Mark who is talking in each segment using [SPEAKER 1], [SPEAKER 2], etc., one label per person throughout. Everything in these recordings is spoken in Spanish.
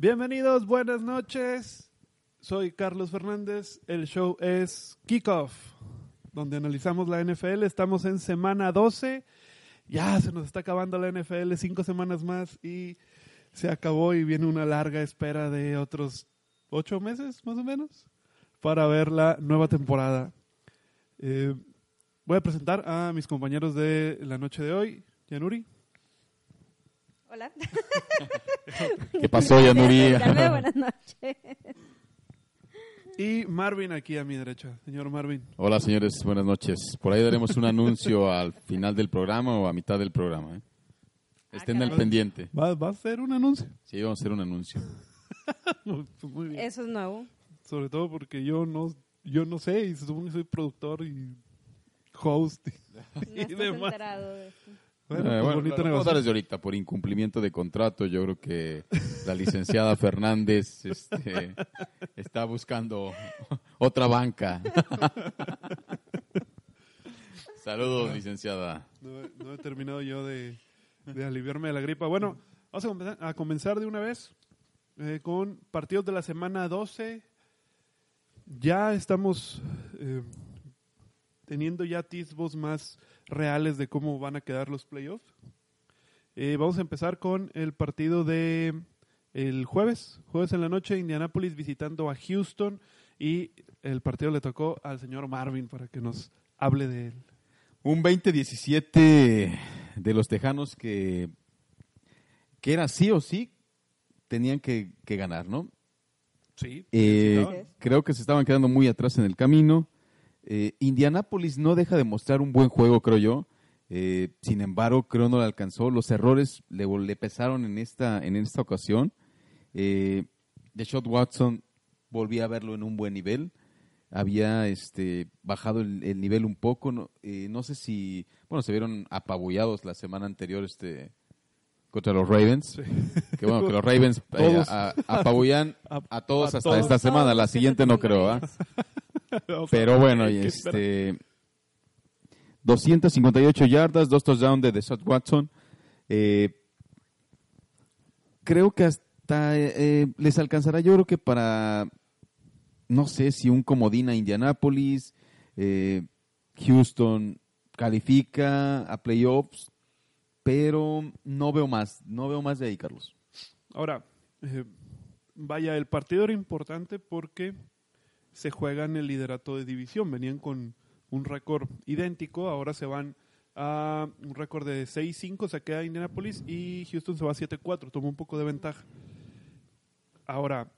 [SPEAKER 1] Bienvenidos, buenas noches. Soy Carlos Fernández. El show es Kickoff, donde analizamos la NFL. Estamos en semana 12. Ya se nos está acabando la NFL, cinco semanas más y se acabó y viene una larga espera de otros ocho meses, más o menos, para ver la nueva temporada. Eh, voy a presentar a mis compañeros de la noche de hoy. Yanuri.
[SPEAKER 2] Hola.
[SPEAKER 3] ¿Qué pasó, Yanuri?
[SPEAKER 2] Buenas noches.
[SPEAKER 1] Y Marvin aquí a mi derecha. Señor Marvin.
[SPEAKER 3] Hola, señores. Buenas noches. Por ahí daremos un anuncio al final del programa o a mitad del programa. ¿eh? Estén al pendiente.
[SPEAKER 1] ¿Va, ¿Va a ser un anuncio?
[SPEAKER 3] Sí, vamos a hacer un anuncio.
[SPEAKER 1] Muy bien.
[SPEAKER 2] Eso es nuevo.
[SPEAKER 1] Sobre todo porque yo no, yo no sé y se supone que soy productor y host. y-
[SPEAKER 2] No
[SPEAKER 1] y
[SPEAKER 2] estás
[SPEAKER 1] demás.
[SPEAKER 2] enterado de.
[SPEAKER 1] Bueno,
[SPEAKER 3] Eh,
[SPEAKER 1] pues
[SPEAKER 3] bueno,
[SPEAKER 1] bonito
[SPEAKER 3] lo vamos a
[SPEAKER 1] negocio.
[SPEAKER 3] desde ahorita por incumplimiento de contrato. Yo creo que la licenciada Fernández este, está buscando otra banca. Saludos, licenciada.
[SPEAKER 1] No, he- no he terminado yo de, de aliviarme de la gripa. Bueno, vamos a comenzar, a comenzar de una vez eh, con partidos de la semana 12. Ya estamos eh, teniendo ya atisbos más reales de cómo van a quedar los playoffs. Eh, vamos a empezar con el partido de el jueves, jueves en la noche, Indianapolis visitando a Houston y el partido le tocó al señor Marvin para que nos hable de él.
[SPEAKER 3] Un 20-17 de los Tejanos que, que era sí o sí, tenían que, que ganar, ¿no?
[SPEAKER 1] Sí.
[SPEAKER 3] Eh, creo que se estaban quedando muy atrás en el camino. Eh, Indianapolis no deja de mostrar un buen juego, creo yo. Eh, sin embargo, creo no le alcanzó. Los errores le, le pesaron en esta, en esta ocasión. Eh, Deshaun Watson volví a verlo en un buen nivel. Había este, bajado el, el nivel un poco. No, eh, no sé si, bueno, se vieron apabullados la semana anterior este, contra los Ravens.
[SPEAKER 1] Sí.
[SPEAKER 3] Que bueno, que los Ravens eh, apabullan
[SPEAKER 1] A-
[SPEAKER 3] a todos
[SPEAKER 1] a
[SPEAKER 3] hasta
[SPEAKER 1] todos.
[SPEAKER 3] esta semana. La siguiente no creo, ¿ah? Pero bueno, y este 258 yardas, dos touchdowns de Deshaun Watson. Eh, creo que hasta eh, les alcanzará, yo creo que para, no sé si un comodín a Indianapolis, eh, Houston califica a playoffs, pero no veo más, no veo más de ahí, Carlos.
[SPEAKER 1] Ahora, vaya, el partido era importante porque se juegan el liderato de división. Venían con un récord idéntico, ahora se van a un récord de 6-5, se queda Indianapolis y Houston se va a 7-4, toma un poco de ventaja. Ahora,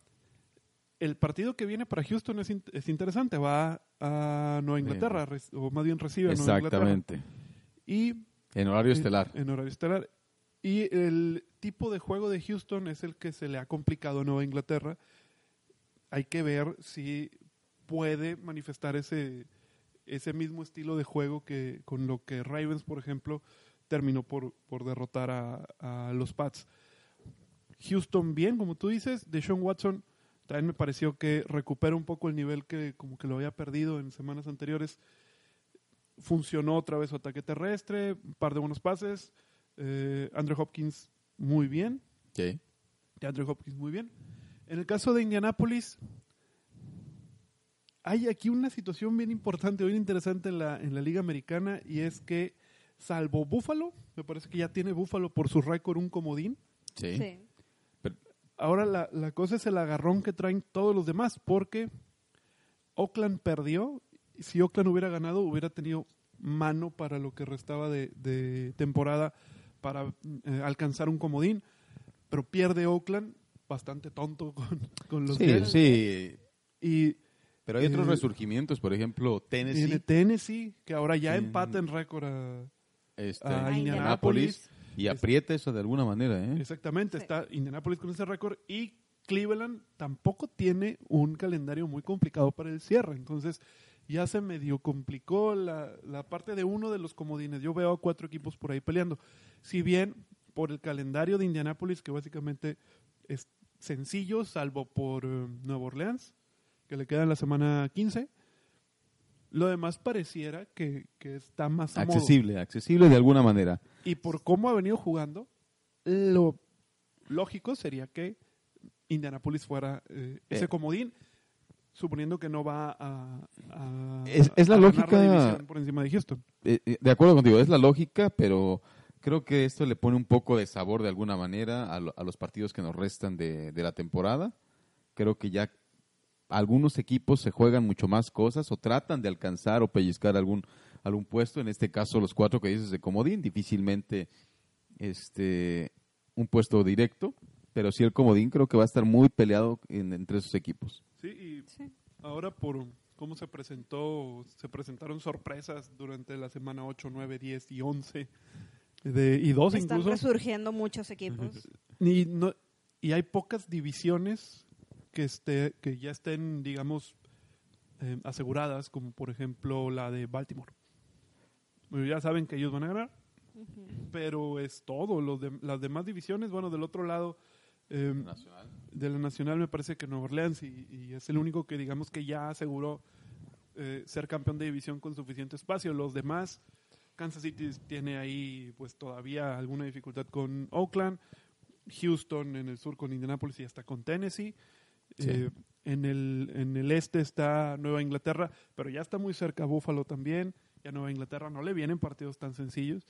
[SPEAKER 1] el partido que viene para Houston es, in- es interesante, va a Nueva Inglaterra, o más bien recibe a Nueva Inglaterra.
[SPEAKER 3] Exactamente.
[SPEAKER 1] Y
[SPEAKER 3] En horario
[SPEAKER 1] en-
[SPEAKER 3] estelar.
[SPEAKER 1] En, horario estelar. Y el tipo de juego de Houston es el que se le ha complicado a Nueva Inglaterra. Hay que ver si puede manifestar ese, ese mismo estilo de juego que con lo que Ravens, por ejemplo, terminó por, por derrotar a, a los Pats. Houston bien, como tú dices. Deshaun Watson también me pareció que recupera un poco el nivel que como que lo había perdido en semanas anteriores funcionó otra vez su ataque terrestre, un par de buenos pases. Eh, Andrew Hopkins muy bien.
[SPEAKER 3] Sí.
[SPEAKER 1] De Andrew Hopkins muy bien. En el caso de Indianapolis, hay aquí una situación bien importante, bien interesante en la, en la Liga Americana, y es que, salvo Buffalo, me parece que ya tiene Buffalo por su récord un comodín.
[SPEAKER 3] Sí.
[SPEAKER 2] Sí.
[SPEAKER 3] Pero-
[SPEAKER 1] Ahora la, la cosa es el agarrón que traen todos los demás, porque Oakland perdió. y Si Oakland hubiera ganado, hubiera tenido mano para lo que restaba de, de temporada para eh, alcanzar un comodín. Pero pierde Oakland, bastante tonto con, con los
[SPEAKER 3] Sí,
[SPEAKER 1] Jets.
[SPEAKER 3] sí.
[SPEAKER 1] Y
[SPEAKER 3] Pero hay otros
[SPEAKER 1] Eh,
[SPEAKER 3] resurgimientos, por ejemplo,
[SPEAKER 1] viene
[SPEAKER 3] Tennessee,
[SPEAKER 1] Tennessee, que ahora ya
[SPEAKER 3] Sí.
[SPEAKER 1] empata en récord a,
[SPEAKER 3] este,
[SPEAKER 1] a Indianapolis.
[SPEAKER 3] y aprieta eso de alguna manera, ¿eh?
[SPEAKER 1] Exactamente,
[SPEAKER 2] Sí.
[SPEAKER 1] está Indianapolis con ese récord y Cleveland tampoco tiene un calendario muy complicado para el cierre. Entonces ya se medio complicó la, la parte de uno de los comodines. Yo veo a cuatro equipos por ahí peleando. Si bien por el calendario de Indianapolis, que básicamente es sencillo, salvo por eh, Nueva Orleans, que le queda en la semana 15, lo demás pareciera que, que está más a modo.
[SPEAKER 3] Accesible, accesible de alguna manera.
[SPEAKER 1] Y por cómo ha venido jugando, lo lógico sería que Indianapolis fuera eh, ese
[SPEAKER 3] Eh.
[SPEAKER 1] comodín, suponiendo que no va a, a-
[SPEAKER 3] Es- es la
[SPEAKER 1] a
[SPEAKER 3] lógica-
[SPEAKER 1] división por encima de Houston.
[SPEAKER 3] Eh, eh, de acuerdo contigo, es la lógica, pero creo que esto le pone un poco de sabor de alguna manera a, lo- a los partidos que nos restan de, de la temporada. Creo que ya algunos equipos se juegan mucho más cosas o tratan de alcanzar o pellizcar algún, algún puesto. En este caso, los cuatro que dices de comodín, difícilmente este, un puesto directo, pero sí el comodín creo que va a estar muy peleado en- entre esos equipos.
[SPEAKER 1] Sí, y
[SPEAKER 2] Sí.
[SPEAKER 1] ahora por cómo se presentó, se presentaron sorpresas durante la semana 8, 9, 10 y 11 de, y 12
[SPEAKER 2] Están
[SPEAKER 1] incluso.
[SPEAKER 2] resurgiendo muchos equipos.
[SPEAKER 1] Y, no, y hay pocas divisiones que, esté, que ya estén, digamos, eh, aseguradas, como por ejemplo la de Baltimore. Bueno, ya saben que ellos van a ganar, pero es todo. Los de- las demás divisiones, bueno, del otro lado eh, de la Nacional me parece que Nueva Orleans y, y es el único que digamos que ya aseguró eh, ser campeón de división con suficiente espacio. Los demás, Kansas City tiene ahí pues todavía alguna dificultad con Oakland, Houston en el sur con Indianapolis y hasta con Tennessee.
[SPEAKER 3] Sí.
[SPEAKER 1] Eh, en, el, en el este está Nueva Inglaterra, pero ya está muy cerca Buffalo también. Y a Nueva Inglaterra no le vienen partidos tan sencillos.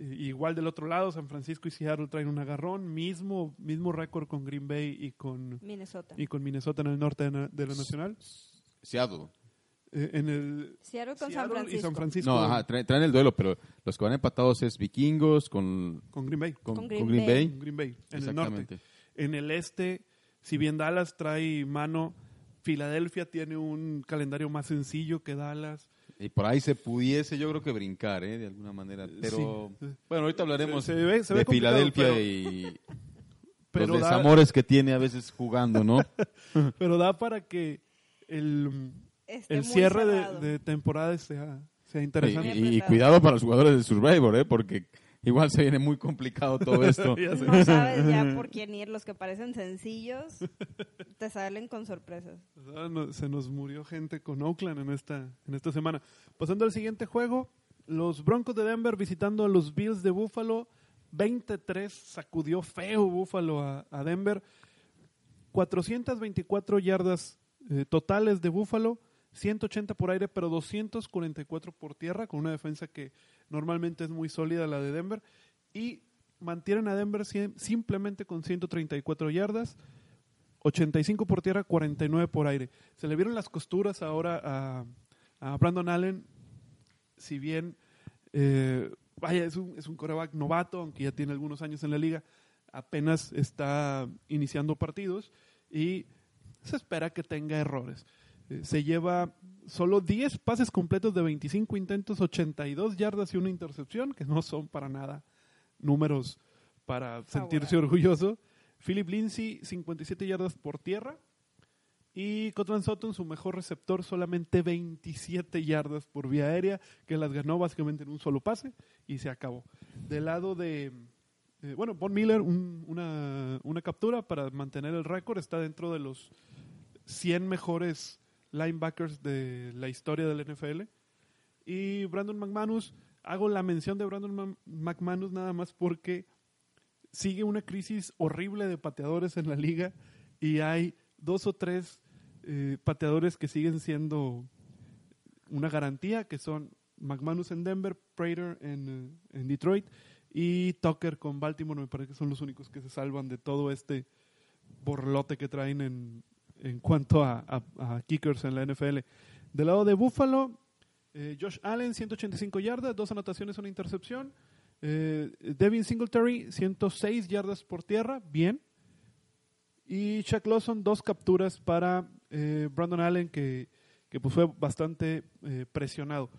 [SPEAKER 1] Eh, igual del otro lado, San Francisco y Seattle traen un agarrón, mismo, mismo récord con Green Bay y con,
[SPEAKER 2] Minnesota.
[SPEAKER 1] y con Minnesota en el norte de, la- de la Nacional.
[SPEAKER 3] Seattle.
[SPEAKER 1] Eh, en el
[SPEAKER 2] Seattle con San
[SPEAKER 1] Seattle
[SPEAKER 2] Francisco.
[SPEAKER 1] y San Francisco
[SPEAKER 3] No, ajá, traen, traen el duelo, pero los que van empatados es Vikingos con,
[SPEAKER 1] con Green Bay.
[SPEAKER 3] con,
[SPEAKER 2] Con
[SPEAKER 3] con
[SPEAKER 2] Green
[SPEAKER 3] Green,
[SPEAKER 2] Bay.
[SPEAKER 3] Bay.
[SPEAKER 1] Con Green Bay, en el norte. En el este, si bien Dallas trae mano, Filadelfia tiene un calendario más sencillo que Dallas.
[SPEAKER 3] Y por ahí se pudiese, yo creo que brincar, ¿eh? De alguna manera. Pero,
[SPEAKER 1] Sí.
[SPEAKER 3] bueno, ahorita hablaremos
[SPEAKER 1] Se- se ve- se ve
[SPEAKER 3] de Filadelfia
[SPEAKER 1] pero-
[SPEAKER 3] y
[SPEAKER 1] Pero
[SPEAKER 3] los
[SPEAKER 1] da-
[SPEAKER 3] desamores que tiene a veces jugando, ¿no?
[SPEAKER 1] Pero da para que el, el cierre de, de temporada sea, sea interesante.
[SPEAKER 3] y- y cuidado para los jugadores de Survivor, ¿eh? Porque igual se viene muy complicado todo esto.
[SPEAKER 2] No sabes ya por quién ir. Los que parecen sencillos te salen con sorpresas.
[SPEAKER 1] Ah, se nos murió gente con Oakland en esta, en esta semana. Pasando al siguiente juego, los Broncos de Denver visitando a los Bills de Buffalo. 23 sacudió feo Buffalo a, a Denver. 424 yardas eh, totales de Buffalo, 180 por aire, pero 244 por tierra, con una defensa que normalmente es muy sólida la de Denver. Y mantienen a Denver sim- simplemente con 134 yardas, 85 por tierra, 49 por aire. Se le vieron las costuras ahora a, a Brandon Allen, si bien, eh, vaya, es un, es un coreback novato, aunque ya tiene algunos años en la liga, apenas está iniciando partidos y se espera que tenga errores. Se lleva solo 10 pases completos de 25 intentos, 82 yardas y una intercepción, que no son para nada números para sentirse orgulloso. Philip Lindsay, 57 yardas por tierra. Y Cotland Sutton, su mejor receptor, solamente 27 yardas por vía aérea, que las ganó básicamente en un solo pase y se acabó. Del lado de, eh, bueno, Von Miller, un- una, una captura para mantener el récord, está dentro de los 100 mejores linebackers de la historia del NFL. Y Brandon McManus, hago la mención de Brandon Ma- McManus nada más porque sigue una crisis horrible de pateadores en la liga y hay dos o tres eh, pateadores que siguen siendo una garantía, que son McManus en Denver, Prater en, eh, en Detroit y Tucker con Baltimore, me parece que son los únicos que se salvan de todo este borlote que traen en, en cuanto a, a- a kickers en la NFL. Del lado de Buffalo, eh, Josh Allen, 185 yardas, dos anotaciones, una intercepción. Eh, Devin Singletary, 106 yardas por tierra, bien. Y Chuck Lawson, dos capturas para eh, Brandon Allen, que, que pues fue bastante eh, presionado.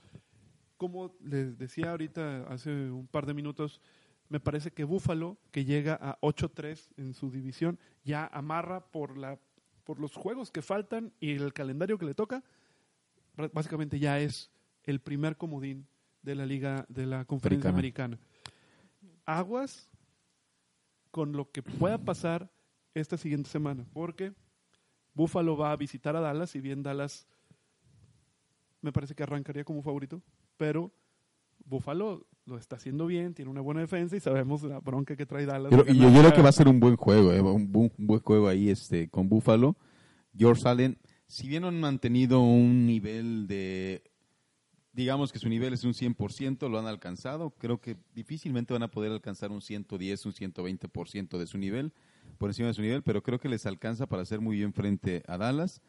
[SPEAKER 1] Como les decía ahorita, hace un par de minutos, me parece que Buffalo, que llega a 8-3 en su división, ya amarra por, la, por los juegos que faltan y el calendario que le toca, básicamente ya es el primer comodín de la liga de la conferencia americana. Aguas con lo que pueda pasar esta siguiente semana, porque Buffalo va a visitar a Dallas, si bien Dallas me parece que arrancaría como favorito, pero Buffalo lo está haciendo bien, tiene una buena defensa y sabemos la bronca que trae Dallas.
[SPEAKER 3] Pero- y yo, creo que va a ser un buen juego, eh, un, un buen juego ahí este con Buffalo. George Allen, si bien han mantenido un nivel de, digamos que su nivel es un 100%, lo han alcanzado, creo que difícilmente van a poder alcanzar un 110, un 120% de su nivel, por encima de su nivel, pero creo que les alcanza para hacer muy bien frente a Dallas.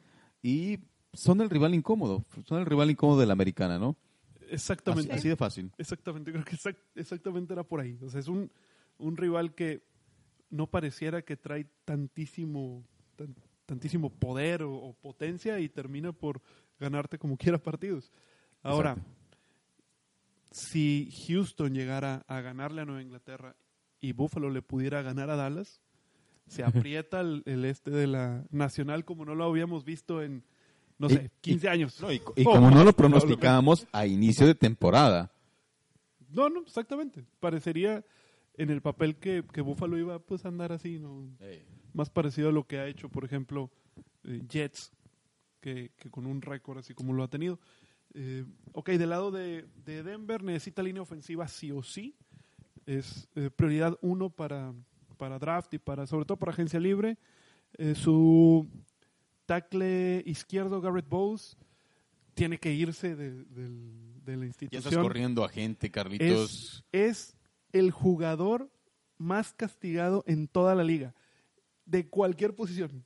[SPEAKER 3] Y son el rival incómodo, son el rival incómodo de la americana, ¿no? Así,
[SPEAKER 1] Exactamente.
[SPEAKER 3] así de fácil.
[SPEAKER 1] Exactamente, creo que exact- exactamente era por ahí. O sea, es un, un rival que no pareciera que trae tantísimo, tan- tantísimo poder o, o potencia y termina por ganarte como quiera partidos. Ahora,
[SPEAKER 3] Exacto.
[SPEAKER 1] si Houston llegara a ganarle a Nueva Inglaterra y Buffalo le pudiera ganar a Dallas, se aprieta el, el este de la Nacional como no lo habíamos visto en, no sé, 15 años.
[SPEAKER 3] No, y, como no
[SPEAKER 1] más,
[SPEAKER 3] lo pronosticábamos a inicio de temporada.
[SPEAKER 1] No, no, exactamente. Parecería en el papel que, que Buffalo iba pues, a andar así, ¿no? Más parecido a lo que ha hecho, por ejemplo, eh, Jets, que, que con un récord así como lo ha tenido. Eh, ok, del lado de, de Denver necesita línea ofensiva sí o sí. Es eh, prioridad uno para, para draft y para, sobre todo para agencia libre. Eh, su tackle izquierdo, Garrett Bowles, tiene que irse de, la
[SPEAKER 3] Ya
[SPEAKER 1] institución
[SPEAKER 3] estás corriendo a gente, Carlitos.
[SPEAKER 1] es, es el jugador más castigado en toda la liga, de cualquier posición.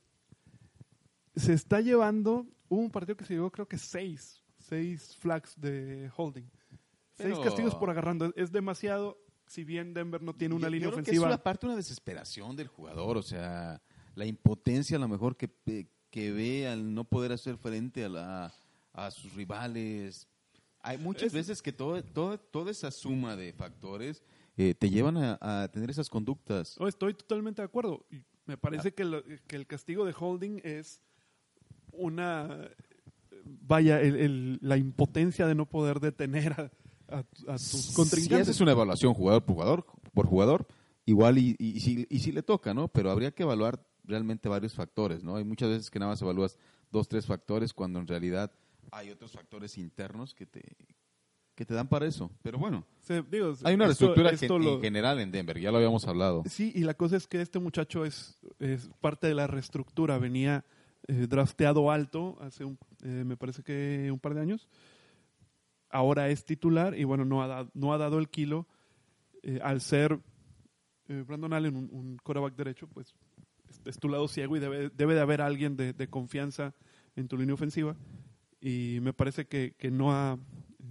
[SPEAKER 1] Se está llevando, hubo un partido que se llevó creo que seis, seis flags de holding. Seis castigos por agarrando. Es demasiado, si bien Denver no tiene una
[SPEAKER 3] Yo-
[SPEAKER 1] línea
[SPEAKER 3] yo creo que
[SPEAKER 1] ofensiva.
[SPEAKER 3] es una parte una desesperación del jugador, o sea, la impotencia a lo mejor que, que ve al no poder hacer frente a, la, a sus rivales. Hay muchas
[SPEAKER 1] Es-
[SPEAKER 3] veces que todo, todo, toda esa suma de factores eh, te llevan a, a tener esas conductas.
[SPEAKER 1] No, estoy totalmente de acuerdo. Me parece que, lo- que el castigo de holding es una. Vaya, el- el- la impotencia de no poder detener a, a- a tus
[SPEAKER 3] Si
[SPEAKER 1] contrincantes.
[SPEAKER 3] haces una evaluación jugador por jugador, por jugador igual y, y, y si, y si le toca, ¿no? Pero habría que evaluar realmente varios factores, ¿no? Hay muchas veces que nada más evalúas dos, tres factores cuando en realidad hay otros factores internos que te, que te dan para eso. Pero bueno,
[SPEAKER 1] Se- digo,
[SPEAKER 3] hay una
[SPEAKER 1] esto-
[SPEAKER 3] reestructura
[SPEAKER 1] esto
[SPEAKER 3] gen-
[SPEAKER 1] lo-
[SPEAKER 3] en general en Denver, ya lo habíamos hablado.
[SPEAKER 1] Sí, y la cosa es que este muchacho es, es parte de la reestructura. Venía eh, drafteado alto hace, un, eh, me parece que un par de años. Ahora es titular y bueno, no ha, dado, no ha dado el kilo. Eh, al ser eh, Brandon Allen un, un quarterback derecho, pues es, es tu lado ciego y debe, debe de haber alguien de, de confianza en tu línea ofensiva. Y me parece que, que no, ha,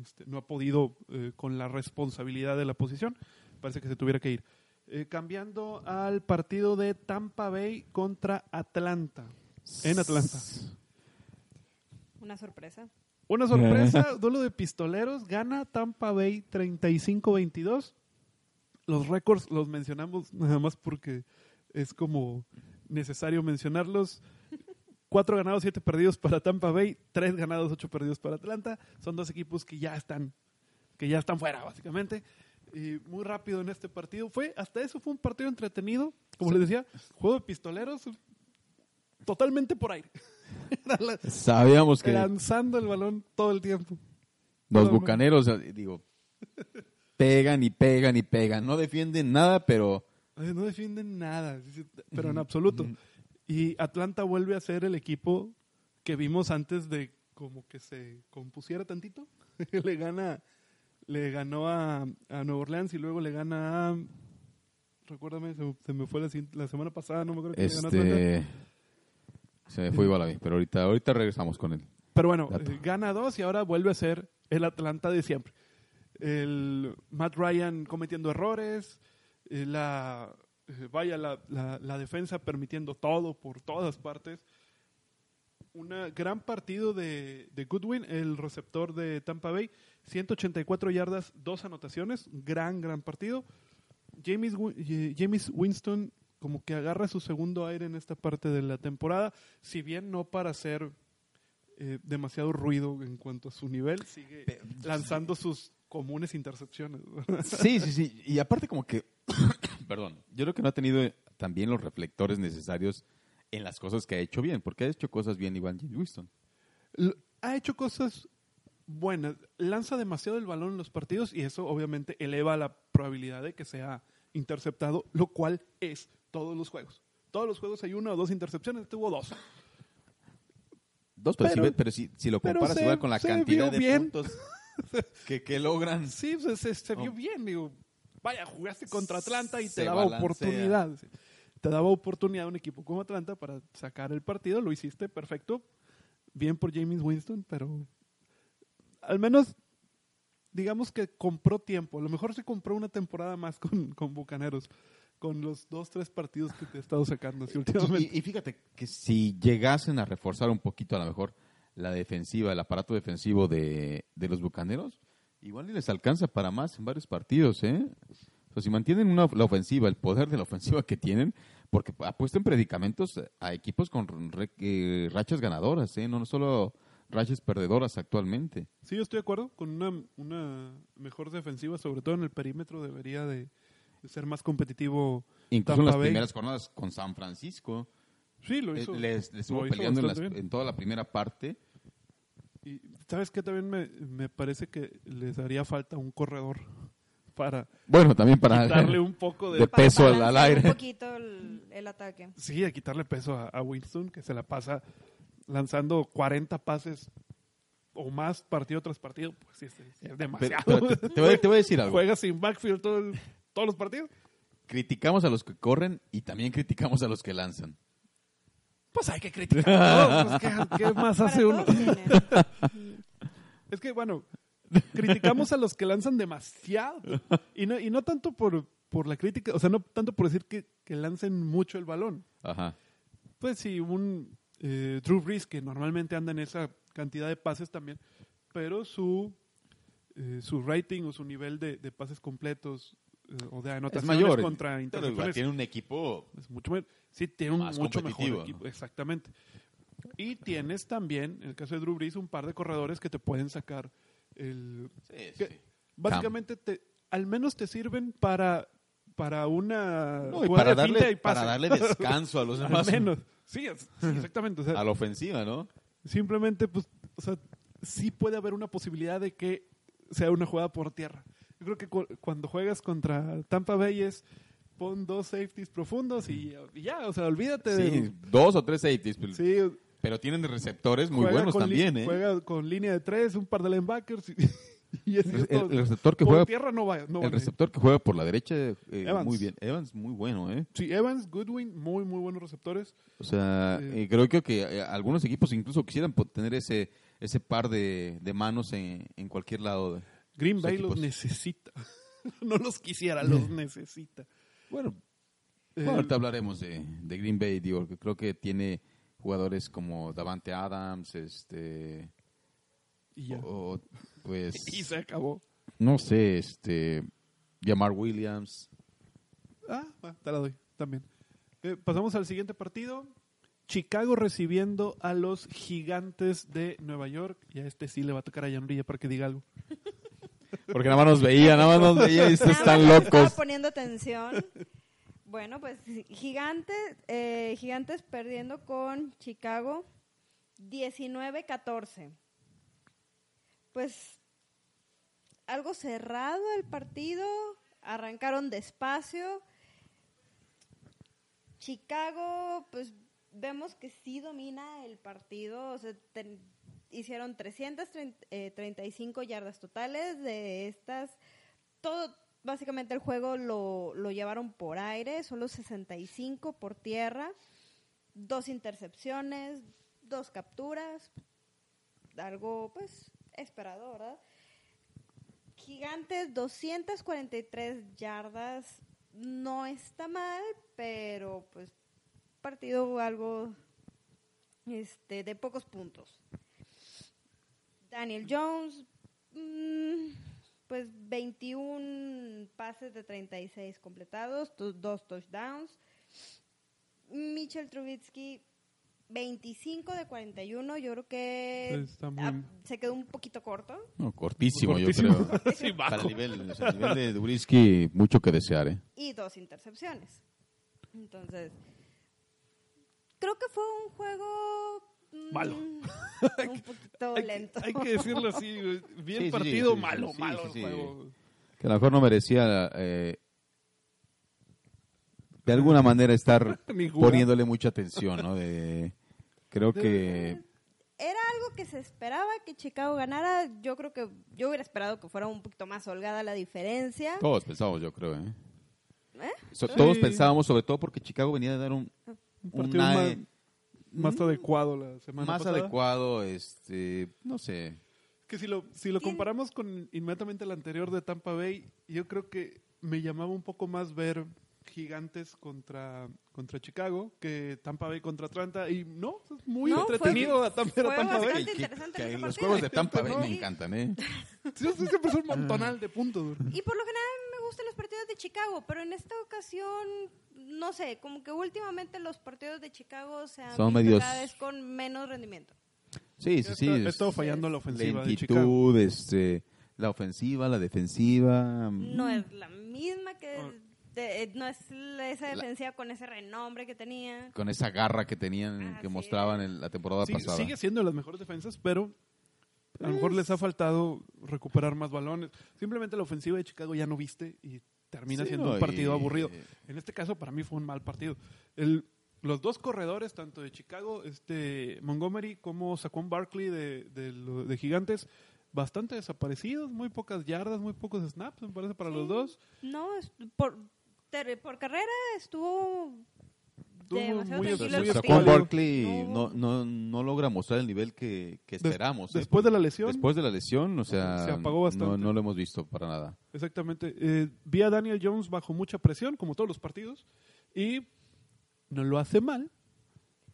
[SPEAKER 1] este, no ha podido eh, con la responsabilidad de la posición. Parece que se tuviera que ir. Eh, cambiando al partido de Tampa Bay contra Atlanta. En Atlanta.
[SPEAKER 2] Una sorpresa.
[SPEAKER 1] Una sorpresa, duelo de pistoleros, gana Tampa Bay 35-22. Los récords los mencionamos nada más porque es como necesario mencionarlos. Cuatro ganados, siete perdidos para Tampa Bay, tres ganados, ocho perdidos para Atlanta. Son dos equipos que ya están, que ya están fuera, básicamente. Y muy rápido en este partido. Fue, hasta eso fue un partido entretenido. Como les decía, juego de pistoleros totalmente por aire.
[SPEAKER 3] Sabíamos que
[SPEAKER 1] lanzando el balón todo el tiempo.
[SPEAKER 3] los bucaneros, digo, pegan y pegan y pegan. No defienden nada, pero
[SPEAKER 1] No defienden nada, pero en absoluto. Y Atlanta vuelve a ser el equipo que vimos antes de como que se compusiera tantito. le gana, le ganó a, a Nueva Orleans y luego le gana a, recuérdame, se, se me fue la, la semana pasada, no me acuerdo Atlanta.
[SPEAKER 3] este se me fue igual a mí, pero ahorita ahorita regresamos con él.
[SPEAKER 1] Pero bueno, eh, gana dos y ahora vuelve a ser el Atlanta de siempre. El Matt Ryan cometiendo errores, eh, la, eh, vaya, la, la- la defensa permitiendo todo por todas partes. Un gran partido de, de Goodwin, el receptor de Tampa Bay, 184 yardas, dos anotaciones, gran, gran partido. James, eh, James Winston como que agarra su segundo aire en esta parte de la temporada, si bien no para hacer eh, demasiado ruido en cuanto a su nivel, sigue lanzando sus comunes intercepciones.
[SPEAKER 3] Sí, sí, sí. Y aparte como que, perdón, yo creo que no ha tenido también los reflectores necesarios en las cosas que ha hecho bien, porque ha hecho cosas bien Iván James Winston.
[SPEAKER 1] Ha hecho cosas buenas. Lanza demasiado el balón en los partidos y eso obviamente eleva la probabilidad de que sea interceptado, lo cual es todos los juegos. Todos los juegos hay una o dos intercepciones, tuvo dos.
[SPEAKER 3] Dos, pero,
[SPEAKER 1] Pero-
[SPEAKER 3] si, pero si, si lo comparas
[SPEAKER 1] se-
[SPEAKER 3] igual con la cantidad de
[SPEAKER 1] bien.
[SPEAKER 3] puntos que, que logran.
[SPEAKER 1] Sí, se, se vio
[SPEAKER 3] Oh.
[SPEAKER 1] bien. Digo, vaya, jugaste contra Atlanta y te
[SPEAKER 3] Se
[SPEAKER 1] daba
[SPEAKER 3] balancea.
[SPEAKER 1] oportunidad. Te daba oportunidad un equipo como Atlanta para sacar el partido. Lo hiciste perfecto. Bien por James Winston, pero al menos digamos que compró tiempo. A lo mejor se compró una temporada más con, con Bucaneros. Con los dos, tres partidos que te he estado sacando así últimamente.
[SPEAKER 3] Y, y fíjate que si llegasen a reforzar un poquito a lo mejor la defensiva, el aparato defensivo de, de los Bucaneros, igual y les alcanza para más en varios partidos, ¿eh? O sea, si mantienen una, la ofensiva, el poder de la ofensiva que tienen, porque apuestan predicamentos a equipos con re- eh, rachas ganadoras, ¿eh? No solo rachas perdedoras actualmente.
[SPEAKER 1] Sí, yo estoy de acuerdo. Con una, una mejor defensiva, sobre todo en el perímetro, debería de, de ser más competitivo.
[SPEAKER 3] Incluso en
[SPEAKER 1] Tampa
[SPEAKER 3] las
[SPEAKER 1] Bay.
[SPEAKER 3] primeras jornadas con San Francisco,
[SPEAKER 1] Sí, lo
[SPEAKER 3] eh,
[SPEAKER 1] hizo.
[SPEAKER 3] les, les estuvo peleando en, las- en toda la primera parte.
[SPEAKER 1] Y sabes qué también me, me parece que les haría falta un corredor para
[SPEAKER 3] Bueno, también para...
[SPEAKER 1] quitarle un poco de,
[SPEAKER 3] de
[SPEAKER 2] Para
[SPEAKER 3] peso al- aire.
[SPEAKER 2] Un poquito el, el ataque.
[SPEAKER 1] sí, a quitarle peso a, a Winston que se la pasa lanzando 40 pases o más partido tras partido, pues sí, es, demasiado.
[SPEAKER 3] pero te, te voy, te voy a decir algo.
[SPEAKER 1] Juega sin backfield todo el- todos los partidos.
[SPEAKER 3] Criticamos a los que corren y también criticamos a los que lanzan.
[SPEAKER 1] Pues hay que criticar. Pues, ¿qué, qué más hace uno? Es que, bueno, criticamos a los que lanzan demasiado. Y no, y no tanto por, por la crítica, o sea, no tanto por decir que, que lancen mucho el balón.
[SPEAKER 3] Ajá.
[SPEAKER 1] Pues sí, un eh, Drew Brees que normalmente anda en esa cantidad de pases también, pero su, eh, su rating o su nivel de, de pases completos eh, o de
[SPEAKER 3] Es
[SPEAKER 1] anotaciones
[SPEAKER 3] mayor.
[SPEAKER 1] contra intercepciones
[SPEAKER 3] tiene un equipo.
[SPEAKER 1] es mucho me- sí tiene un
[SPEAKER 3] Más
[SPEAKER 1] mucho mejor equipo,
[SPEAKER 3] ¿no?
[SPEAKER 1] exactamente. Y tienes también, en el caso de Drew Brees, un par de corredores que te pueden sacar el que básicamente te al menos te sirven para para una
[SPEAKER 3] No, y para darle,
[SPEAKER 1] y
[SPEAKER 3] para darle descanso a los
[SPEAKER 1] al
[SPEAKER 3] demás.
[SPEAKER 1] menos. Sí, es- sí, exactamente, o sea,
[SPEAKER 3] A la ofensiva, ¿no?
[SPEAKER 1] simplemente pues o sea, sí puede haber una posibilidad de que sea una jugada por tierra. Yo creo que cu- cuando juegas contra Tampa Bay es pon dos safeties profundos y, y ya, o sea, olvídate
[SPEAKER 3] Sí,
[SPEAKER 1] de
[SPEAKER 3] dos o tres safeties. Pero,
[SPEAKER 1] Sí,
[SPEAKER 3] pero tienen receptores muy buenos también, ¿eh?
[SPEAKER 1] Juega con línea de tres, un par de linebackers y, y
[SPEAKER 3] El, el receptor que
[SPEAKER 1] por
[SPEAKER 3] juega,
[SPEAKER 1] tierra no va, no
[SPEAKER 3] el receptor que juega por la derecha, eh,
[SPEAKER 1] Evans.
[SPEAKER 3] muy bien. Evans, muy bueno, ¿eh?
[SPEAKER 1] Sí, Evans, Goodwin, muy, muy buenos receptores.
[SPEAKER 3] O sea,
[SPEAKER 1] Sí.
[SPEAKER 3] eh, creo, creo que eh, algunos equipos incluso quisieran tener ese ese par de, de manos en, en cualquier lado. de-
[SPEAKER 1] Green Bay los necesita. no los quisiera, los necesita.
[SPEAKER 3] Bueno,
[SPEAKER 1] Eh,
[SPEAKER 3] Bueno, ahorita hablaremos de, de Green Bay, digo, que creo que tiene jugadores como Davante Adams, este,
[SPEAKER 1] y ya.
[SPEAKER 3] o, pues,
[SPEAKER 1] Y se acabó.
[SPEAKER 3] no sé, este, Jamar Williams.
[SPEAKER 1] Ah, va, te la doy también. Eh, pasamos al siguiente partido. Chicago recibiendo a los gigantes de Nueva York. Y a este sí le va a tocar a Jan Villa para que diga algo.
[SPEAKER 3] Porque nada más nos veía, nada más nos veía y están
[SPEAKER 2] les Estaba
[SPEAKER 3] locos.
[SPEAKER 2] poniendo atención. Bueno, pues Gigantes, eh, Gigantes perdiendo con Chicago 19-14. Pues algo cerrado el partido, arrancaron despacio. Chicago, pues vemos que sí domina el partido, o sea, ten- hicieron 335 yardas totales de estas, todo, básicamente el juego lo, lo llevaron por aire, solo 65 por tierra, dos intercepciones, dos capturas, algo pues esperado, ¿verdad? Gigantes, 243 yardas, no está mal, pero pues partido algo este de pocos puntos. Daniel Jones, mm, pues 21 pases de 36 completados, dos touchdowns. Mitchell Trubisky, 25 de 41, yo creo que
[SPEAKER 1] está muy-
[SPEAKER 2] ah, se quedó un poquito corto.
[SPEAKER 3] No, cortísimo,
[SPEAKER 1] Cortísimo.
[SPEAKER 3] yo creo.
[SPEAKER 1] Sí,
[SPEAKER 3] Para
[SPEAKER 1] bajo.
[SPEAKER 3] el nivel, o sea, el nivel de Dubrisky, mucho que desear, ¿eh?
[SPEAKER 2] y dos intercepciones. Entonces, creo que fue un juego
[SPEAKER 1] Malo.
[SPEAKER 2] un poquito
[SPEAKER 1] Hay, que-
[SPEAKER 2] lento.
[SPEAKER 1] hay que decirlo así, bien
[SPEAKER 3] Sí,
[SPEAKER 1] partido,
[SPEAKER 3] sí, sí,
[SPEAKER 1] malo,
[SPEAKER 3] sí,
[SPEAKER 1] malo
[SPEAKER 3] sí,
[SPEAKER 1] el
[SPEAKER 3] sí.
[SPEAKER 1] juego.
[SPEAKER 3] Que a lo mejor no merecía eh, de alguna manera estar poniéndole mucha atención, ¿no? De, creo que
[SPEAKER 2] Era algo que se esperaba que Chicago ganara. Yo creo que yo hubiera esperado que fuera un poquito más holgada la diferencia.
[SPEAKER 3] todos pensábamos, yo creo, ¿eh?
[SPEAKER 2] ¿Eh?
[SPEAKER 3] So-
[SPEAKER 1] Sí.
[SPEAKER 3] Todos pensábamos, sobre todo porque Chicago venía de dar un,
[SPEAKER 1] Un partido
[SPEAKER 3] una-
[SPEAKER 1] más, más adecuado la semana
[SPEAKER 3] más
[SPEAKER 1] pasada.
[SPEAKER 3] adecuado, este, no sé.
[SPEAKER 1] Que si lo, si lo comparamos con inmediatamente el anterior de Tampa Bay, yo creo que me llamaba un poco más ver gigantes contra, contra Chicago que Tampa Bay contra Atlanta. Y no, es muy
[SPEAKER 2] No, fue-
[SPEAKER 1] entretenido a Tampa,
[SPEAKER 2] fue
[SPEAKER 1] Tampa Bay.
[SPEAKER 3] Que- que los juegos de Tampa Bay
[SPEAKER 1] ¿no?
[SPEAKER 3] me encantan, ¿eh?
[SPEAKER 1] Sí, sí, siempre es un montonal de puntos.
[SPEAKER 2] Y por lo general gustan los partidos de Chicago, pero en esta ocasión, no sé, como que últimamente los partidos de Chicago se han
[SPEAKER 3] Son medios-
[SPEAKER 2] cada vez con menos rendimiento.
[SPEAKER 3] Sí, sí, sí.
[SPEAKER 1] Está-
[SPEAKER 3] es-
[SPEAKER 1] ha estado fallando la ofensiva de Chicago.
[SPEAKER 3] lentitud, este, la ofensiva, la defensiva.
[SPEAKER 2] No es la misma que...
[SPEAKER 1] Ah.
[SPEAKER 2] de- eh, no es la- esa
[SPEAKER 3] La-
[SPEAKER 2] defensiva con ese renombre que tenía.
[SPEAKER 3] con esa garra que tenían,
[SPEAKER 2] Así
[SPEAKER 3] que mostraban
[SPEAKER 2] es.
[SPEAKER 3] en la temporada
[SPEAKER 1] Sí,
[SPEAKER 3] pasada.
[SPEAKER 1] sigue siendo de las mejores defensas, pero a lo mejor les ha faltado recuperar más balones. Simplemente la ofensiva de Chicago ya no viste y termina
[SPEAKER 3] Sí,
[SPEAKER 1] siendo
[SPEAKER 3] no,
[SPEAKER 1] un partido
[SPEAKER 3] y-
[SPEAKER 1] aburrido. En este caso, para mí fue un mal partido. El, los dos corredores, tanto de Chicago, este Montgomery como Saquon Barkley de, de, Gigantes, bastante desaparecidos, muy pocas yardas, muy pocos snaps, me parece, para los dos.
[SPEAKER 2] No, por, por carrera Estuvo demasiado
[SPEAKER 1] muy-
[SPEAKER 2] tranquilo
[SPEAKER 1] muy.
[SPEAKER 3] Barkley
[SPEAKER 2] No.
[SPEAKER 3] no, no, no logra mostrar el nivel que, que
[SPEAKER 1] Des-
[SPEAKER 3] esperamos. ¿eh?
[SPEAKER 1] después de la lesión,
[SPEAKER 3] Después de la lesión, o sea,
[SPEAKER 1] Se apagó bastante.
[SPEAKER 3] No, no lo hemos visto para nada.
[SPEAKER 1] Exactamente. Eh, vi a Daniel Jones bajo mucha presión, como todos los partidos, y no lo hace mal,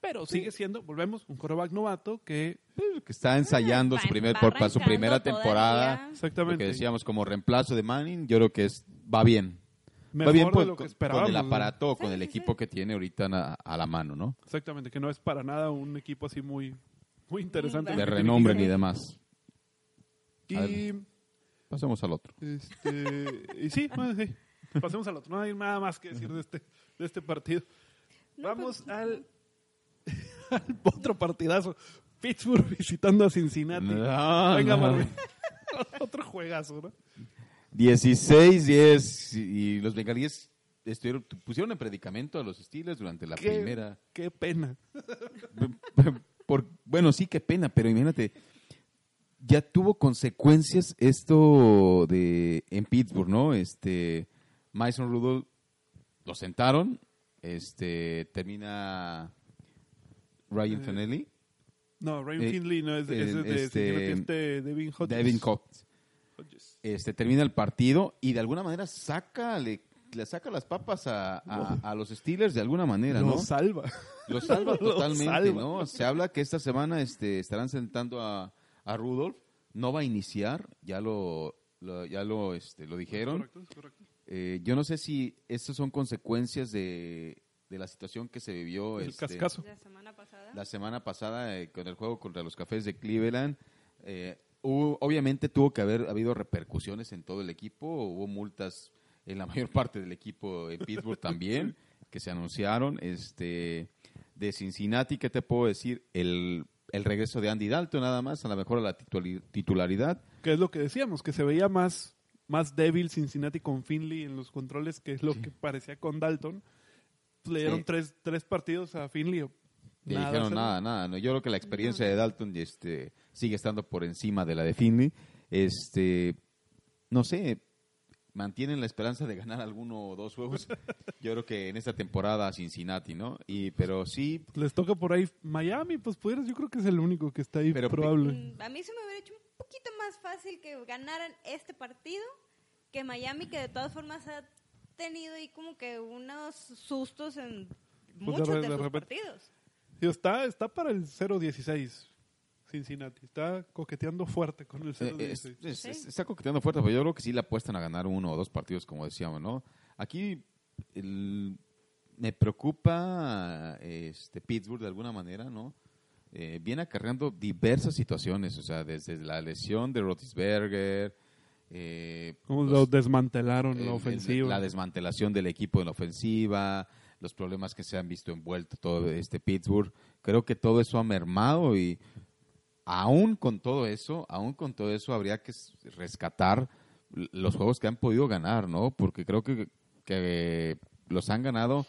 [SPEAKER 1] pero sigue siendo, volvemos, un coreback novato que,
[SPEAKER 3] Que está ensayando
[SPEAKER 2] Va-
[SPEAKER 3] su, primer, por, para su primera temporada. Lo
[SPEAKER 1] exactamente,
[SPEAKER 3] que decíamos como reemplazo de Manning, yo creo que es va bien.
[SPEAKER 1] Mejor
[SPEAKER 3] bien
[SPEAKER 1] de
[SPEAKER 3] pues,
[SPEAKER 1] lo que
[SPEAKER 3] con,
[SPEAKER 1] esperábamos.
[SPEAKER 3] con el aparato, con
[SPEAKER 2] Sí,
[SPEAKER 3] el
[SPEAKER 2] sí,
[SPEAKER 3] equipo
[SPEAKER 2] sí.
[SPEAKER 3] que tiene ahorita a, la mano, ¿no?
[SPEAKER 1] Exactamente, que no es para nada un equipo así muy, muy interesante.
[SPEAKER 2] De
[SPEAKER 3] renombre ni demás.
[SPEAKER 1] Y,
[SPEAKER 3] Pasemos al otro.
[SPEAKER 1] este, y sí, bueno, sí, pasemos al otro. No hay nada más que decir de este, de este partido.
[SPEAKER 2] No,
[SPEAKER 1] Vamos
[SPEAKER 2] pues,
[SPEAKER 1] al, al otro partidazo. Pittsburgh visitando a Cincinnati.
[SPEAKER 3] No,
[SPEAKER 1] Venga,
[SPEAKER 3] no.
[SPEAKER 1] Marvin. otro juegazo, ¿no?
[SPEAKER 3] 16-10 y los bengalíes estuvieron, pusieron en predicamento a los Steelers durante la
[SPEAKER 1] Qué-
[SPEAKER 3] primera.
[SPEAKER 1] Qué pena.
[SPEAKER 3] Por, bueno, sí, qué pena, pero imagínate, ya tuvo consecuencias esto de en Pittsburgh, ¿no? Este Mason Rudolph lo sentaron, este termina Ryan
[SPEAKER 1] Eh,
[SPEAKER 3] Fanelli,
[SPEAKER 1] No, Ryan
[SPEAKER 3] Eh,
[SPEAKER 1] Finley no es,
[SPEAKER 3] eh,
[SPEAKER 1] de
[SPEAKER 3] este,
[SPEAKER 1] este Devin Hodges.
[SPEAKER 3] Devin.
[SPEAKER 1] Hodges.
[SPEAKER 3] Este termina el partido y de alguna manera saca le, le saca las papas a, a- a los Steelers de alguna manera,
[SPEAKER 1] Lo
[SPEAKER 3] ¿no?
[SPEAKER 1] salva.
[SPEAKER 3] Lo salva
[SPEAKER 1] Lo
[SPEAKER 3] totalmente,
[SPEAKER 1] salva.
[SPEAKER 3] ¿no? Se habla que esta semana este, estarán sentando a, a Rudolph. No va a iniciar, ya lo, lo- ya lo, este, lo dijeron.
[SPEAKER 1] Correcto, es correcto.
[SPEAKER 3] Eh, yo no sé si estas son consecuencias de, de la situación que se vivió
[SPEAKER 1] El
[SPEAKER 3] este,
[SPEAKER 1] cascazo.
[SPEAKER 2] La semana pasada.
[SPEAKER 3] la semana pasada eh, con el juego contra los Cafés de Cleveland. Eh, hubo- obviamente tuvo que haber habido repercusiones en todo el equipo, hubo multas en la mayor parte del equipo en Pittsburgh también, que se anunciaron. Este, de Cincinnati, ¿qué te puedo decir? El, el regreso de Andy Dalton nada más, a lo mejor a la titularidad.
[SPEAKER 1] Que es lo que decíamos, que se veía más, más débil Cincinnati con Finley en los controles, que es lo que parecía con Dalton. Pues le dieron
[SPEAKER 3] Sí.
[SPEAKER 1] tres, tres partidos a Finley.
[SPEAKER 3] Le dijeron nada, nada. ¿no? Yo creo que la experiencia de Dalton este, sigue estando por encima de la de Finley. Este, no sé, mantienen la esperanza de ganar alguno o dos juegos. Yo creo que en esta temporada a Cincinnati, ¿no? Y pero sí,
[SPEAKER 1] Les toca por ahí Miami, pues pudieras, yo creo que es el único que está ahí
[SPEAKER 3] Pero
[SPEAKER 1] probable.
[SPEAKER 2] Mm, A mí se me hubiera hecho un poquito más fácil que ganaran este partido que Miami, que de todas formas ha tenido ahí como que unos sustos en
[SPEAKER 1] de
[SPEAKER 2] muchos de,
[SPEAKER 1] de
[SPEAKER 2] sus
[SPEAKER 1] repente-
[SPEAKER 2] partidos.
[SPEAKER 1] Sí, está, está para el 0-16 Cincinnati. Está coqueteando fuerte con el
[SPEAKER 3] eh, es-
[SPEAKER 1] 0-16.
[SPEAKER 3] es-
[SPEAKER 2] Sí.
[SPEAKER 3] es- está coqueteando fuerte, pero yo creo que sí le apuestan a ganar uno o dos partidos, como decíamos, ¿no? Aquí el- me preocupa este Pittsburgh de alguna manera, ¿no? Eh, viene acarreando diversas situaciones, o sea, desde la lesión de Rotisberger, eh,
[SPEAKER 1] Cómo
[SPEAKER 3] los-
[SPEAKER 1] lo desmantelaron
[SPEAKER 3] el-
[SPEAKER 1] la ofensiva.
[SPEAKER 3] la desmantelación del equipo en la ofensiva, los problemas que se han visto envuelto todo este Pittsburgh. Creo que todo eso ha mermado y aún con todo eso, aún con todo eso habría que rescatar los juegos que han podido ganar, ¿no? Porque creo que, que los han ganado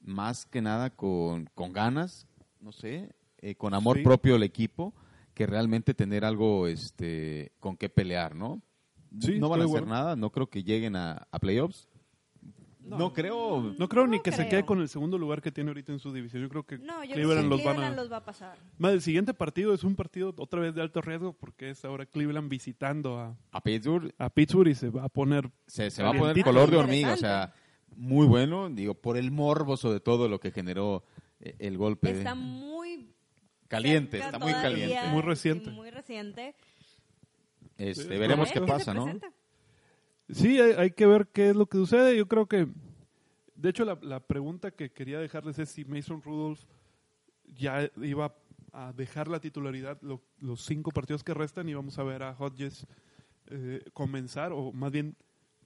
[SPEAKER 3] más que nada con, con ganas, no sé, eh, con amor
[SPEAKER 1] Sí.
[SPEAKER 3] propio el equipo, que realmente tener algo este, con qué pelear, ¿no?
[SPEAKER 1] Sí,
[SPEAKER 3] no van a hacer nada, no creo que lleguen a, a playoffs. No, creo.
[SPEAKER 1] No creo
[SPEAKER 2] No
[SPEAKER 1] ni que se quede con el segundo lugar que tiene ahorita en su división. Yo creo que
[SPEAKER 2] No, yo
[SPEAKER 1] Cleveland
[SPEAKER 2] creo
[SPEAKER 1] los
[SPEAKER 2] que
[SPEAKER 1] van
[SPEAKER 2] Cleveland
[SPEAKER 1] a...
[SPEAKER 2] los va a pasar.
[SPEAKER 1] Más, el siguiente partido es un partido otra vez de alto riesgo porque es ahora Cleveland visitando a,
[SPEAKER 3] A Pittsburgh
[SPEAKER 1] a Pittsburgh y se va a poner...
[SPEAKER 3] se, se va a poner color de hormiga, o sea, muy bueno, digo, por el morbo sobre todo lo que generó eh, el golpe.
[SPEAKER 2] Está muy
[SPEAKER 3] caliente, está muy caliente.
[SPEAKER 1] Muy reciente.
[SPEAKER 2] muy reciente.
[SPEAKER 3] Este,
[SPEAKER 1] Sí,
[SPEAKER 3] veremos
[SPEAKER 2] A
[SPEAKER 3] qué pasa, ¿no?
[SPEAKER 2] presenta.
[SPEAKER 1] Sí, hay, hay que ver qué es lo que sucede. Yo creo que... De hecho, la, la pregunta que quería dejarles es si Mason Rudolph ya iba a dejar la titularidad lo- los cinco partidos que restan y vamos a ver a Hodges eh, comenzar o más bien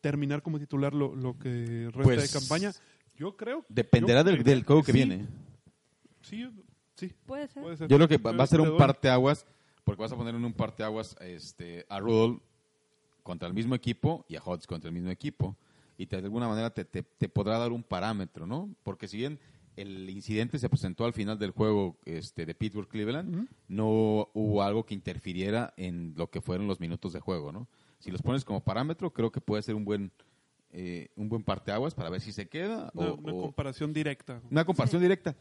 [SPEAKER 1] terminar como titular lo, lo que resta
[SPEAKER 3] Pues,
[SPEAKER 1] de campaña. Yo creo...
[SPEAKER 3] Dependerá
[SPEAKER 1] yo
[SPEAKER 3] del, del juego que
[SPEAKER 1] sí,
[SPEAKER 3] viene.
[SPEAKER 1] Sí, sí,
[SPEAKER 2] Puede ser.
[SPEAKER 1] puede ser.
[SPEAKER 3] Yo creo que va, va a ser un parteaguas, porque vas a poner en un parteaguas este, a Rudolph contra el mismo equipo y a Hodges contra el mismo equipo. Y te- de alguna manera te, te- te podrá dar un parámetro, ¿no? Porque si bien el incidente se presentó al final del juego este, de Pittsburgh-Cleveland, no hubo algo que interfiriera en lo que fueron los minutos de juego, ¿no? Si los pones como parámetro, creo que puede ser un buen, eh, un buen parteaguas para ver si se queda
[SPEAKER 1] Una,
[SPEAKER 3] o,
[SPEAKER 1] una
[SPEAKER 3] o-
[SPEAKER 1] comparación directa.
[SPEAKER 3] una comparación directa.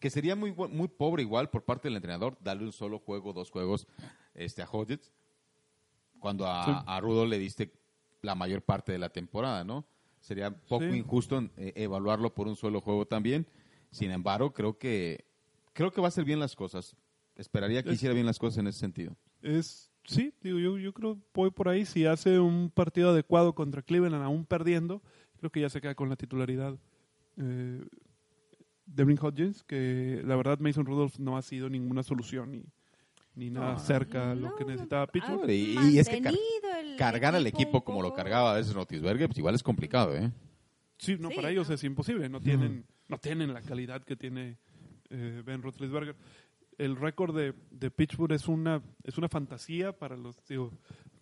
[SPEAKER 3] Que sería muy muy pobre igual por parte del entrenador darle un solo juego, dos juegos este, a Hodges, cuando a,
[SPEAKER 1] Sí.
[SPEAKER 3] a Rudolph le diste la mayor parte de la temporada, ¿no? Sería poco
[SPEAKER 1] Sí.
[SPEAKER 3] injusto eh, evaluarlo por un solo juego también. Sin embargo, creo que creo que va a hacer bien las cosas. Esperaría que
[SPEAKER 1] Es-
[SPEAKER 3] hiciera bien las cosas en ese sentido.
[SPEAKER 1] Es, sí, digo, yo, yo creo voy por ahí. Si hace un partido adecuado contra Cleveland, aún perdiendo, creo que ya se queda con la titularidad. Eh, Devin Hodges, que la verdad Mason Rudolph no ha sido ninguna solución ni, ni nada
[SPEAKER 3] No.
[SPEAKER 1] cerca a lo
[SPEAKER 2] No,
[SPEAKER 1] que
[SPEAKER 2] no,
[SPEAKER 1] necesitaba Pittsburgh.
[SPEAKER 3] Ah, y- y es que car-
[SPEAKER 2] Mantenido el
[SPEAKER 3] Cargar al equipo como lo cargaba a veces Rotisberger, pues igual es complicado, ¿eh?
[SPEAKER 1] Sí, no,
[SPEAKER 2] Sí,
[SPEAKER 1] para ellos
[SPEAKER 2] no.
[SPEAKER 1] es imposible. No tienen, no tienen la calidad que tiene eh, Ben Roethlisberger. El récord de, de Pittsburgh es una, es una fantasía para los digo,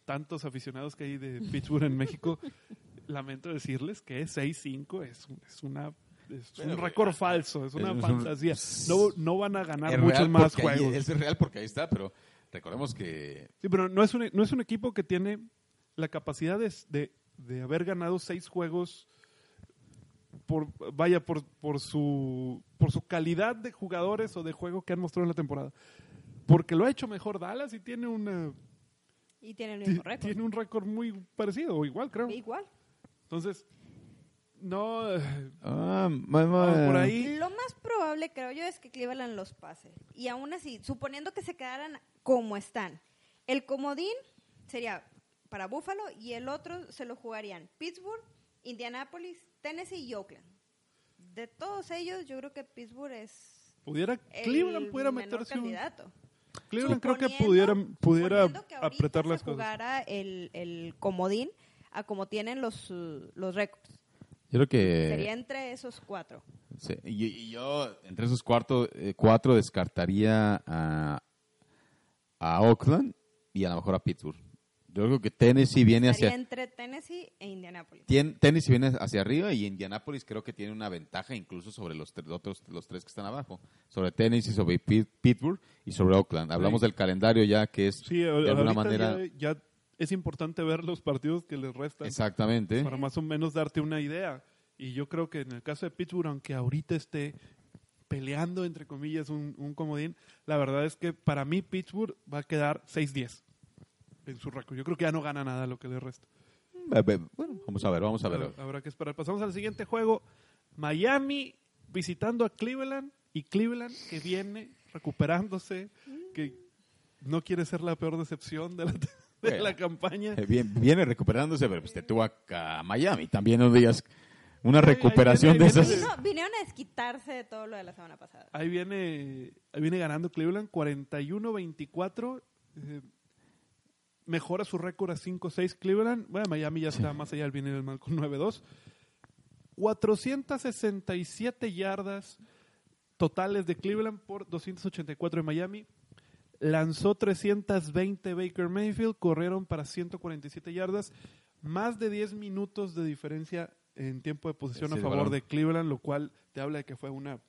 [SPEAKER 1] tantos aficionados que hay de Pittsburgh en México. Lamento decirles que 6-5 es, un- es una es un récord
[SPEAKER 3] ah,
[SPEAKER 1] falso, es una
[SPEAKER 3] es un-
[SPEAKER 1] fantasía. No, no van a ganar
[SPEAKER 3] Es
[SPEAKER 1] muchos más
[SPEAKER 3] ahí-
[SPEAKER 1] juegos.
[SPEAKER 3] es real porque ahí está, pero recordemos que
[SPEAKER 1] Sí, pero no es un, no es un equipo que tiene la capacidad de, de, de haber ganado seis juegos por vaya por, por su por su calidad de jugadores o de juego que han mostrado en la temporada. Porque lo ha hecho mejor Dallas y tiene una
[SPEAKER 2] Y tiene el
[SPEAKER 1] ti-
[SPEAKER 2] mismo récord.
[SPEAKER 1] tiene un récord muy parecido o igual, creo.
[SPEAKER 2] Igual.
[SPEAKER 1] Entonces no eh,
[SPEAKER 3] ah, ma- ma-
[SPEAKER 1] por ahí
[SPEAKER 2] Lo más probable, creo yo, es que Cleveland los pase. Y aún así, suponiendo que se quedaran como están, el comodín sería para Buffalo y el otro se lo jugarían Pittsburgh, Indianapolis, Tennessee y Oakland. De todos ellos, yo creo que Pittsburgh es
[SPEAKER 1] pudiera
[SPEAKER 2] el
[SPEAKER 1] Cleveland pudiera meterse un
[SPEAKER 2] candidato.
[SPEAKER 1] Cleveland creo que pudiera pudiera
[SPEAKER 2] que
[SPEAKER 1] apretar
[SPEAKER 2] se
[SPEAKER 1] las cosas.
[SPEAKER 2] jugara el, el comodín a como tienen los, los récords.
[SPEAKER 3] Yo creo que
[SPEAKER 2] Sería entre esos cuatro.
[SPEAKER 3] Sí, y, y yo entre esos cuarto, eh, cuatro descartaría a, a Oakland y a lo mejor a Pittsburgh. Yo creo que Tennessee viene hacia
[SPEAKER 2] entre Tennessee e Indianapolis.
[SPEAKER 3] tien- Tennessee viene hacia arriba y Indianapolis creo que tiene una ventaja incluso sobre los tres, otros los tres que están abajo, sobre Tennessee, sobre Pit- Pittsburgh y sobre Oakland. Hablamos
[SPEAKER 1] Sí.
[SPEAKER 3] del calendario ya que es
[SPEAKER 1] Sí,
[SPEAKER 3] de alguna manera
[SPEAKER 1] ya, ya es importante ver los partidos que les restan
[SPEAKER 3] exactamente.
[SPEAKER 1] para más o menos darte una idea. Y yo creo que en el caso de Pittsburgh, aunque ahorita esté peleando, entre comillas, un, un comodín, la verdad es que para mí Pittsburgh va a quedar 6-10 en su récord. Yo creo que ya no gana nada lo que le resta.
[SPEAKER 3] Bueno, vamos a ver, vamos a ver.
[SPEAKER 1] Habrá, habrá que esperar. Pasamos al siguiente juego. Miami visitando a Cleveland y Cleveland que viene recuperándose, que no quiere ser la peor decepción de la, de
[SPEAKER 3] Bueno.
[SPEAKER 1] la campaña.
[SPEAKER 3] Eh, bien- viene recuperándose, pero pues te tuvo acá a Miami. También no digas una
[SPEAKER 1] ahí
[SPEAKER 3] recuperación
[SPEAKER 1] viene-
[SPEAKER 3] de esas.
[SPEAKER 2] Vino- vinieron a desquitarse de todo lo de la semana pasada.
[SPEAKER 1] Ahí viene, ahí viene ganando Cleveland 41-24. eh, mejora su récord a 5-6 Cleveland. Bueno, Miami ya está más allá del bien y del mal con 9-2. 467 yardas totales de Cleveland por 284 de Miami. Lanzó 320 Baker Mayfield, corrieron para 147 yardas, más de 10 minutos de diferencia en tiempo de posición
[SPEAKER 3] Sí,
[SPEAKER 1] a favor de Cleveland, lo cual te habla de que fue una...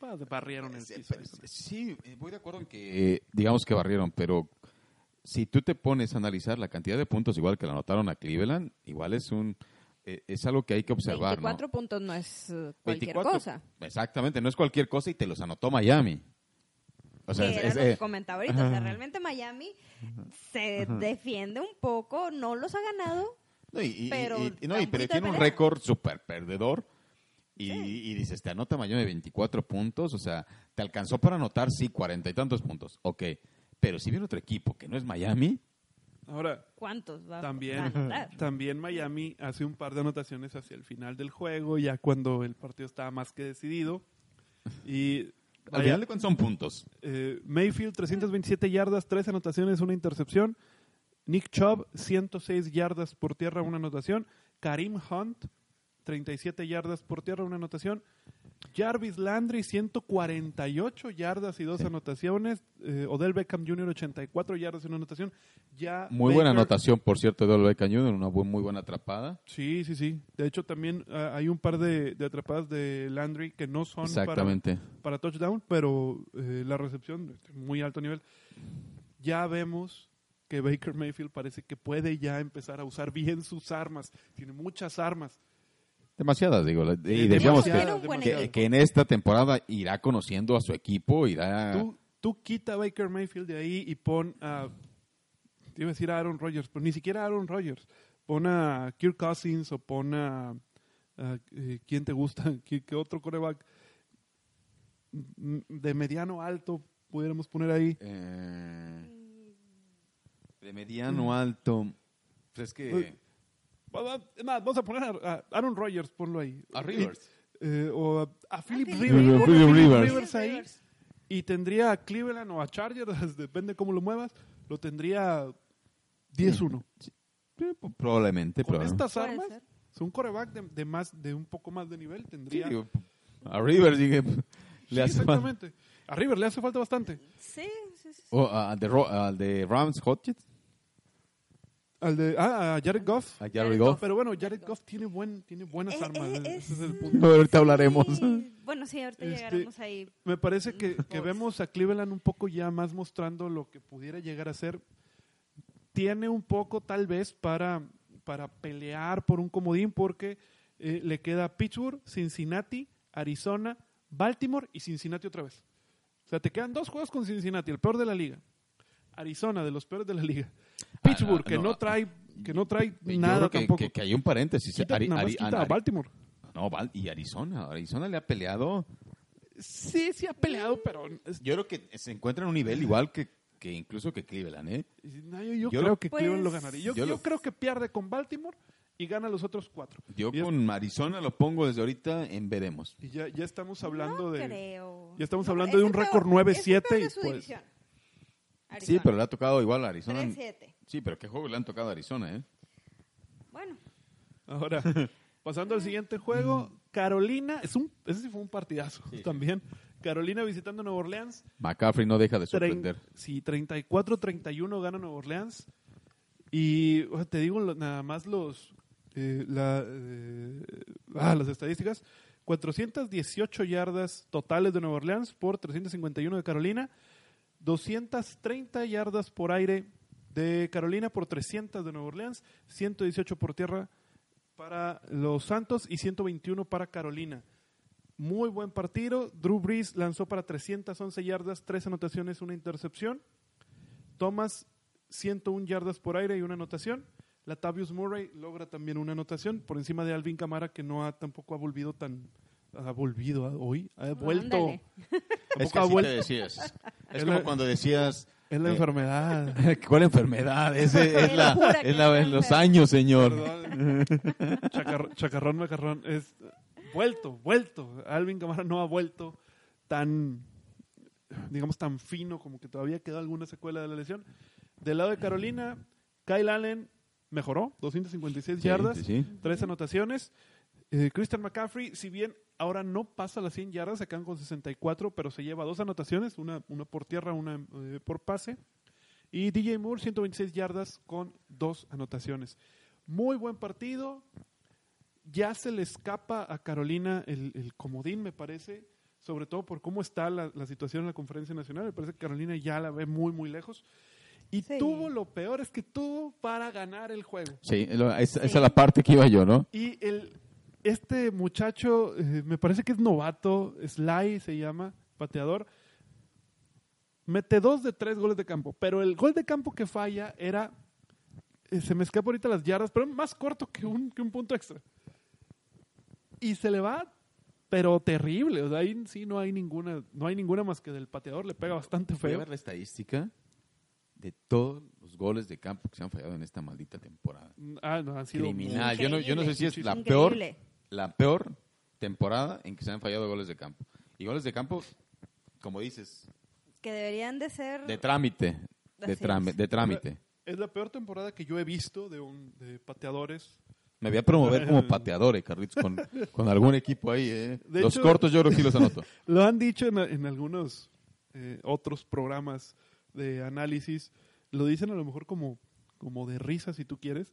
[SPEAKER 1] bah, barrieron el
[SPEAKER 3] Sí,
[SPEAKER 1] piso.
[SPEAKER 3] Sí, eh, voy de acuerdo en que eh, digamos que barrieron, pero si tú te pones a analizar la cantidad de puntos igual que le anotaron a Cleveland, igual es un eh, es algo que hay que observar,
[SPEAKER 2] 24
[SPEAKER 3] ¿no?
[SPEAKER 2] puntos no es eh, cualquier
[SPEAKER 3] 24,
[SPEAKER 2] cosa.
[SPEAKER 3] Exactamente, no es cualquier cosa y te los anotó Miami. O sea,
[SPEAKER 2] que
[SPEAKER 3] es-
[SPEAKER 2] era
[SPEAKER 3] es,
[SPEAKER 2] lo que
[SPEAKER 3] eh,
[SPEAKER 2] comentaba ahorita. O sea, realmente Miami se defiende un poco, no los ha ganado.
[SPEAKER 3] no, y,
[SPEAKER 2] pero
[SPEAKER 3] y- y- no, y-
[SPEAKER 2] un
[SPEAKER 3] pero tiene un récord súper perdedor. Y, y dices, te anota Miami 24 puntos, o sea, te alcanzó para anotar, sí, cuarenta y tantos puntos, ok. Pero si viene otro equipo que no es Miami,
[SPEAKER 1] Ahora,
[SPEAKER 2] ¿Cuántos va
[SPEAKER 1] También,
[SPEAKER 2] a anotar?
[SPEAKER 1] también Miami hace un par de anotaciones hacia el final del juego, ya cuando el partido estaba más que decidido. Y
[SPEAKER 3] al final de cuentas son puntos.
[SPEAKER 1] eh, Mayfield, 327 yardas, 3 anotaciones, una intercepción. Nick Chubb, 106 yardas por tierra, una anotación. Karim Hunt, 37 yardas por tierra, una anotación. Jarvis Landry, 148 yardas y dos
[SPEAKER 3] Sí.
[SPEAKER 1] anotaciones. Eh, Odell Beckham Jr., 84 yardas y una anotación. Ya
[SPEAKER 3] Muy buena anotación, por cierto, de Olbeca Jr., una bu- muy buena atrapada.
[SPEAKER 1] Sí, sí, sí. De hecho, también ah, hay un par de, de atrapadas de Landry que no son para,
[SPEAKER 3] Exactamente.
[SPEAKER 1] para touchdown, pero eh, la recepción, muy alto nivel. Ya vemos que Baker Mayfield parece que puede ya empezar a usar bien sus armas. Tiene muchas armas.
[SPEAKER 3] Demasiadas, digo. Y
[SPEAKER 2] buen
[SPEAKER 1] demasiadas.
[SPEAKER 3] que, que en esta temporada irá conociendo a su equipo, irá...
[SPEAKER 1] Tú, tú quita a Baker Mayfield de ahí y pon a. Te iba a decir a Aaron Rodgers, pero ni siquiera a Aaron Rodgers. Pon a Kirk Cousins o pon a. a, eh, ¿Quién te gusta? ¿Qué, qué otro coreback? De mediano alto pudiéramos poner ahí.
[SPEAKER 3] eh, de mediano alto. Pues es que...
[SPEAKER 1] Uy. Va- va- es más, vamos a poner a, Aaron Rodgers, ponlo ahí.
[SPEAKER 3] A Rivers.
[SPEAKER 1] Eh, o a, a Philip Rivers.
[SPEAKER 3] Rivers. Rivers.
[SPEAKER 1] Rivers ahí. Y tendría a Cleveland o a Chargers, depende cómo lo muevas, lo tendría 10-1.
[SPEAKER 3] Sí, probablemente,
[SPEAKER 1] Con
[SPEAKER 3] probablemente.
[SPEAKER 1] estas armas, es un coreback de, de más, de un poco más de nivel,
[SPEAKER 3] Sí,
[SPEAKER 1] tendría.
[SPEAKER 3] digo, a Rivers, dije,
[SPEAKER 1] Sí,
[SPEAKER 3] le hace falta.
[SPEAKER 1] exactamente. A River le hace falta bastante.
[SPEAKER 2] Sí, sí, sí.
[SPEAKER 3] O al de, Ro- al de Rams Hotchets,
[SPEAKER 1] Al de, ah, a Jared Goff.
[SPEAKER 3] a Jared
[SPEAKER 2] Jared
[SPEAKER 3] Goff.
[SPEAKER 2] Goff.
[SPEAKER 1] Pero bueno, Jared Goff tiene, buen, tiene buenas
[SPEAKER 2] Eh,
[SPEAKER 1] armas.
[SPEAKER 2] eh,
[SPEAKER 1] ese
[SPEAKER 2] es-
[SPEAKER 1] el punto.
[SPEAKER 3] Ahorita hablaremos.
[SPEAKER 2] Sí, Bueno, sí, ahorita
[SPEAKER 1] Este,
[SPEAKER 2] llegaremos ahí.
[SPEAKER 1] Me parece que, que vemos a Cleveland un poco ya más mostrando lo que pudiera llegar a ser. Tiene un poco tal vez para, para pelear por un comodín porque eh, le queda Pittsburgh, Cincinnati, Arizona, Baltimore y Cincinnati otra vez. O sea, te quedan dos juegos con Cincinnati, el peor de la liga. Arizona, de los peores de la liga. Pittsburgh,
[SPEAKER 3] Ah,
[SPEAKER 1] que
[SPEAKER 3] no,
[SPEAKER 1] no trae, que no trae
[SPEAKER 3] Yo
[SPEAKER 1] nada
[SPEAKER 3] creo que,
[SPEAKER 1] tampoco.
[SPEAKER 3] que- que hay un paréntesis.
[SPEAKER 1] Quita-
[SPEAKER 3] Ari-
[SPEAKER 1] nada más
[SPEAKER 3] Ari-
[SPEAKER 1] quita a
[SPEAKER 3] Ari-
[SPEAKER 1] Baltimore.
[SPEAKER 3] no, y Arizona. Arizona le ha peleado.
[SPEAKER 1] Sí, sí ha peleado, pero
[SPEAKER 3] Yo creo que se encuentra en un nivel igual que, que incluso que Cleveland, ¿eh?
[SPEAKER 1] No, yo, yo
[SPEAKER 3] Yo
[SPEAKER 1] creo
[SPEAKER 3] lo-
[SPEAKER 1] que
[SPEAKER 2] Pues,
[SPEAKER 1] Cleveland lo ganaría. Yo,
[SPEAKER 3] yo
[SPEAKER 1] yo
[SPEAKER 3] lo-
[SPEAKER 1] creo que pierde con Baltimore y gana los otros cuatro.
[SPEAKER 3] Yo
[SPEAKER 1] y, es-
[SPEAKER 3] con Arizona lo pongo desde ahorita en veremos.
[SPEAKER 1] y ya, ya estamos hablando
[SPEAKER 2] no
[SPEAKER 1] de...
[SPEAKER 2] creo.
[SPEAKER 1] ya estamos
[SPEAKER 2] No,
[SPEAKER 1] hablando de un récord 9-7
[SPEAKER 2] es el peor de
[SPEAKER 1] y pues-
[SPEAKER 2] división.
[SPEAKER 3] Sí,
[SPEAKER 2] Arizona.
[SPEAKER 3] pero le ha tocado igual a Arizona.
[SPEAKER 2] 3-7.
[SPEAKER 3] Sí, pero qué juego le han tocado a Arizona, ¿eh?
[SPEAKER 2] Bueno,
[SPEAKER 1] Ahora, pasando al siguiente juego, Carolina, es un, ese sí fue un partidazo también. Carolina visitando Nueva Orleans.
[SPEAKER 3] McCaffrey no deja de
[SPEAKER 1] Trein-
[SPEAKER 3] sorprender.
[SPEAKER 1] sí, 34-31 gana Nueva Orleans. Y o sea, te digo lo- nada más los eh, la, eh, ah, las estadísticas. 418 yardas totales de Nueva Orleans por 351 de Carolina. 230 yardas por aire de Carolina por 300 de Nueva Orleans. 118 por tierra para los Santos y 121 para Carolina. Muy buen partido. Drew Brees lanzó para 311 yardas, tres anotaciones, una intercepción. Thomas, 101 yardas por aire y una anotación. Latavius Murray logra también una anotación por encima de Alvin Camara, que no ha tampoco ha volvido tan. Ha volvido a- hoy, ha vuelto.
[SPEAKER 3] Es que
[SPEAKER 1] ha
[SPEAKER 3] así te
[SPEAKER 1] vuelto.
[SPEAKER 3] decías. Es
[SPEAKER 1] Es
[SPEAKER 3] como
[SPEAKER 1] la-
[SPEAKER 3] cuando decías...
[SPEAKER 1] Es la
[SPEAKER 3] eh,
[SPEAKER 1] enfermedad.
[SPEAKER 3] ¿Cuál enfermedad? Es,
[SPEAKER 2] Qué
[SPEAKER 3] la, es la-
[SPEAKER 2] está
[SPEAKER 3] los años, señor.
[SPEAKER 1] Chacar- chacarrón, macarrón. Es vuelto, vuelto. Alvin Camara no ha vuelto tan, digamos, tan fino como que todavía queda alguna secuela de la lesión. Del lado de Carolina, Kyle Allen mejoró, 256
[SPEAKER 3] Sí,
[SPEAKER 1] yardas,
[SPEAKER 3] sí, sí.
[SPEAKER 1] tres anotaciones. Eh, Christian McCaffrey, si bien ahora no pasa las 100 yardas, se quedan con 64, pero se lleva dos anotaciones, una, una por tierra, una eh, por pase. Y DJ Moore, 126 yardas con dos anotaciones. Muy buen partido. Ya se le escapa a Carolina el, el comodín, me parece, sobre todo por cómo está la, la situación en la conferencia nacional. Me parece que Carolina ya la ve muy, muy lejos. Y
[SPEAKER 2] Sí.
[SPEAKER 1] tuvo lo peor, es que tuvo para ganar el juego.
[SPEAKER 3] Sí, es- esa
[SPEAKER 2] Sí.
[SPEAKER 3] es la parte que iba yo, ¿no?
[SPEAKER 1] Y el, este muchacho, eh, me parece que es novato, Sly se llama, pateador, mete dos de tres goles de campo, pero el gol de campo que falla era, eh, se me escapa ahorita las yardas, pero más corto que un, que un punto extra. Y se le va, pero terrible, o sea, ahí sí no hay ninguna, no hay ninguna más que del pateador, le pega bastante
[SPEAKER 3] Voy a
[SPEAKER 1] feo.
[SPEAKER 3] ver la estadística de todos los goles de campo que se han fallado en esta maldita temporada.
[SPEAKER 1] Ah, no, han sido
[SPEAKER 3] Criminal. Yo no, yo no sé si es la
[SPEAKER 2] Increíble.
[SPEAKER 3] peor, la peor temporada en que se han fallado goles de campo. Y goles de campo, como dices,
[SPEAKER 2] Que deberían de ser...
[SPEAKER 3] de trámite. De, trámite
[SPEAKER 2] es.
[SPEAKER 3] de trámite.
[SPEAKER 1] Es la peor temporada que yo he visto de, un, de pateadores
[SPEAKER 3] Me voy a promover como pateador, eh, Carlitos, con, con algún equipo ahí. Eh.
[SPEAKER 1] De
[SPEAKER 3] los
[SPEAKER 1] hecho-
[SPEAKER 3] cortos yo creo que sí los anoto.
[SPEAKER 1] Lo han dicho en, en algunos eh, otros programas de análisis. Lo dicen a lo mejor como, como de risa, si tú quieres.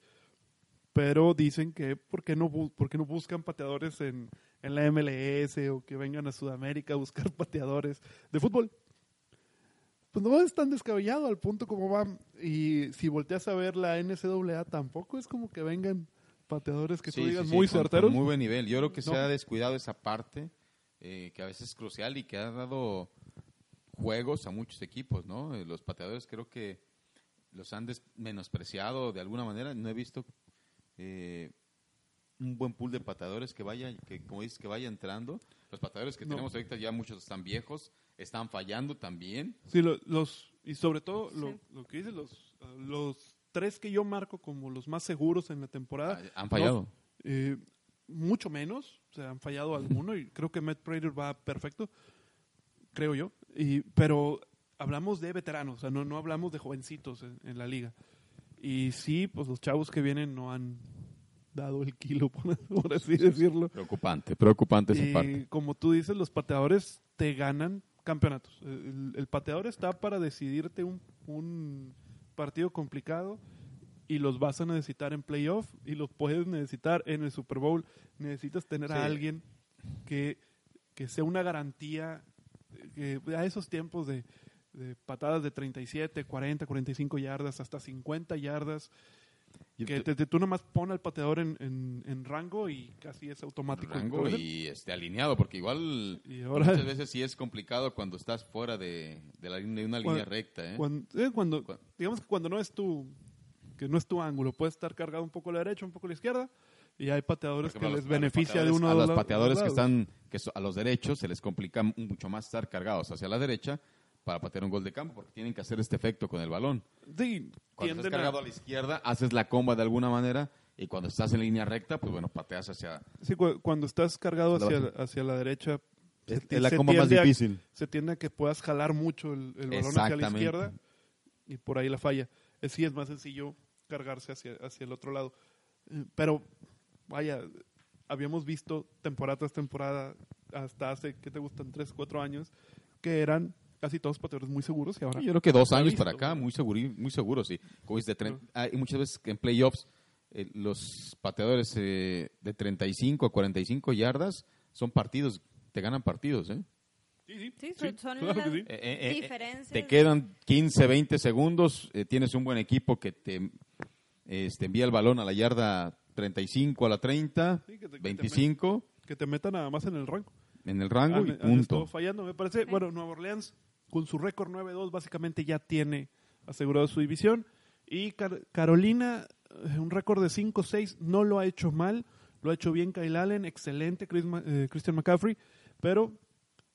[SPEAKER 1] Pero dicen que ¿por qué no, por qué no buscan pateadores en, en la MLS o que vengan a Sudamérica a buscar pateadores de fútbol? Pues no es tan descabellado al punto como van. Y si volteas a ver la NCAA, tampoco es como que vengan pateadores que
[SPEAKER 3] Sí,
[SPEAKER 1] tú digas
[SPEAKER 3] sí,
[SPEAKER 1] muy certeros.
[SPEAKER 3] muy buen nivel. Yo creo que se ha descuidado esa parte, eh, que a veces es crucial y que ha dado juegos a muchos equipos, ¿no? Eh, Los pateadores creo que los han menospreciado de alguna manera. No he visto eh, un buen pool de pateadores que vaya, que como dices, que vaya entrando. Los pateadores que
[SPEAKER 1] No.
[SPEAKER 3] tenemos ahorita ya muchos están viejos, están fallando también.
[SPEAKER 1] Sí, lo- los, y sobre todo lo,
[SPEAKER 2] Sí.
[SPEAKER 1] lo que dices, los, los tres que yo marco como los más seguros en la temporada.
[SPEAKER 3] Ah, han fallado.
[SPEAKER 1] no, eh, mucho menos, o sea, han fallado alguno y creo que Matt Prater va perfecto, creo yo. Y, pero hablamos de veteranos, o sea, no, no hablamos de jovencitos en, en la liga. Y sí, pues los chavos que vienen no han dado el kilo, por, por así decirlo.
[SPEAKER 3] Preocupante, preocupante esa
[SPEAKER 1] Y
[SPEAKER 3] parte.
[SPEAKER 1] como tú dices, los pateadores te ganan campeonatos. El, el pateador está para decidirte un, un partido complicado y los vas a necesitar en playoff y los puedes necesitar en el Super Bowl. Necesitas tener a alguien que, que sea una garantía que a esos tiempos de, de patadas de 37, 40, 45 yardas, hasta 50 yardas,
[SPEAKER 3] Y
[SPEAKER 1] que
[SPEAKER 3] te-
[SPEAKER 1] te, tú nomás pon al pateador en, en- en rango y casi es automático.
[SPEAKER 3] rango y este alineado, porque igual
[SPEAKER 1] ahora-
[SPEAKER 3] muchas veces sí es complicado cuando estás fuera de, de, la, línea- de una línea recta. ¿eh?
[SPEAKER 1] Cuando, eh, cuando-
[SPEAKER 3] Cu-
[SPEAKER 1] digamos que cuando no es tu que no es tu ángulo, puede estar cargado un poco a la derecha, un poco a la izquierda, y hay pateadores que les beneficia de uno
[SPEAKER 3] a los
[SPEAKER 1] los
[SPEAKER 3] pateadores que están que so- a los derechos se les complica mucho más estar cargados hacia la derecha para patear un gol de campo porque tienen que hacer este efecto con el balón.
[SPEAKER 1] Sí,
[SPEAKER 3] Cuando estás cargado
[SPEAKER 1] a-
[SPEAKER 3] a la izquierda haces la comba de alguna manera y cuando estás en línea recta pues bueno pateas hacia
[SPEAKER 1] sí, cu- cuando estás cargado hacia, hacia la derecha, se
[SPEAKER 3] es,
[SPEAKER 1] ti-
[SPEAKER 3] es la
[SPEAKER 1] se
[SPEAKER 3] comba más
[SPEAKER 1] a-
[SPEAKER 3] difícil.
[SPEAKER 1] se tiende a que puedas jalar mucho el, el balón hacia la izquierda y por ahí la falla. Eh, sí es más sencillo cargarse hacia, hacia el otro lado. Eh, Pero, vaya, habíamos visto temporada tras temporada, hasta hace, ¿qué te gustan? Tres, cuatro años, que eran casi todos pateadores muy seguros y ahora...
[SPEAKER 3] Yo creo que dos años
[SPEAKER 1] visto,
[SPEAKER 3] para acá, muy seguro, muy seguro, sí. Como dices, de tre- hay muchas veces que en playoffs eh, los pateadores eh, de 35 a 45 yardas son partidos, te ganan partidos, ¿eh?
[SPEAKER 1] Sí, sí,
[SPEAKER 2] Sí,
[SPEAKER 1] sí,
[SPEAKER 2] son,
[SPEAKER 1] claro que
[SPEAKER 2] las
[SPEAKER 1] sí.
[SPEAKER 3] Eh, eh, eh,
[SPEAKER 2] diferencias.
[SPEAKER 3] Te quedan 15, 20 segundos, eh, tienes un buen equipo que te este, envía el balón a la yarda 35 a la 30,
[SPEAKER 1] Sí, que te- que te
[SPEAKER 3] 25
[SPEAKER 1] Que te metan nada más en el rango.
[SPEAKER 3] en el rango
[SPEAKER 1] Han-
[SPEAKER 3] y
[SPEAKER 1] han
[SPEAKER 3] punto.
[SPEAKER 1] fallando, me parece. Bueno, Nueva Orleans, con su récord 9-2, básicamente ya tiene asegurado su división. Y Car- Carolina, eh, un récord de 5-6, no lo ha hecho mal. Lo ha hecho bien Kyle Allen, excelente Chris Ma- eh, Christian McCaffrey, pero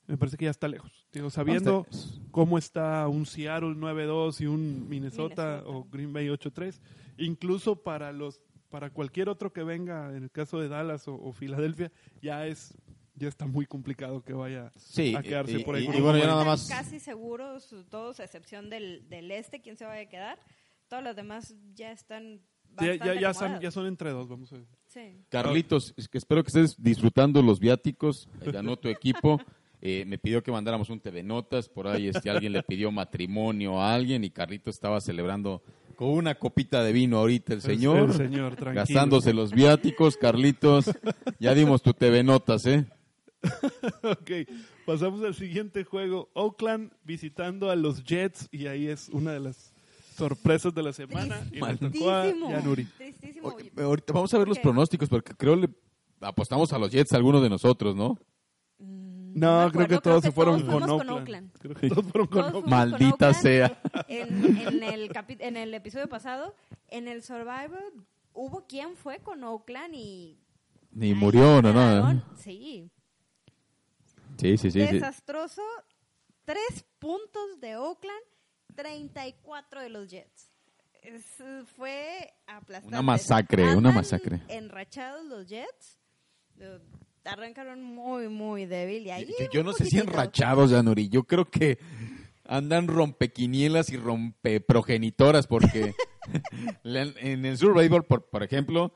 [SPEAKER 1] me parece que ya está lejos. Digo, sabiendo cómo está un Seattle 9-2 y un Minnesota,
[SPEAKER 2] Minnesota.
[SPEAKER 1] o Green Bay 8-3, incluso para los para cualquier otro que venga, en el caso de Dallas o, o Filadelfia, ya es ya está muy complicado que vaya
[SPEAKER 3] Sí,
[SPEAKER 1] a quedarse
[SPEAKER 3] y-
[SPEAKER 1] por ahí.
[SPEAKER 3] y- bueno, ya nada
[SPEAKER 2] Están
[SPEAKER 3] más-
[SPEAKER 2] casi seguros, todos a excepción del, del este, quién se vaya a quedar. Todos los demás ya están
[SPEAKER 1] Sí, ya, ya, son, ya son entre dos, vamos a ver.
[SPEAKER 2] Sí.
[SPEAKER 3] Carlitos, es que espero que estés disfrutando los viáticos. Ganó tu equipo. Eh, me pidió que mandáramos un TV Notas. Por ahí este, alguien le pidió matrimonio a alguien y Carlitos estaba celebrando con una copita de vino ahorita el señor.
[SPEAKER 1] El señor, tranquilo.
[SPEAKER 3] Gastándose los viáticos, Carlitos. Ya dimos tu TV Notas, ¿eh?
[SPEAKER 1] ok, pasamos al siguiente juego. Oakland visitando a los Jets y ahí es una de las sorpresas de la semana. Y le tocó a
[SPEAKER 2] Tristísimo.
[SPEAKER 1] Yanuri.
[SPEAKER 2] Tristísimo.
[SPEAKER 3] Ahorita vamos a ver los
[SPEAKER 2] Ok.
[SPEAKER 3] pronósticos porque creo le apostamos a los Jets algunos de nosotros, ¿no?
[SPEAKER 1] No,
[SPEAKER 2] me
[SPEAKER 1] creo que todos
[SPEAKER 2] creo
[SPEAKER 1] se fueron
[SPEAKER 2] todos
[SPEAKER 1] con Oakland.
[SPEAKER 2] con Oakland.
[SPEAKER 1] Creo que todos fueron con
[SPEAKER 2] Todos
[SPEAKER 1] Oakland.
[SPEAKER 2] con
[SPEAKER 3] Maldita
[SPEAKER 2] Oakland.
[SPEAKER 3] sea.
[SPEAKER 2] En, en el capi- en el episodio pasado, en el Survivor, hubo quien fue con Oakland y...
[SPEAKER 3] Ni
[SPEAKER 2] ahí
[SPEAKER 3] murió, no, no.
[SPEAKER 2] Sí.
[SPEAKER 3] Sí, sí, sí.
[SPEAKER 2] Desastroso. Tres puntos de Oakland, 34 de los Jets. Es- fue aplastante.
[SPEAKER 3] Una masacre, una masacre.
[SPEAKER 2] Enrachados los Jets. Arrancaron muy, muy débil. Y ahí
[SPEAKER 3] Yo, no sé si enrachados, Yanuri. Yo creo que andan rompequinielas y rompeprogenitoras porque le- en el Survivor, por, por ejemplo,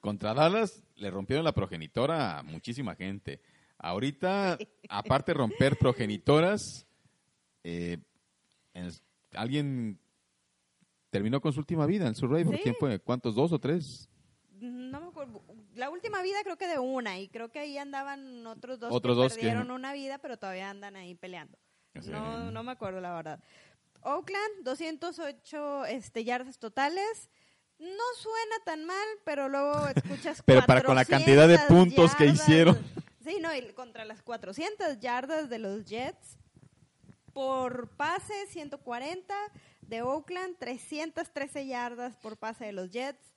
[SPEAKER 3] contra Dallas le rompieron la progenitora a muchísima gente. Ahorita, aparte de romper progenitoras, eh, en- alguien terminó con su última vida en Survivor.
[SPEAKER 2] Sí.
[SPEAKER 3] ¿Quién fue? ¿Cuántos? ¿Dos o tres?
[SPEAKER 2] No me acuerdo. La última vida creo que de una. Y creo que ahí andaban otros dos
[SPEAKER 3] Otros
[SPEAKER 2] que
[SPEAKER 3] dos que-
[SPEAKER 2] perdieron una vida, pero todavía andan ahí peleando.
[SPEAKER 3] Sí.
[SPEAKER 2] No, no me acuerdo la verdad. Oakland, 208 este, yardas totales. No suena tan mal, pero luego escuchas
[SPEAKER 3] Pero para con la cantidad de
[SPEAKER 2] 400
[SPEAKER 3] puntos que hicieron.
[SPEAKER 2] Sí, no, y contra las 400 yardas de los Jets. Por pase, 140 de Oakland, 313 yardas por pase de los Jets.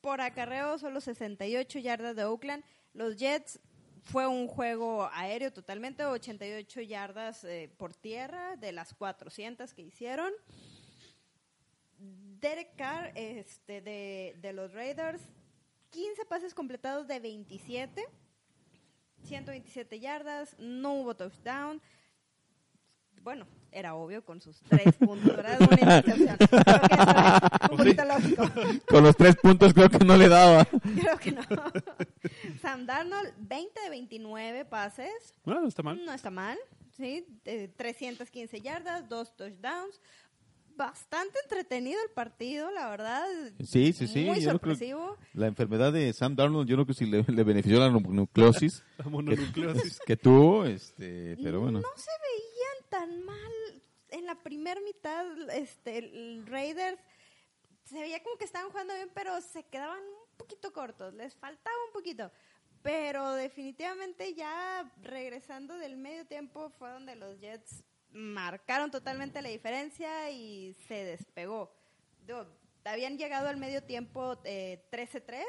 [SPEAKER 2] Por acarreo, solo 68 yardas de Oakland. Los Jets fue un juego aéreo totalmente, 88 yardas eh, por tierra de las 400 que hicieron. Derek Carr este, de, de los Raiders, 15 pases completados de 27, 127 yardas, no hubo touchdown. Bueno, era obvio con sus tres puntos, ¿verdad? Una intercepción. Creo que eso es un poquito lógico.
[SPEAKER 3] Con los tres puntos creo que no le daba.
[SPEAKER 2] Creo que no. Sam Darnold, 20 de 29 pases.
[SPEAKER 1] Bueno, no está mal.
[SPEAKER 2] No está mal, ¿sí? Eh, 315 yardas, dos touchdowns. Bastante entretenido el partido, la verdad.
[SPEAKER 3] Sí, sí, sí.
[SPEAKER 2] Muy
[SPEAKER 3] yo no creo-
[SPEAKER 2] sorpresivo.
[SPEAKER 3] La enfermedad de Sam Darnold, yo creo que sí le, le benefició la nucleosis
[SPEAKER 1] La mononucleosis.
[SPEAKER 3] que tuvo, este, pero bueno.
[SPEAKER 2] No se veían tan mal en la primera mitad. Este, el Raiders se veía como que estaban jugando bien, pero se quedaban un poquito cortos. Les faltaba un poquito. Pero definitivamente ya regresando del medio tiempo fue donde los Jets marcaron totalmente la diferencia y se despegó. Digo, habían llegado al medio tiempo eh, 13-3.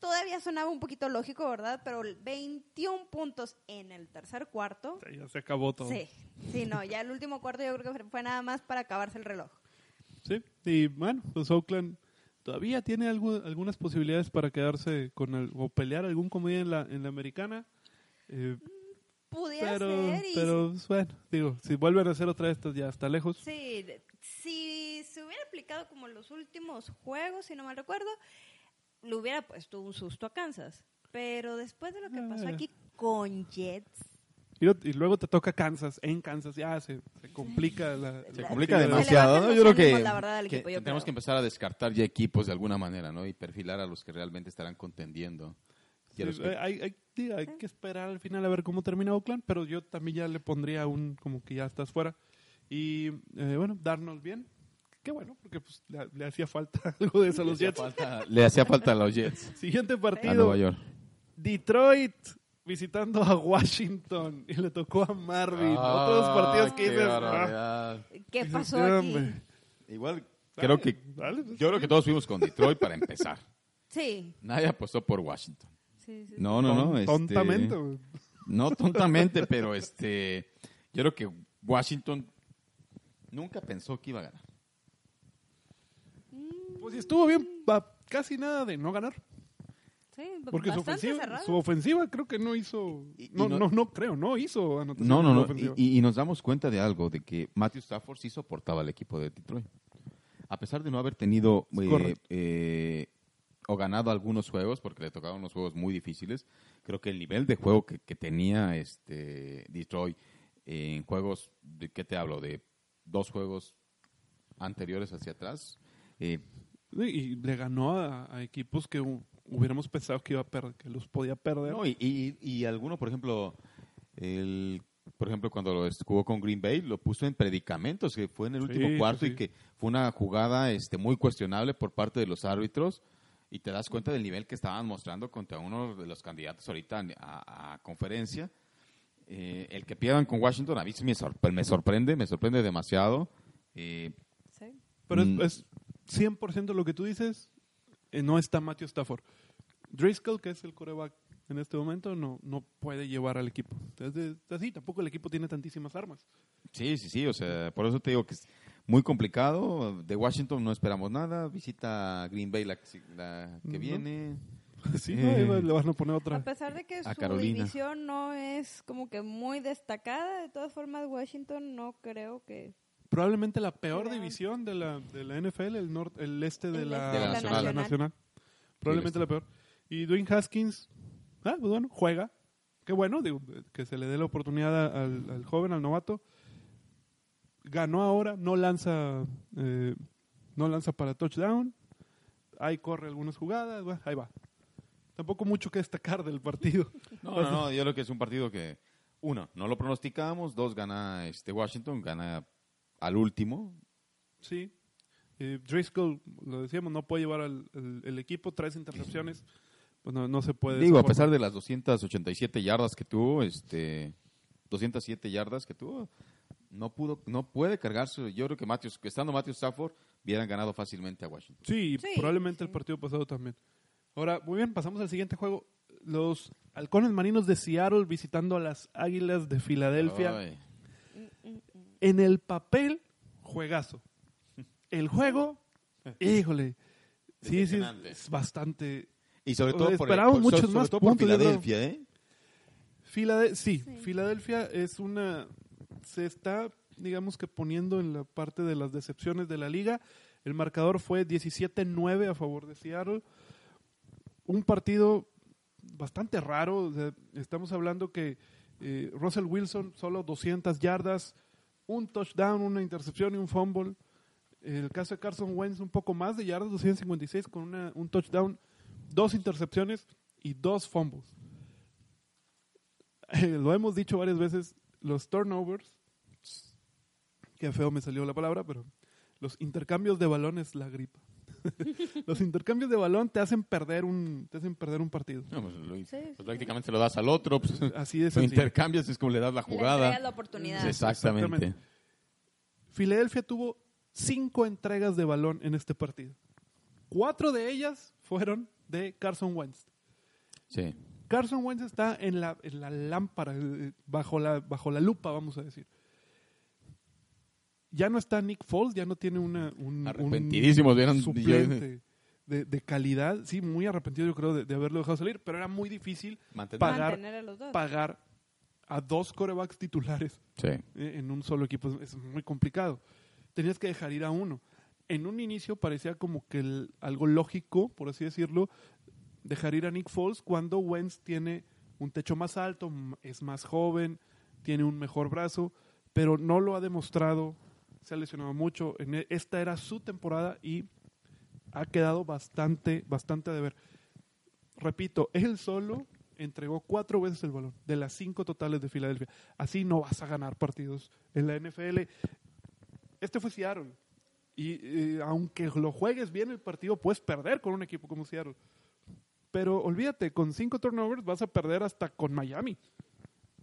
[SPEAKER 2] Todavía sonaba un poquito lógico, ¿verdad? Pero 21 puntos en el tercer cuarto.
[SPEAKER 1] Sí, Ya se acabó todo.
[SPEAKER 2] Sí, sí, no, ya el último cuarto yo creo que fue nada más para acabarse el reloj.
[SPEAKER 1] Sí, y bueno, pues Oakland todavía tiene algu- algunas posibilidades para quedarse con el, o pelear algún comodín en la, en la americana. Eh,
[SPEAKER 2] Pudiera
[SPEAKER 1] pero,
[SPEAKER 2] ser y
[SPEAKER 1] pero bueno, digo, si vuelven a hacer otra de estas ya está lejos.
[SPEAKER 2] sí, si se hubiera aplicado como los últimos juegos, si no mal recuerdo, le hubiera puesto un susto a Kansas. Pero después de lo que pasó
[SPEAKER 1] Ah.
[SPEAKER 2] aquí con Jets,
[SPEAKER 1] Y, y luego te toca Kansas, en Kansas ya se, se complica la...
[SPEAKER 3] Se
[SPEAKER 2] La-
[SPEAKER 3] complica
[SPEAKER 2] le
[SPEAKER 3] demasiado, Yo creo que,
[SPEAKER 2] la verdad,
[SPEAKER 3] que
[SPEAKER 2] equipo, yo
[SPEAKER 3] tenemos
[SPEAKER 2] creo.
[SPEAKER 3] que empezar a descartar ya equipos de alguna manera, ¿no? Y perfilar a los que realmente estarán contendiendo. Y a los
[SPEAKER 1] Sí, hay, hay- sí, hay que esperar al final a ver cómo termina Oakland, pero yo también ya le pondría un como que ya estás fuera. Y eh, bueno, Darnold bien. Qué bueno, porque pues, le, le hacía falta algo de eso a los Jets.
[SPEAKER 3] falta, le hacía falta a los Jets,
[SPEAKER 1] Siguiente
[SPEAKER 3] a
[SPEAKER 1] partido.
[SPEAKER 3] Nueva York.
[SPEAKER 1] Detroit visitando a Washington y le tocó a Marvin. Otros partidos que dices, ah.
[SPEAKER 2] ¿qué pasó
[SPEAKER 1] "Sí,
[SPEAKER 2] aquí?
[SPEAKER 1] hombre".
[SPEAKER 3] Igual,
[SPEAKER 1] Dale,
[SPEAKER 3] creo que,
[SPEAKER 1] dale, pues.
[SPEAKER 3] yo creo que todos fuimos con Detroit para empezar.
[SPEAKER 2] Sí,
[SPEAKER 3] Nadie apostó por Washington.
[SPEAKER 2] Sí, sí.
[SPEAKER 3] No, no, no. Este,
[SPEAKER 1] Tontamente. güey.
[SPEAKER 3] No tontamente, pero este, yo creo que Washington nunca pensó que iba a ganar.
[SPEAKER 1] Pues estuvo bien, casi nada de no ganar.
[SPEAKER 2] Sí,
[SPEAKER 1] Porque su ofensiva,
[SPEAKER 2] cerrado.
[SPEAKER 1] su ofensiva creo que no hizo.
[SPEAKER 3] Y- y
[SPEAKER 1] no,
[SPEAKER 3] no-
[SPEAKER 1] no, no creo, no hizo anotación.
[SPEAKER 3] No, no, no. Y, y nos damos cuenta de algo, de que Matthew Stafford sí soportaba al equipo de Detroit. A pesar de no haber tenido eh,
[SPEAKER 1] Correcto.
[SPEAKER 3] eh, o ganado algunos juegos, porque le tocaron unos juegos muy difíciles. Creo que el nivel de juego que, que tenía este Detroit en juegos, ¿de qué te hablo? De dos juegos anteriores hacia atrás. eh,
[SPEAKER 1] Y le ganó a, a equipos que hu- hubiéramos pensado que iba a perder, que los podía perder.
[SPEAKER 3] No, y, y, y alguno, por ejemplo, el, por ejemplo, cuando lo jugó con Green Bay, lo puso en predicamentos, que fue en el último
[SPEAKER 1] sí,
[SPEAKER 3] cuarto
[SPEAKER 1] sí.
[SPEAKER 3] y que fue una jugada este, muy cuestionable por parte de los árbitros. Y te das cuenta del nivel que estaban mostrando contra uno de los candidatos ahorita a, a conferencia. Eh, el que pierdan con Washington, a mí me, sorpre- me sorprende, me sorprende demasiado. Eh,
[SPEAKER 2] Sí.
[SPEAKER 1] Pero es,
[SPEAKER 3] Mm.
[SPEAKER 1] es 100% lo que tú dices, eh, no está Matthew Stafford. Driscoll, que es el coreback en este momento, no, no puede llevar al equipo. Entonces, así, tampoco el equipo tiene tantísimas armas.
[SPEAKER 3] Sí, sí, sí, o sea, por eso te digo que es muy complicado. De Washington no esperamos nada. Visita Green Bay la, que- la que
[SPEAKER 1] No.
[SPEAKER 3] viene.
[SPEAKER 1] Sí.
[SPEAKER 3] Eh.
[SPEAKER 1] Le van a poner
[SPEAKER 2] A
[SPEAKER 1] otra.
[SPEAKER 2] pesar de que
[SPEAKER 3] A
[SPEAKER 2] su
[SPEAKER 3] Carolina.
[SPEAKER 2] división no es como que muy destacada, de todas formas Washington no creo que...
[SPEAKER 1] Probablemente la peor división de la, de la NFL, el, nor- el este de
[SPEAKER 2] El
[SPEAKER 1] la,
[SPEAKER 2] este
[SPEAKER 3] de la
[SPEAKER 1] de
[SPEAKER 3] nacional.
[SPEAKER 1] Probablemente la peor. Y Dwayne Haskins, ah, pues bueno, juega. Qué bueno, digo, que se le dé la oportunidad a- al, al joven, al novato. Ganó ahora, no lanza, eh, no lanza para touchdown. Ahí corre algunas jugadas, bueno, ahí va. Tampoco mucho que destacar del partido.
[SPEAKER 3] No, no, no, yo creo que es un partido que, uno, no lo pronosticamos, dos, gana este Washington, gana al último.
[SPEAKER 1] Sí. Eh, Driscoll, lo decíamos, no puede llevar al el, el equipo, tres intercepciones. Pues no, no se puede. de
[SPEAKER 3] Digo, a
[SPEAKER 1] esa
[SPEAKER 3] pesar de las 287 yardas que tuvo, este, 207 yardas que tuvo, no pudo, no puede cargarse. Yo creo que Matthews, que estando Matthew Stafford, hubieran ganado fácilmente a Washington.
[SPEAKER 1] Sí, y
[SPEAKER 2] Sí,
[SPEAKER 1] probablemente
[SPEAKER 2] sí.
[SPEAKER 1] el partido pasado también. Ahora, muy bien, pasamos al siguiente juego. Los halcones marinos de Seattle visitando a las águilas de Filadelfia.
[SPEAKER 3] Ay.
[SPEAKER 1] En el papel, juegazo. El juego, híjole. Sí, sí, es, bastante.
[SPEAKER 3] Y sobre todo por,
[SPEAKER 1] Esperábamos
[SPEAKER 3] por-
[SPEAKER 1] muchos
[SPEAKER 3] sobre
[SPEAKER 1] más
[SPEAKER 3] todo
[SPEAKER 1] puntos.
[SPEAKER 3] Filadelfia, ¿eh?
[SPEAKER 1] Filade- sí,
[SPEAKER 2] Sí.
[SPEAKER 1] Filadelfia es una. Se está, digamos que poniendo en la parte de las decepciones de la liga. El marcador fue 17-9 a favor de Seattle. Un partido bastante raro. estamos hablando que eh, Russell Wilson solo 200 yardas, un touchdown, una intercepción y un fumble. El caso de Carson Wentz un poco más de yardas, 256 con un touchdown, dos intercepciones y dos fumbles. Lo hemos dicho varias veces, los turnovers, qué feo me salió la palabra, pero los intercambios de balón es la gripa. los intercambios de balón te hacen perder un, te hacen perder un partido.
[SPEAKER 3] No, pues, lo-
[SPEAKER 2] Sí, sí,
[SPEAKER 3] pues, prácticamente se lo das al otro. Pues,
[SPEAKER 1] Así de
[SPEAKER 3] lo intercambias, es como le das la
[SPEAKER 2] Le
[SPEAKER 3] jugada.
[SPEAKER 2] la oportunidad.
[SPEAKER 3] Sí, Exactamente.
[SPEAKER 1] Exactamente. Filadelfia tuvo cinco entregas de balón en este partido. Cuatro de ellas fueron de Carson Wentz.
[SPEAKER 3] Sí.
[SPEAKER 1] Carson Wentz está en la, en la lámpara, eh, bajo la, bajo la lupa, vamos a decir. Ya no está Nick Foles, ya no tiene una, un,
[SPEAKER 3] Arrepentidísimos,
[SPEAKER 1] un
[SPEAKER 3] vieron-
[SPEAKER 1] suplente de, de calidad. Sí, muy arrepentido yo creo de, de haberlo dejado salir, pero era muy difícil
[SPEAKER 3] Mantener-
[SPEAKER 1] pagar,
[SPEAKER 2] Mantener a los dos.
[SPEAKER 1] pagar a dos corebacks titulares
[SPEAKER 3] Sí.
[SPEAKER 1] eh, en un solo equipo. Es muy complicado. Tenías que dejar ir a uno. En un inicio parecía como que el- algo lógico, por así decirlo, dejar ir a Nick Foles cuando Wentz tiene un techo más alto, es más joven, tiene un mejor brazo, pero no lo ha demostrado, se ha lesionado mucho. En e- esta era su temporada y ha quedado bastante, bastante a deber. Repito, él solo entregó cuatro veces el balón de las cinco totales de Filadelfia. Así no vas a ganar partidos en la NFL. Este fue Seattle. Y eh, aunque lo juegues bien el partido, puedes perder con un equipo como Seattle. Pero olvídate, con cinco turnovers vas a perder hasta con Miami.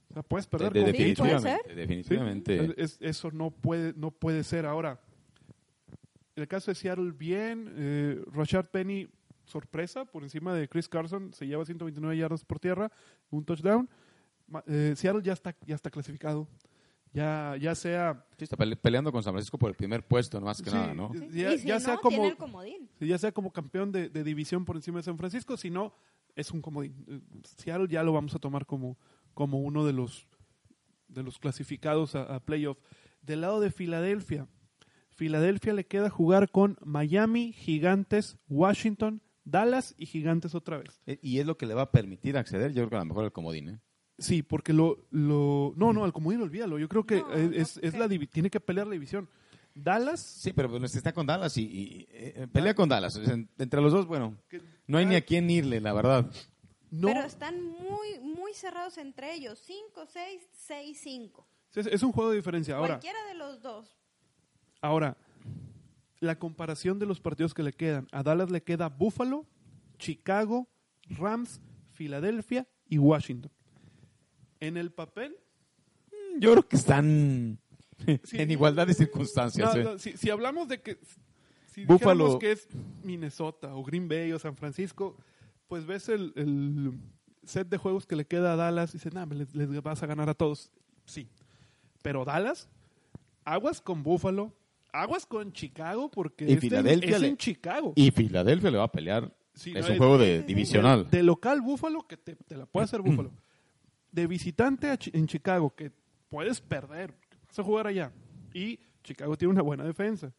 [SPEAKER 1] O sea, puedes perder
[SPEAKER 3] De- de-
[SPEAKER 1] con
[SPEAKER 3] definitivamente. definitivamente.
[SPEAKER 1] Sí, es- eso no puede, no puede ser. Ahora, el caso de Seattle, bien. Eh, Rashard Penny, sorpresa, por encima de Chris Carson, se lleva 129 yardas por tierra, un touchdown. Eh, Seattle ya está, ya está clasificado. Ya, ya sea,
[SPEAKER 3] Sí, está pele- peleando con San Francisco por el primer puesto, más que
[SPEAKER 1] Sí,
[SPEAKER 3] nada, ¿no?
[SPEAKER 1] ya,
[SPEAKER 2] y si
[SPEAKER 1] ya
[SPEAKER 2] no,
[SPEAKER 1] sea
[SPEAKER 2] tiene
[SPEAKER 1] como,
[SPEAKER 2] el comodín.
[SPEAKER 1] ya sea como campeón de, de división por encima de San Francisco, si no, es un comodín. Seattle ya lo vamos a tomar como, como uno de los, de los clasificados a, a playoff. Del lado de Filadelfia, Filadelfia le queda jugar con Miami, Gigantes, Washington, Dallas y Gigantes otra vez.
[SPEAKER 3] Eh, Y es lo que le va a permitir acceder, yo creo que a lo mejor al comodín. ¿eh?
[SPEAKER 1] Sí, porque lo, lo... No, no, al comodín olvídalo. Yo creo que
[SPEAKER 2] No,
[SPEAKER 1] es,
[SPEAKER 2] no,
[SPEAKER 1] es- la divi- tiene que pelear la división. Dallas...
[SPEAKER 3] Sí, pero bueno, este está con Dallas y, y- eh, pelea con Dallas. Entre los dos, bueno, no hay ni a quién irle, la verdad.
[SPEAKER 1] No,
[SPEAKER 2] Pero están muy, muy cerrados entre ellos. 5, 6, 6, 5.
[SPEAKER 1] es, es un juego de diferencia. Ahora,
[SPEAKER 2] Cualquiera de los dos.
[SPEAKER 1] ahora, la comparación de los partidos que le quedan. A Dallas le queda Buffalo, Chicago, Rams, Filadelfia y Washington. En el papel,
[SPEAKER 3] Yo creo que están
[SPEAKER 1] Sí.
[SPEAKER 3] en igualdad de circunstancias.
[SPEAKER 1] No,
[SPEAKER 3] ¿eh?
[SPEAKER 1] no, si, si hablamos de que si dijéramos que es Minnesota o Green Bay o San Francisco, pues ves el, el set de juegos que le queda a Dallas y dices, nah, les, les vas a ganar a todos. Sí. Pero Dallas, aguas con Buffalo, aguas con Chicago, porque
[SPEAKER 3] Y
[SPEAKER 1] este
[SPEAKER 3] Filadelfia
[SPEAKER 1] es
[SPEAKER 3] le-
[SPEAKER 1] en Chicago.
[SPEAKER 3] Y Filadelfia le va a pelear.
[SPEAKER 1] Sí,
[SPEAKER 3] es
[SPEAKER 1] no,
[SPEAKER 3] un
[SPEAKER 1] es-
[SPEAKER 3] juego de divisional.
[SPEAKER 1] De local Búfalo, que te, te la puede hacer Búfalo. De visitante en Chicago, que puedes perder, vas a jugar allá. Y Chicago tiene una buena defensa.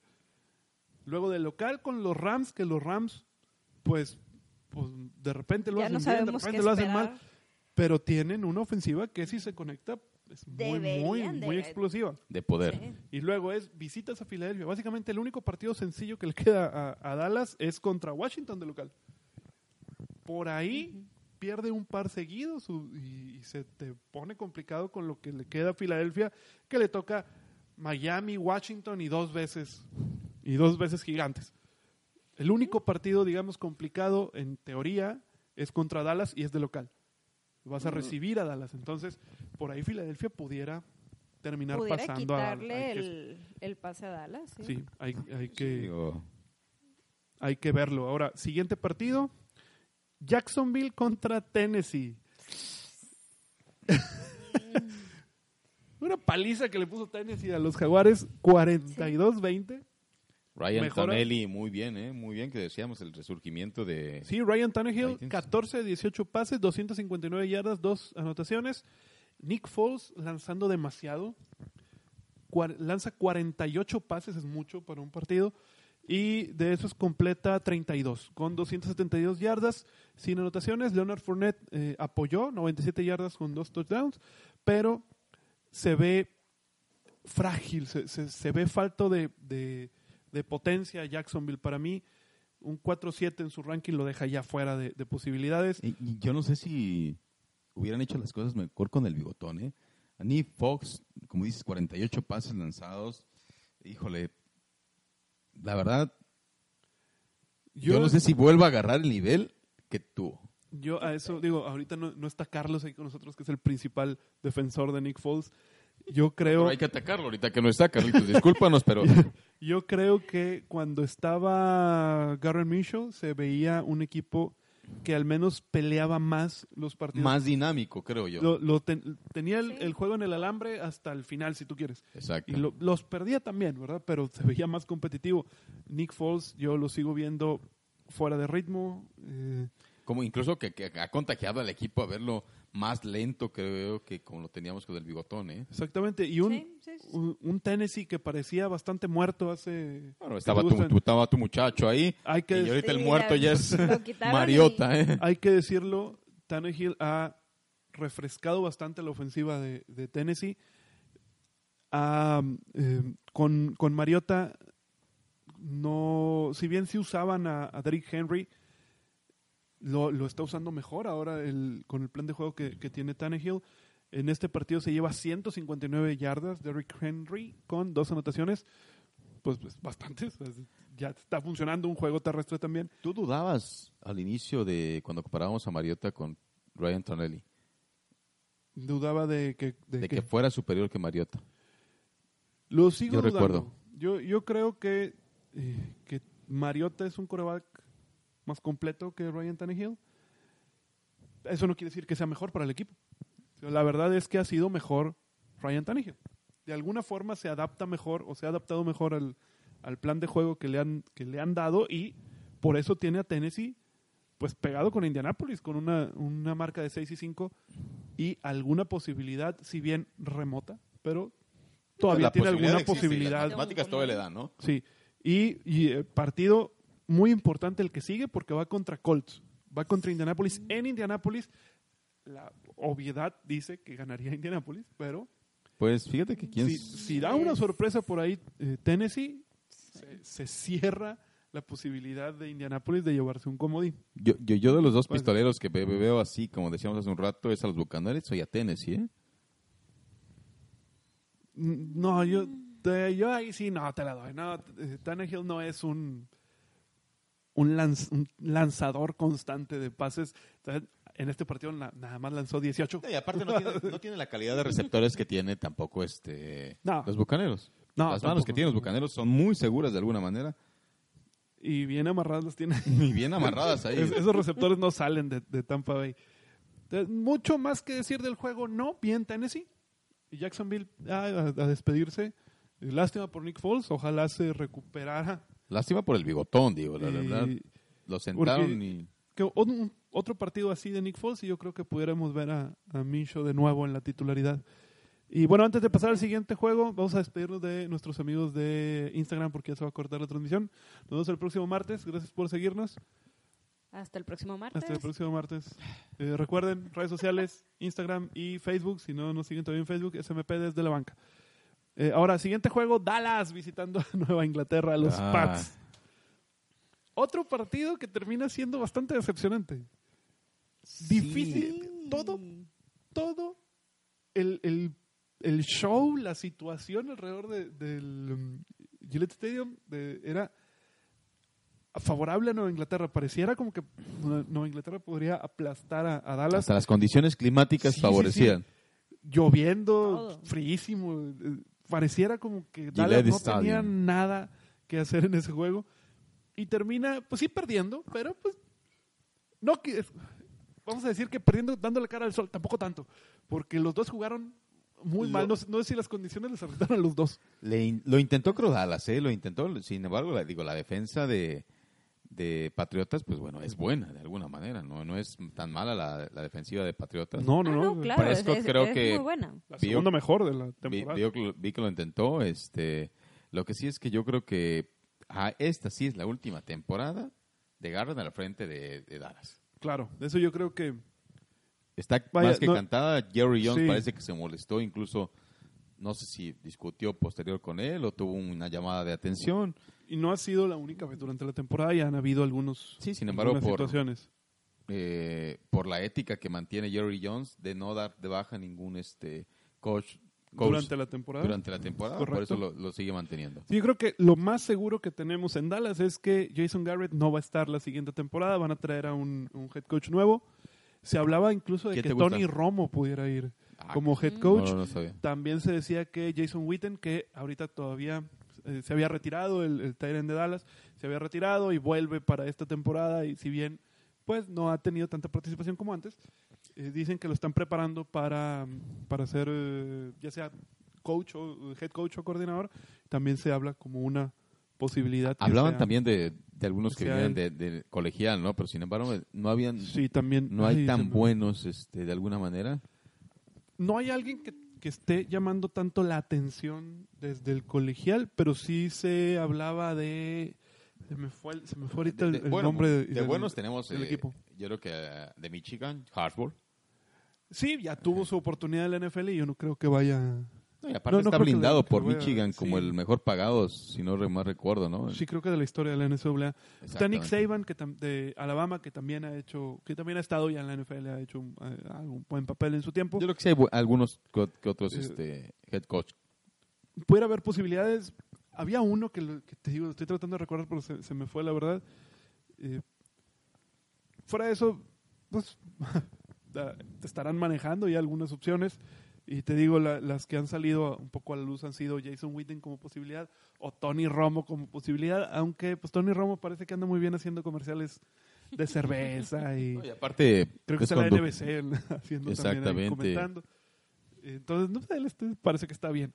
[SPEAKER 1] Luego de local con los Rams, que los Rams, pues, pues de repente lo
[SPEAKER 2] Ya
[SPEAKER 1] hacen
[SPEAKER 2] no
[SPEAKER 1] bien, de repente lo hacen
[SPEAKER 2] esperar.
[SPEAKER 1] mal. Pero tienen una ofensiva que si se conecta es muy, muy,
[SPEAKER 2] Deberían
[SPEAKER 1] muy explosiva.
[SPEAKER 3] De poder.
[SPEAKER 2] Sí.
[SPEAKER 1] Y luego es visitas a Filadelfia. Básicamente el único partido sencillo que le queda a, a Dallas es contra Washington de local. Por ahí pierde un par seguidos y, y se te pone complicado con lo que le queda a Filadelfia, que le toca Miami, Washington y dos veces y dos veces gigantes. El único partido, digamos, complicado en teoría es contra Dallas y es de local. Vas a recibir a Dallas. Entonces, por ahí Filadelfia pudiera terminar
[SPEAKER 2] Pudiera
[SPEAKER 1] pasando a
[SPEAKER 2] quitarle
[SPEAKER 1] hay que-
[SPEAKER 2] el, el pase a Dallas. Sí.
[SPEAKER 1] Sí, hay, hay que, hay que verlo. Ahora, siguiente partido. Jacksonville contra Tennessee. Una paliza que le puso Tennessee a los Jaguares, 42-20.
[SPEAKER 3] Ryan
[SPEAKER 1] Mejora.
[SPEAKER 3] Tanelli, muy bien, ¿eh? Muy bien que decíamos el resurgimiento de...
[SPEAKER 1] Sí, Ryan Tannehill,
[SPEAKER 3] Titans.
[SPEAKER 1] 14 de 18 pases, 259 yardas, dos anotaciones. Nick Foles lanzando demasiado. Cuar- lanza 48 pases, es mucho para un partido. Y de esos completa 32, con 272 yardas, sin anotaciones. Leonard Fournette eh, apoyó 97 yardas con dos touchdowns, pero se ve frágil, se, se- se ve falto de, de- potencia Jacksonville. Para mí, un 4-7 en su ranking lo deja ya fuera de, de posibilidades.
[SPEAKER 3] Y- yo no sé si hubieran hecho las cosas mejor con el bigotón, ¿eh? A Nick Fox, como dices, 48 pases lanzados. Híjole, la verdad, yo, no sé si vuelva a agarrar el nivel que tuvo.
[SPEAKER 1] Yo a eso digo, ahorita no, no está Carlos ahí con nosotros, que es el principal defensor de Nick Foles. Yo creo,
[SPEAKER 3] Pero hay que atacarlo ahorita que no está, Carlitos. Discúlpanos, pero
[SPEAKER 1] yo creo que cuando estaba Garrett Mitchell se veía un equipo que al menos peleaba más los partidos.
[SPEAKER 3] más dinámico, creo yo.
[SPEAKER 1] Lo, lo ten- tenía el,
[SPEAKER 2] Sí.
[SPEAKER 1] el juego en el alambre hasta el final, si tú quieres.
[SPEAKER 3] Exacto.
[SPEAKER 1] Y lo- los perdía también, ¿verdad? Pero se veía más competitivo. Nick Foles, yo lo sigo viendo fuera de ritmo. eh,
[SPEAKER 3] Como incluso que, que ha contagiado al equipo a verlo más lento, creo que como lo teníamos con el bigotón, ¿eh?
[SPEAKER 1] exactamente. Y un,
[SPEAKER 2] Sí, sí, sí.
[SPEAKER 1] un, un Tennessee que parecía bastante muerto hace...
[SPEAKER 3] Bueno, estaba
[SPEAKER 1] ¿te
[SPEAKER 3] tu, estaba tu muchacho ahí.
[SPEAKER 1] Hay que,
[SPEAKER 3] y ahorita el muerto
[SPEAKER 2] ya
[SPEAKER 3] es Mariota, ¿eh?
[SPEAKER 1] hay que decirlo, Tannehill ha refrescado bastante la ofensiva de, de Tennessee. Ah, eh, con, con Mariota, no, si bien sí usaban a, a Derrick Henry, lo, lo está usando mejor ahora el, con el plan de juego que, que tiene Tannehill. En este partido se lleva 159 yardas Derrick Henry con dos anotaciones, pues, pues bastantes. Ya está funcionando un juego terrestre también.
[SPEAKER 3] ¿Tú dudabas al inicio de cuando comparábamos a Mariota con Ryan Tonelli
[SPEAKER 1] Dudaba de que, de
[SPEAKER 3] de
[SPEAKER 1] que-
[SPEAKER 3] que fuera superior que Mariota?
[SPEAKER 1] Lo sigo
[SPEAKER 3] Yo
[SPEAKER 1] dudando.
[SPEAKER 3] recuerdo.
[SPEAKER 1] Yo, yo creo que, eh, que Mariota es un coreback más completo que Ryan Tannehill. Eso no quiere decir que sea mejor para el equipo. La verdad es que ha sido mejor Ryan Tannehill. De alguna forma se adapta mejor o se ha adaptado mejor al, al plan de juego que le, han, que le han dado y por eso tiene a Tennessee pues pegado con Indianapolis con una, una marca de 6 y 5 y alguna posibilidad, si bien remota, pero todavía
[SPEAKER 3] La
[SPEAKER 1] tiene alguna posibilidad.
[SPEAKER 3] Las matemáticas todavía le dan, ¿no?
[SPEAKER 1] Sí, y, y, eh, partido muy importante el que sigue porque va contra Colts. Va contra Indianapolis. En Indianapolis, la obviedad dice que ganaría Indianapolis, pero
[SPEAKER 3] Pues fíjate que quién...
[SPEAKER 1] si, si da una sorpresa por ahí eh, Tennessee, se, se cierra la posibilidad de Indianapolis de llevarse un comodín.
[SPEAKER 3] Yo, yo, yo de los dos pistoleros que ve- veo así, como decíamos hace un rato, es a los Bucaneros y a Tennessee, ¿eh?
[SPEAKER 1] Mm, No, yo, te- yo ahí sí no te la doy. No, eh, Tannehill no es un, un, lanz- un lanzador constante de pases. Entonces, en este partido na- nada más lanzó 18.
[SPEAKER 3] Y aparte no tiene, no tiene la calidad de receptores que tiene tampoco este
[SPEAKER 1] No.
[SPEAKER 3] los Bucaneros. Las manos que tienen los Bucaneros son muy seguras de alguna manera
[SPEAKER 1] Y bien amarradas las tiene.
[SPEAKER 3] y bien amarradas ahí.
[SPEAKER 1] Es- esos receptores no salen de, de Tampa Bay. Entonces, mucho más que decir del juego, no. Bien Tennessee. Y Jacksonville ah, a, a despedirse. Lástima por Nick Foles. Ojalá se recuperara.
[SPEAKER 3] Lástima por el bigotón, digo, la verdad. Lo sentaron
[SPEAKER 1] porque-
[SPEAKER 3] y...
[SPEAKER 1] que un- otro partido así de Nick Foles y yo creo que pudiéramos ver a, a Minshew de nuevo en la titularidad. Y bueno, antes de pasar al siguiente juego, vamos a despedirnos de nuestros amigos de Instagram porque ya se va a cortar la transmisión. Nos vemos el próximo martes. Gracias por seguirnos.
[SPEAKER 2] Hasta el próximo martes.
[SPEAKER 1] Hasta el próximo martes. Eh, recuerden, redes sociales, Instagram y Facebook. Si no nos siguen todavía en Facebook, SMP desde la banca. Eh, ahora, siguiente juego, Dallas visitando a Nueva Inglaterra, a los
[SPEAKER 3] Ah.
[SPEAKER 1] Pats. Otro partido que termina siendo bastante decepcionante. Difícil. Todo, todo el, el, el show, la situación alrededor de- del um, Gillette Stadium de- era favorable a Nueva Inglaterra. Pareciera como que Nueva Inglaterra podría aplastar a, a Dallas.
[SPEAKER 3] Hasta las condiciones climáticas
[SPEAKER 1] Sí, sí,
[SPEAKER 3] favorecían.
[SPEAKER 1] Lloviendo,
[SPEAKER 2] Todo.
[SPEAKER 1] fríísimo. Pareciera como que Dallas no
[SPEAKER 3] Stadium.
[SPEAKER 1] tenía nada que hacer en ese juego. Y termina, pues sí, perdiendo, pero pues no que vamos a decir que perdiendo, dándole cara al sol, tampoco tanto, porque los dos jugaron muy
[SPEAKER 3] Lo-
[SPEAKER 1] mal. No, sé- no sé si las condiciones les afectaron a los dos.
[SPEAKER 3] Le in- lo intentó Dallas, ¿eh? Lo intentó. Sin embargo, la, digo, la defensa de, de Patriotas, pues bueno, es buena de alguna manera. No, no es tan mala la, la defensiva de Patriotas.
[SPEAKER 1] No,
[SPEAKER 2] Ah,
[SPEAKER 1] no,
[SPEAKER 2] no,
[SPEAKER 1] no.
[SPEAKER 2] claro, es,
[SPEAKER 3] Prescott
[SPEAKER 2] es-
[SPEAKER 3] creo
[SPEAKER 2] es
[SPEAKER 3] que-
[SPEAKER 2] muy buena.
[SPEAKER 1] La segunda mejor de la
[SPEAKER 3] Vi,
[SPEAKER 1] temporada.
[SPEAKER 3] vi que lo intentó. Este, lo que sí es que yo creo que ah, esta sí es la última temporada de Garden al frente de, de Dallas.
[SPEAKER 1] Claro, eso yo creo que
[SPEAKER 3] Está
[SPEAKER 1] Vaya,
[SPEAKER 3] más que
[SPEAKER 1] no-
[SPEAKER 3] cantada. Jerry Jones
[SPEAKER 1] Sí.
[SPEAKER 3] parece que se molestó, incluso no sé si discutió posterior con él o tuvo una llamada de atención.
[SPEAKER 1] Y no ha sido la única vez durante la temporada, ya han habido algunos
[SPEAKER 3] Sí, sin embargo, por,
[SPEAKER 1] situaciones.
[SPEAKER 3] eh, por la ética que mantiene Jerry Jones de no dar de baja ningún este coach, coach
[SPEAKER 1] durante la temporada.
[SPEAKER 3] durante la temporada, por eso lo, lo sigue manteniendo.
[SPEAKER 1] Sí, yo creo que lo más seguro que tenemos en Dallas es que Jason Garrett no va a estar la siguiente temporada, van a traer a un, un head coach nuevo. Se hablaba incluso de
[SPEAKER 3] ¿Quién
[SPEAKER 1] que? Tony Romo pudiera ir
[SPEAKER 3] Ah,
[SPEAKER 1] como head coach.
[SPEAKER 3] No, no.
[SPEAKER 1] También se decía que Jason Witten, que ahorita todavía eh, se había retirado, el, el end de Dallas, se había retirado y vuelve para esta temporada y si bien pues no ha tenido tanta participación como antes, eh, dicen que lo están preparando para, para ser eh, ya sea coach o head coach o coordinador. También se habla como una posibilidad.
[SPEAKER 3] Hablaban
[SPEAKER 1] sea-
[SPEAKER 3] también de, de algunos que vinieron de, de colegial, ¿no? Pero sin embargo, no habían,
[SPEAKER 1] Sí, también.
[SPEAKER 3] no hay tan buenos, este, de alguna manera.
[SPEAKER 1] no hay alguien que, que esté llamando tanto la atención desde el colegial, pero sí se hablaba de... Se me fue, el- se me fue ahorita el,
[SPEAKER 3] De- de-
[SPEAKER 1] el
[SPEAKER 3] bueno,
[SPEAKER 1] nombre de,
[SPEAKER 3] de
[SPEAKER 1] del-
[SPEAKER 3] buenos tenemos,
[SPEAKER 1] del
[SPEAKER 3] eh,
[SPEAKER 1] equipo.
[SPEAKER 3] yo creo que eh, de Michigan, Hartford.
[SPEAKER 1] Sí, ya tuvo su oportunidad en la NFL y yo no creo que vaya...
[SPEAKER 3] No, y aparte
[SPEAKER 1] No, no
[SPEAKER 3] está
[SPEAKER 1] que
[SPEAKER 3] blindado
[SPEAKER 1] que
[SPEAKER 3] por
[SPEAKER 1] vea,
[SPEAKER 3] Michigan como
[SPEAKER 1] sí.
[SPEAKER 3] el mejor pagado, si no más recuerdo, ¿no?
[SPEAKER 1] Sí, creo que de la historia de la NCAA. Está Nick. Saban que de Alabama, que también ha hecho, que también ha estado ya en la NFL, ha hecho un, eh, un buen papel en su tiempo.
[SPEAKER 3] Yo creo que sí hay algunos que, que otros
[SPEAKER 1] Eh,
[SPEAKER 3] este, head coach.
[SPEAKER 1] pudiera haber posibilidades. Había uno que, lo- que te digo, estoy tratando de recordar, pero se, se me fue la verdad. Eh, fuera de eso, pues estarán manejando ya algunas opciones. Y te digo, la- las que han salido un poco a la luz han sido Jason Witten como posibilidad o Tony Romo como posibilidad, aunque pues Tony Romo parece que anda muy bien haciendo comerciales de cerveza y
[SPEAKER 3] No, y aparte,
[SPEAKER 1] creo que
[SPEAKER 3] es
[SPEAKER 1] está la NBC haciendo también ahí,
[SPEAKER 3] Exactamente.
[SPEAKER 1] comentando. Entonces, no sé, él este parece que está bien.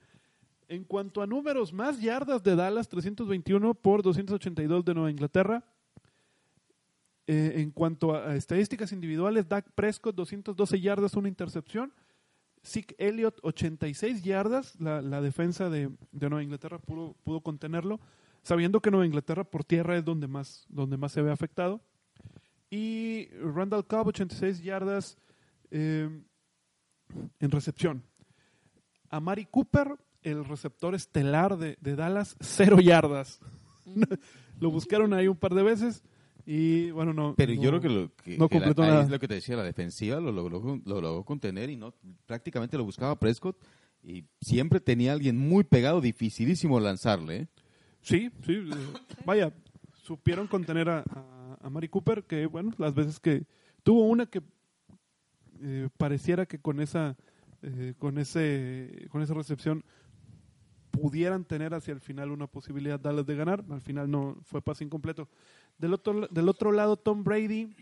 [SPEAKER 1] En cuanto a números, más yardas de Dallas, 321 por 282 de Nueva Inglaterra. Eh, en cuanto a, a estadísticas individuales, Dak Prescott, 212 yardas, una intercepción. Zeke Elliott, 86 yardas. La, la defensa de, de Nueva Inglaterra pudo, pudo contenerlo. sabiendo que Nueva Inglaterra por tierra es donde más, donde más se ve afectado. Y Randall Cobb, 86 yardas eh, en recepción. A Mari Cooper, el receptor estelar de, de Dallas, cero yardas. lo buscaron ahí un par de veces y bueno, no.
[SPEAKER 3] Pero
[SPEAKER 1] no-
[SPEAKER 3] yo creo que lo que,
[SPEAKER 1] no
[SPEAKER 3] que la-
[SPEAKER 1] completó
[SPEAKER 3] ahí
[SPEAKER 1] nada.
[SPEAKER 3] es lo que te decía, la defensiva lo logró, lo logró contener y no prácticamente lo buscaba Prescott y siempre tenía alguien muy pegado, dificilísimo lanzarle. ¿eh?
[SPEAKER 1] Sí, sí. vaya, supieron contener a, a, a Mari Cooper, que bueno, las veces que tuvo una que eh, pareciera que con esa eh, con ese con esa recepción pudieran tener hacia el final una posibilidad Dallas de ganar, al final no fue pase incompleto. Del otro del otro lado Tom Brady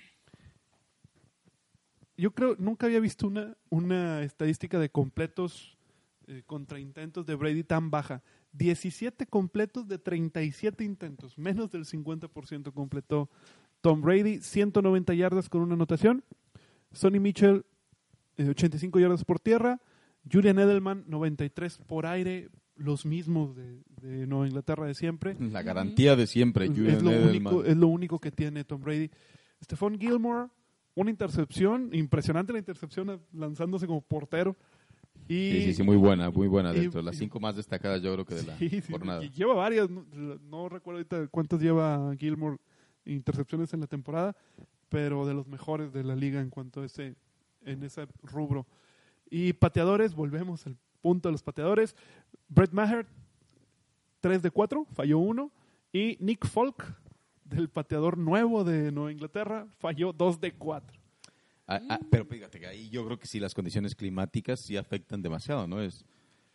[SPEAKER 1] yo creo nunca había visto una una estadística de completos eh, contra intentos de Brady tan baja. 17 completos de 37 intentos, menos del 50% completó Tom Brady, 190 yardas con una anotación. Sonny Mitchell, eh, 85 yardas por tierra. Julian Edelman, 93 por aire, los mismos de, de Nueva Inglaterra de siempre.
[SPEAKER 3] La garantía de siempre.
[SPEAKER 1] Es lo, único, es lo único que tiene Tom Brady. Stephon Gilmore, una intercepción, impresionante la intercepción lanzándose como portero. Y
[SPEAKER 3] Sí, sí, sí, muy buena, muy buena.
[SPEAKER 1] y-
[SPEAKER 3] Dentro de las cinco más destacadas, yo creo que de la
[SPEAKER 1] Sí, sí,
[SPEAKER 3] jornada.
[SPEAKER 1] y lleva varias, no, no recuerdo ahorita cuántas lleva Gilmore intercepciones en la temporada, pero de los mejores de la liga en cuanto a ese, en ese rubro. Y pateadores, volvemos al punto de los pateadores. Brett Maher, 3 de 4, falló uno. Y Nick Folk, del pateador nuevo de Nueva Inglaterra, falló 2 de 4.
[SPEAKER 3] Ah, ah, pero fíjate que ahí yo creo que sí las condiciones climáticas sí afectan demasiado, ¿no? Es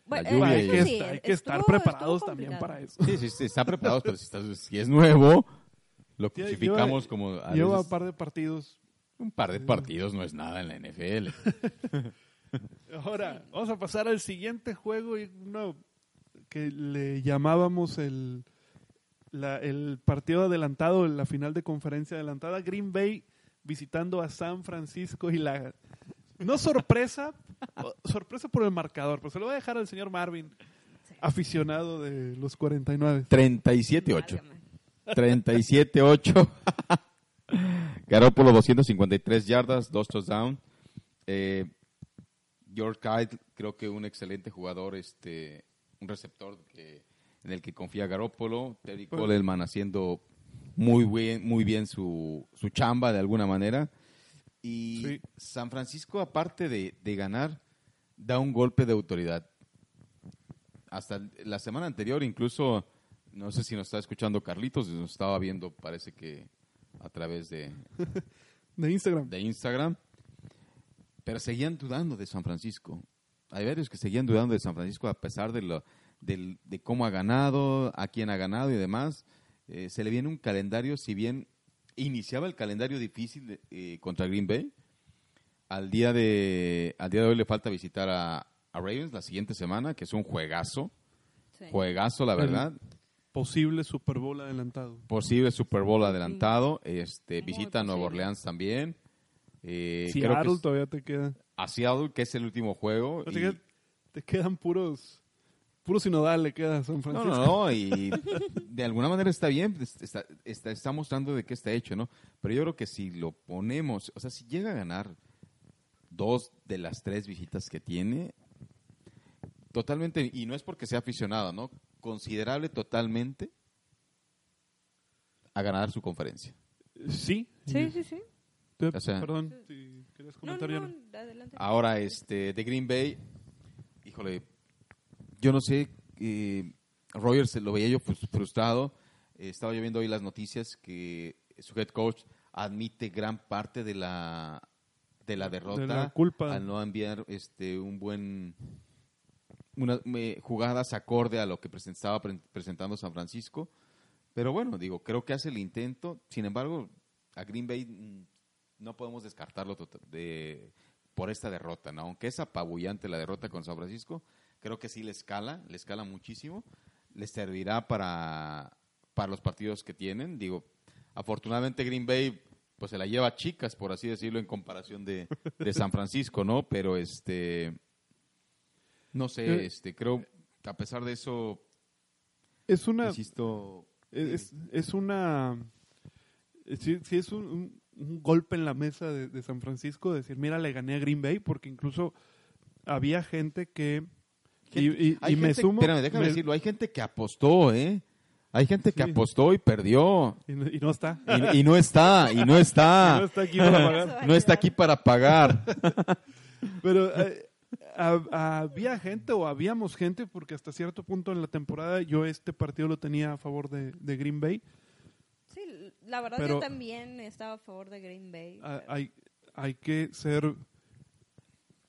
[SPEAKER 2] Bueno,
[SPEAKER 3] la lluvia
[SPEAKER 1] hay,
[SPEAKER 3] y-
[SPEAKER 1] que,
[SPEAKER 2] sí,
[SPEAKER 1] estar, hay que estar
[SPEAKER 2] estuvo-
[SPEAKER 1] preparados
[SPEAKER 2] estuvo
[SPEAKER 1] también para eso.
[SPEAKER 3] Sí, sí, sí, está preparado, pero si, estás- si es nuevo, lo
[SPEAKER 1] Lleva-
[SPEAKER 3] crucificamos como a
[SPEAKER 1] Lleva
[SPEAKER 3] veces-
[SPEAKER 1] un par de partidos
[SPEAKER 3] un par de partidos no es nada en la NFL.
[SPEAKER 1] Ahora, vamos a pasar al siguiente juego, y uno que le llamábamos el, la- el partido adelantado, la final de conferencia adelantada. Green Bay visitando a San Francisco y la... No sorpresa, sorpresa por el marcador, pero se lo voy a dejar al señor Marvin, aficionado de los 49.
[SPEAKER 3] 37-8.
[SPEAKER 2] Válgame.
[SPEAKER 3] 37-8. Garoppolo 253 yardas, dos touchdowns. Eh, George Kyle, creo que un excelente jugador, este, un receptor que, en el que confía Garoppolo. Terry
[SPEAKER 1] Pues-
[SPEAKER 3] Coleman haciendo muy bien, muy bien su, su chamba de alguna manera. Y
[SPEAKER 1] Sí.
[SPEAKER 3] San Francisco, aparte de, de ganar, da un golpe de autoridad. Hasta la semana anterior, incluso, no sé si nos está escuchando Carlitos, nos estaba viendo, parece que a través de,
[SPEAKER 1] De Instagram.
[SPEAKER 3] de Instagram, pero seguían dudando de San Francisco. Hay varios que seguían dudando de San Francisco a pesar de, lo, del- de cómo ha ganado, a quién ha ganado y demás. Eh, se le viene un calendario, si bien iniciaba el calendario difícil de- eh, contra Green Bay, al día, de, al día de hoy le falta visitar a, a Ravens la siguiente semana, que es un juegazo,
[SPEAKER 2] Sí.
[SPEAKER 3] juegazo la
[SPEAKER 1] El-
[SPEAKER 3] verdad.
[SPEAKER 1] Posible Super Bowl adelantado.
[SPEAKER 3] Posible Super Bowl adelantado, este
[SPEAKER 2] Muy
[SPEAKER 3] visita a Nueva. Orleans también. Eh, creo que
[SPEAKER 1] Seattle
[SPEAKER 3] es-
[SPEAKER 1] todavía te queda.
[SPEAKER 3] a Seattle, que es el último juego.
[SPEAKER 1] Te,
[SPEAKER 3] y-
[SPEAKER 1] queda- te quedan puros... Puro sinodal le queda a San
[SPEAKER 3] No,
[SPEAKER 1] Francisco.
[SPEAKER 3] no, no, y de alguna manera está bien, pues, está, está, está mostrando de qué está hecho, ¿no? Pero yo creo que si lo ponemos, o sea, si llega a ganar dos de las tres visitas que tiene, totalmente, y no es porque sea aficionado, ¿no? Considerable totalmente a ganar su conferencia.
[SPEAKER 1] Sí.
[SPEAKER 2] Sí, sí, sí.
[SPEAKER 1] Te-
[SPEAKER 3] O sea-
[SPEAKER 1] Perdón, si querías
[SPEAKER 2] No,
[SPEAKER 1] comentar,
[SPEAKER 2] no,
[SPEAKER 1] Diana.
[SPEAKER 2] adelante.
[SPEAKER 3] Ahora, este, de Green Bay, híjole, yo no sé, eh, Rogers lo veía yo frus- frustrado. Eh, estaba yo viendo hoy las noticias que su head coach admite gran parte de la de la derrota
[SPEAKER 1] la culpa.
[SPEAKER 3] al no enviar este un buen unas me- jugadas acorde a lo que estaba pre- presentando San Francisco. Pero bueno, digo, creo que hace el intento. Sin embargo, a Green Bay mm, no podemos descartarlo tota- de, por esta derrota, ¿no? Aunque es apabullante la derrota con San Francisco, creo que sí le escala, le escala muchísimo. Les servirá para, para los partidos que tienen. Digo, afortunadamente Green Bay pues se la lleva a chicas, por así decirlo, en comparación de, de San Francisco, ¿no? Pero este no sé,
[SPEAKER 1] Eh,
[SPEAKER 3] este creo a pesar de eso,
[SPEAKER 1] Es una,
[SPEAKER 3] insisto,
[SPEAKER 1] Es, es una... Sí, sí es un, un- un golpe en la mesa de, de San Francisco decir, mira, le gané a Green Bay, porque incluso había gente que... Y, y-
[SPEAKER 3] Hay
[SPEAKER 1] y me sumo...
[SPEAKER 3] Espérame, déjame
[SPEAKER 1] me-
[SPEAKER 3] decirlo. Hay gente que apostó, ¿eh? Hay gente que
[SPEAKER 1] Sí.
[SPEAKER 3] apostó y perdió.
[SPEAKER 1] y, no, y no está.
[SPEAKER 3] Y, y no está, y no está.
[SPEAKER 1] no está aquí para pagar.
[SPEAKER 3] No está aquí para pagar.
[SPEAKER 1] Pero eh, ha- había gente o habíamos gente, porque hasta cierto punto en la temporada yo este partido lo tenía a favor de, de Green Bay.
[SPEAKER 2] La verdad
[SPEAKER 1] Pero-
[SPEAKER 2] yo también estaba a favor de Green Bay.
[SPEAKER 1] Ah,
[SPEAKER 2] pero-
[SPEAKER 1] hay, hay que ser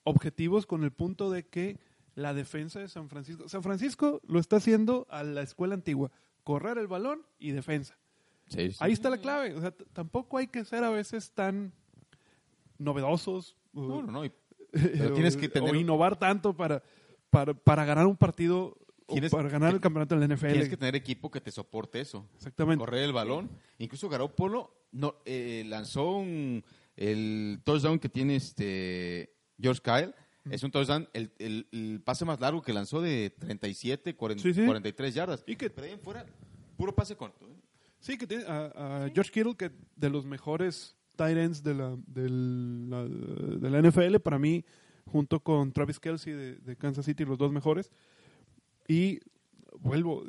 [SPEAKER 1] objetivos con el punto de que la defensa de San Francisco, San Francisco lo está haciendo a la escuela antigua, correr el balón y defensa.
[SPEAKER 3] Sí, sí.
[SPEAKER 1] Ahí está la clave. O sea, tampoco hay que ser a veces tan novedosos o,
[SPEAKER 3] No, no, no. y- Pero tienes que
[SPEAKER 1] o innovar tanto para, para, para ganar un partido para ganar el campeonato de la NFL.
[SPEAKER 3] Tienes que tener equipo que te soporte eso.
[SPEAKER 1] Exactamente.
[SPEAKER 3] Correr el balón. Incluso Garoppolo no, eh, lanzó un, el touchdown que tiene este George Kyle. Es un touchdown, el, el- el pase más largo que lanzó de 37, 40,
[SPEAKER 1] Sí, sí.
[SPEAKER 3] 43 yardas.
[SPEAKER 1] Y que-
[SPEAKER 3] Pero ahí en fuera, puro pase corto. ¿eh?
[SPEAKER 1] Sí, que tiene a, a George Kittle, que de los mejores tight ends de la, del- la- de la NFL, para mí, junto con Travis Kelsey de, de Kansas City, los dos mejores. Y vuelvo,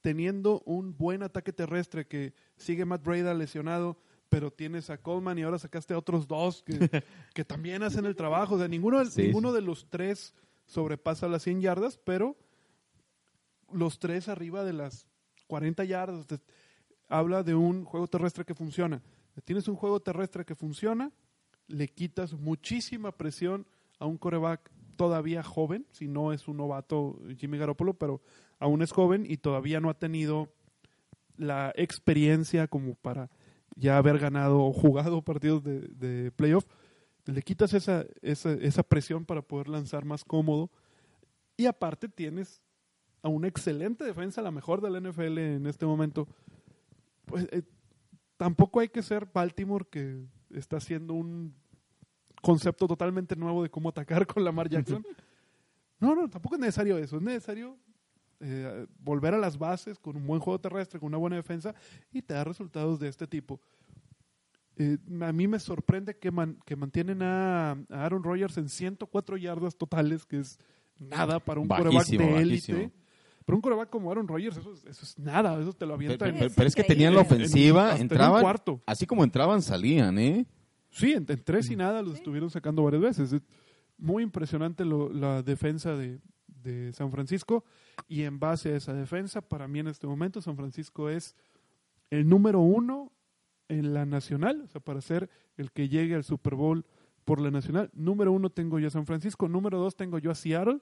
[SPEAKER 1] teniendo un buen ataque terrestre que sigue Matt Breda lesionado, pero tienes a Coleman y ahora sacaste a otros dos que, que también hacen el trabajo. O sea, ninguno,
[SPEAKER 3] Sí,
[SPEAKER 1] ninguno
[SPEAKER 3] sí.
[SPEAKER 1] de los tres sobrepasa las 100 yardas, pero los tres arriba de las 40 yardas. Te- habla de un juego terrestre que funciona. Tienes un juego terrestre que funciona, le quitas muchísima presión a un coreback todavía joven, si no es un novato Jimmy Garoppolo, pero aún es joven y todavía no ha tenido la experiencia como para ya haber ganado o jugado partidos de, playoff. Le quitas esa, esa, esa presión para poder lanzar más cómodo. Y aparte tienes a una excelente defensa, la mejor de la NFL en este momento. Pues eh, tampoco hay que ser Baltimore que está haciendo un concepto totalmente nuevo de cómo atacar con Lamar Jackson. No, no, tampoco es necesario eso. Es necesario eh, volver a las bases con un buen juego terrestre, con una buena defensa y te da resultados de este tipo. Eh, a mí me sorprende que, man- que mantienen a, a Aaron Rodgers en 104 yardas totales, que es nada para un coreback de élite. Pero un coreback como Aaron Rodgers, eso, es- eso es nada, eso te lo
[SPEAKER 3] Pero,
[SPEAKER 1] avienta en-
[SPEAKER 3] pero-
[SPEAKER 2] Es
[SPEAKER 3] pero es que tenían la
[SPEAKER 1] En- en-
[SPEAKER 3] ofensiva,
[SPEAKER 1] en
[SPEAKER 3] entraban,
[SPEAKER 1] cuarto.
[SPEAKER 3] así como entraban, salían, ¿eh?
[SPEAKER 1] Sí, en, en tres y nada los estuvieron sacando varias veces. Es muy impresionante lo- la defensa de, de San Francisco y en base a esa defensa, para mí en este momento San Francisco es el número uno en la nacional, o sea, para ser el que llegue al Super Bowl por la nacional. Número uno tengo yo a San Francisco, número dos tengo yo a Seattle,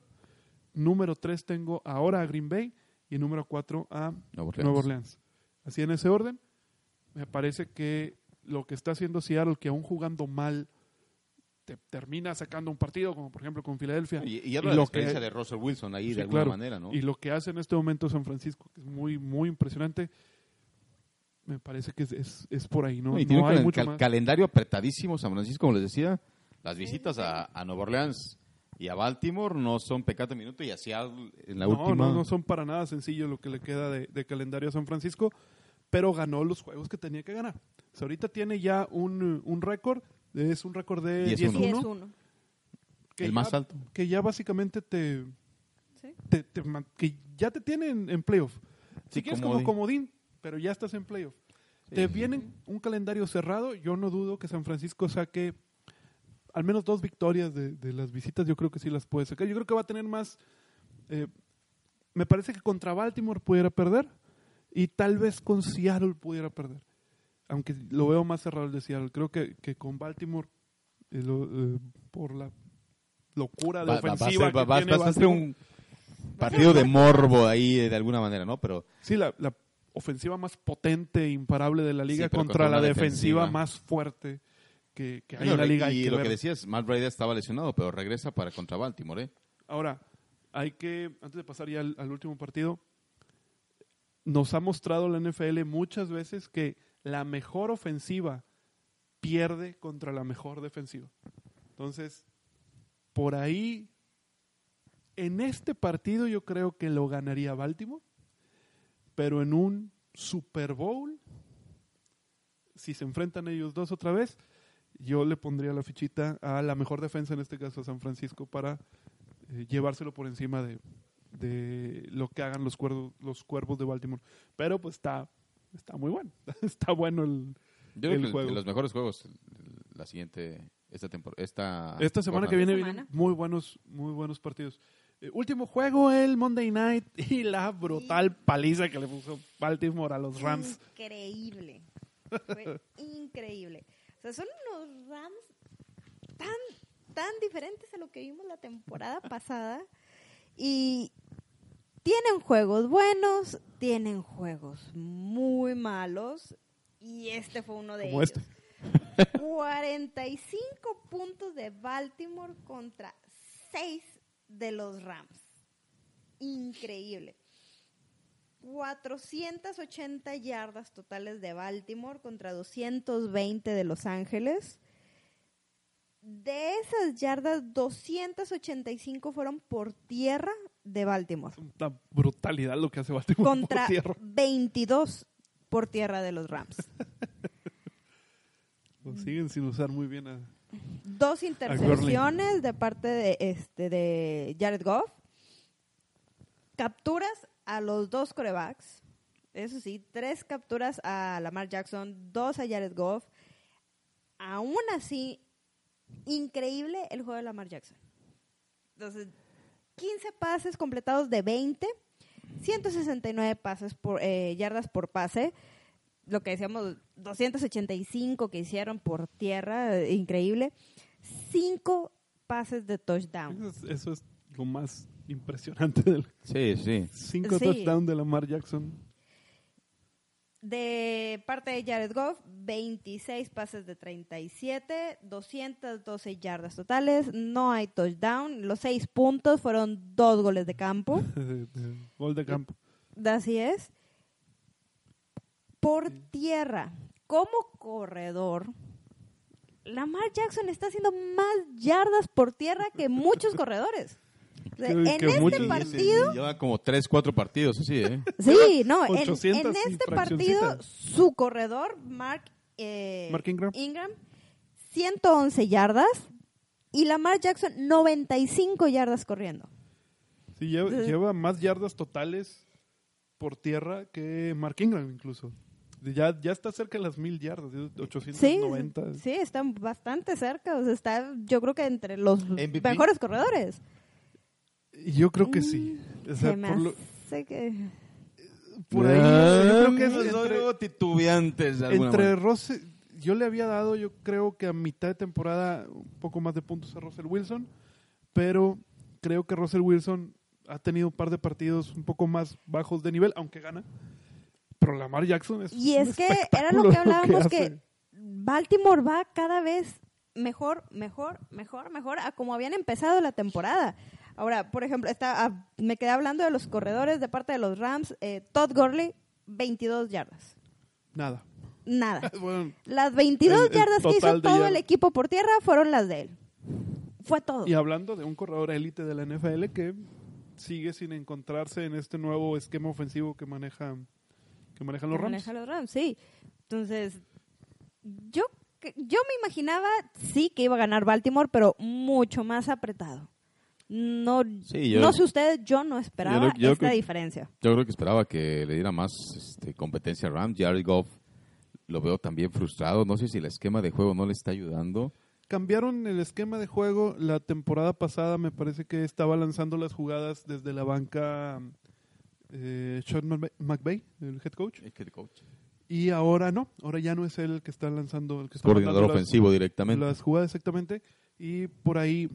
[SPEAKER 1] número tres tengo ahora a Green Bay y número cuatro a
[SPEAKER 3] Nueva Orleans.
[SPEAKER 1] Nueva Orleans. Así en ese orden, me parece que lo que está haciendo Seattle, que aún jugando mal, te termina sacando un partido, como por ejemplo con Filadelfia.
[SPEAKER 3] Y, y habla de
[SPEAKER 1] lo
[SPEAKER 3] la
[SPEAKER 1] que-
[SPEAKER 3] experiencia de Russell Wilson ahí
[SPEAKER 1] Sí,
[SPEAKER 3] de alguna
[SPEAKER 1] claro.
[SPEAKER 3] manera, ¿no?
[SPEAKER 1] Y lo que hace en este momento San Francisco, que es muy, muy impresionante, me parece que es, es, es por ahí, ¿no?
[SPEAKER 3] Y
[SPEAKER 1] No hay
[SPEAKER 3] cal-
[SPEAKER 1] mucho
[SPEAKER 3] cal-
[SPEAKER 1] más.
[SPEAKER 3] calendario apretadísimo San Francisco, como les decía. Las visitas a, a Nueva Orleans y a Baltimore no son pecado minuto y a Seattle en la
[SPEAKER 1] no,
[SPEAKER 3] última.
[SPEAKER 1] no, no son para nada sencillo lo que le queda de, de calendario a San Francisco, pero ganó los juegos que tenía que ganar. O sea, ahorita tiene ya un, un récord, es un récord de
[SPEAKER 3] 10-1.
[SPEAKER 1] 10-1.
[SPEAKER 2] 10-1.
[SPEAKER 1] que
[SPEAKER 3] El
[SPEAKER 1] ya-
[SPEAKER 3] más alto.
[SPEAKER 1] Que ya básicamente te,
[SPEAKER 2] Sí.
[SPEAKER 1] te- te man- que ya te tienen en playoff. Si
[SPEAKER 3] Sí,
[SPEAKER 1] quieres
[SPEAKER 3] comodín.
[SPEAKER 1] como comodín, pero ya estás en playoff. te viene un calendario cerrado, yo no dudo que San Francisco saque al menos dos victorias de, de las visitas, yo creo que sí las puede sacar. Yo creo que va a tener más... eh, me parece que contra Baltimore pudiera perder y tal vez con Seattle pudiera perder. Aunque lo veo más cerrado el de Seattle. Creo que, que con Baltimore, eh, lo- eh, por la locura de
[SPEAKER 3] Va,
[SPEAKER 1] ofensiva
[SPEAKER 3] va-
[SPEAKER 1] que
[SPEAKER 3] va-
[SPEAKER 1] tiene
[SPEAKER 3] va a ser un partido de morbo ahí eh, de alguna manera, ¿no? Pero
[SPEAKER 1] Sí, la, la ofensiva más potente e imparable de la liga
[SPEAKER 3] Sí,
[SPEAKER 1] contra,
[SPEAKER 3] contra
[SPEAKER 1] la defensiva,
[SPEAKER 3] defensiva.
[SPEAKER 1] más fuerte que, que hay
[SPEAKER 3] Bueno,
[SPEAKER 1] en la liga. hay
[SPEAKER 3] y
[SPEAKER 1] que
[SPEAKER 3] lo
[SPEAKER 1] ver.
[SPEAKER 3] que decías, Matt Brady estaba lesionado, pero regresa para contra Baltimore, ¿eh?
[SPEAKER 1] Ahora, hay que, antes de pasar ya al, al último partido, nos ha mostrado la NFL muchas veces que la mejor ofensiva pierde contra la mejor defensiva. Entonces, por ahí, en este partido yo creo que lo ganaría Baltimore, pero en un Super Bowl, si se enfrentan ellos dos otra vez, yo le pondría la fichita a la mejor defensa, en este caso a San Francisco, para eh, llevárselo por encima de, de lo que hagan los cuervos, los cuervos de Baltimore. Pero pues está, está muy bueno. está bueno el,
[SPEAKER 3] Yo creo
[SPEAKER 1] el
[SPEAKER 3] que
[SPEAKER 1] juego.
[SPEAKER 3] de los mejores juegos la siguiente esta temporada esta
[SPEAKER 1] Esta semana que viene
[SPEAKER 2] Semana.
[SPEAKER 1] vienen muy buenos, muy buenos partidos. Eh, último juego, el Monday Night y la brutal paliza que le puso Baltimore a los Rams.
[SPEAKER 2] Increíble. Fue increíble. O sea, son unos Rams tan, tan diferentes a lo que vimos la temporada pasada. Y tienen juegos buenos, tienen juegos muy malos. Y este fue uno de
[SPEAKER 1] Como
[SPEAKER 2] ellos.
[SPEAKER 1] este.
[SPEAKER 2] 45 puntos de Baltimore contra 6 de los Rams. Increíble. 480 yardas totales de Baltimore contra 220 de Los Ángeles. De esas yardas, 285 fueron por tierra de Baltimore
[SPEAKER 1] Una brutalidad lo que hace Baltimore
[SPEAKER 2] contra
[SPEAKER 1] por tierra.
[SPEAKER 2] 22 por tierra de los Rams.
[SPEAKER 1] Lo siguen sin usar muy bien a...
[SPEAKER 2] Dos intercepciones de parte de este de Jared Goff. Capturas a los dos corebacks. Eso sí, tres capturas a Lamar Jackson, dos a Jared Goff. Aún así, increíble el juego de Lamar Jackson. Entonces, 15 pases completados de 20, 169 pases por eh, yardas por pase. Lo que decíamos, 285 que hicieron por tierra, eh, increíble. Cinco pases de touchdown.
[SPEAKER 1] Eso es, eso es lo más impresionante del
[SPEAKER 3] Sí, sí.
[SPEAKER 1] cinco
[SPEAKER 2] Sí.
[SPEAKER 1] touchdowns de Lamar Jackson.
[SPEAKER 2] De parte de Jared Goff, 26 pases de 37, 212 yardas totales, no hay touchdown, los seis puntos fueron dos goles de campo,
[SPEAKER 1] Gol de campo.
[SPEAKER 2] así es. Por tierra, como corredor, Lamar Jackson está haciendo más yardas por tierra que muchos corredores. En
[SPEAKER 1] que
[SPEAKER 2] este
[SPEAKER 1] muchos-
[SPEAKER 2] partido,
[SPEAKER 3] Lleva como 3, 4 partidos así, ¿eh?
[SPEAKER 2] sí, no, en,
[SPEAKER 1] 800
[SPEAKER 2] en este partido, su corredor, Mark, eh,
[SPEAKER 1] Mark Ingram.
[SPEAKER 2] 111 yardas y Lamar Jackson 95 yardas corriendo.
[SPEAKER 1] Sí, lleva,
[SPEAKER 2] Entonces-
[SPEAKER 1] lleva más yardas totales por tierra que Mark Ingram incluso. Ya, ya está cerca de las mil yardas,
[SPEAKER 2] Sí,
[SPEAKER 1] 890.
[SPEAKER 2] sí, están bastante cerca, o sea, está yo creo que entre los
[SPEAKER 3] MVP.
[SPEAKER 2] mejores corredores.
[SPEAKER 1] Yo creo que sí. O sea, por, lo-
[SPEAKER 2] que...
[SPEAKER 1] por ahí, yo creo que es entre,
[SPEAKER 3] algo titubeantes de alguna
[SPEAKER 1] entre
[SPEAKER 3] manera.
[SPEAKER 1] Russell- yo le había dado, yo creo que a mitad de temporada un poco más de puntos a Russell Wilson, pero creo que Russell Wilson ha tenido un par de partidos un poco más bajos de nivel, aunque gana. Pero Lamar Jackson es
[SPEAKER 2] Y
[SPEAKER 1] un
[SPEAKER 2] es que era lo que hablábamos que Baltimore va cada vez mejor, mejor, mejor, mejor a como habían empezado la temporada. Ahora, por ejemplo, está, ah, me quedé hablando de los corredores de parte de los Rams. eh, Todd Gurley, 22 yardas.
[SPEAKER 1] Nada.
[SPEAKER 2] Nada.
[SPEAKER 1] Bueno,
[SPEAKER 2] Las 22
[SPEAKER 1] El- el
[SPEAKER 2] yardas que hizo todo el equipo por tierra fueron las de él. Fue todo.
[SPEAKER 1] y hablando de un corredor élite de la NFL que sigue sin encontrarse en este nuevo esquema ofensivo que maneja que manejan los Rams.
[SPEAKER 2] Maneja los Rams, sí. Entonces, yo, yo me imaginaba, sí, que iba a ganar Baltimore, pero mucho más apretado. No,
[SPEAKER 3] Sí, yo-
[SPEAKER 2] no sé ustedes, yo no esperaba
[SPEAKER 3] Yo yo
[SPEAKER 2] esta
[SPEAKER 3] creo-
[SPEAKER 2] diferencia.
[SPEAKER 3] Yo creo que esperaba que le diera más este, competencia a Rams. Jared Goff lo veo también frustrado. No sé si el esquema de juego no le está ayudando.
[SPEAKER 1] Cambiaron el esquema de juego. La temporada pasada me parece que estaba lanzando las jugadas desde la banca eh, Sean McVay- el head coach.
[SPEAKER 3] El head coach.
[SPEAKER 1] Y ahora no, ahora ya no es él el que está lanzando, el que está
[SPEAKER 3] Coordinador
[SPEAKER 1] las-
[SPEAKER 3] ofensivo directamente.
[SPEAKER 1] las jugadas exactamente. Y por ahí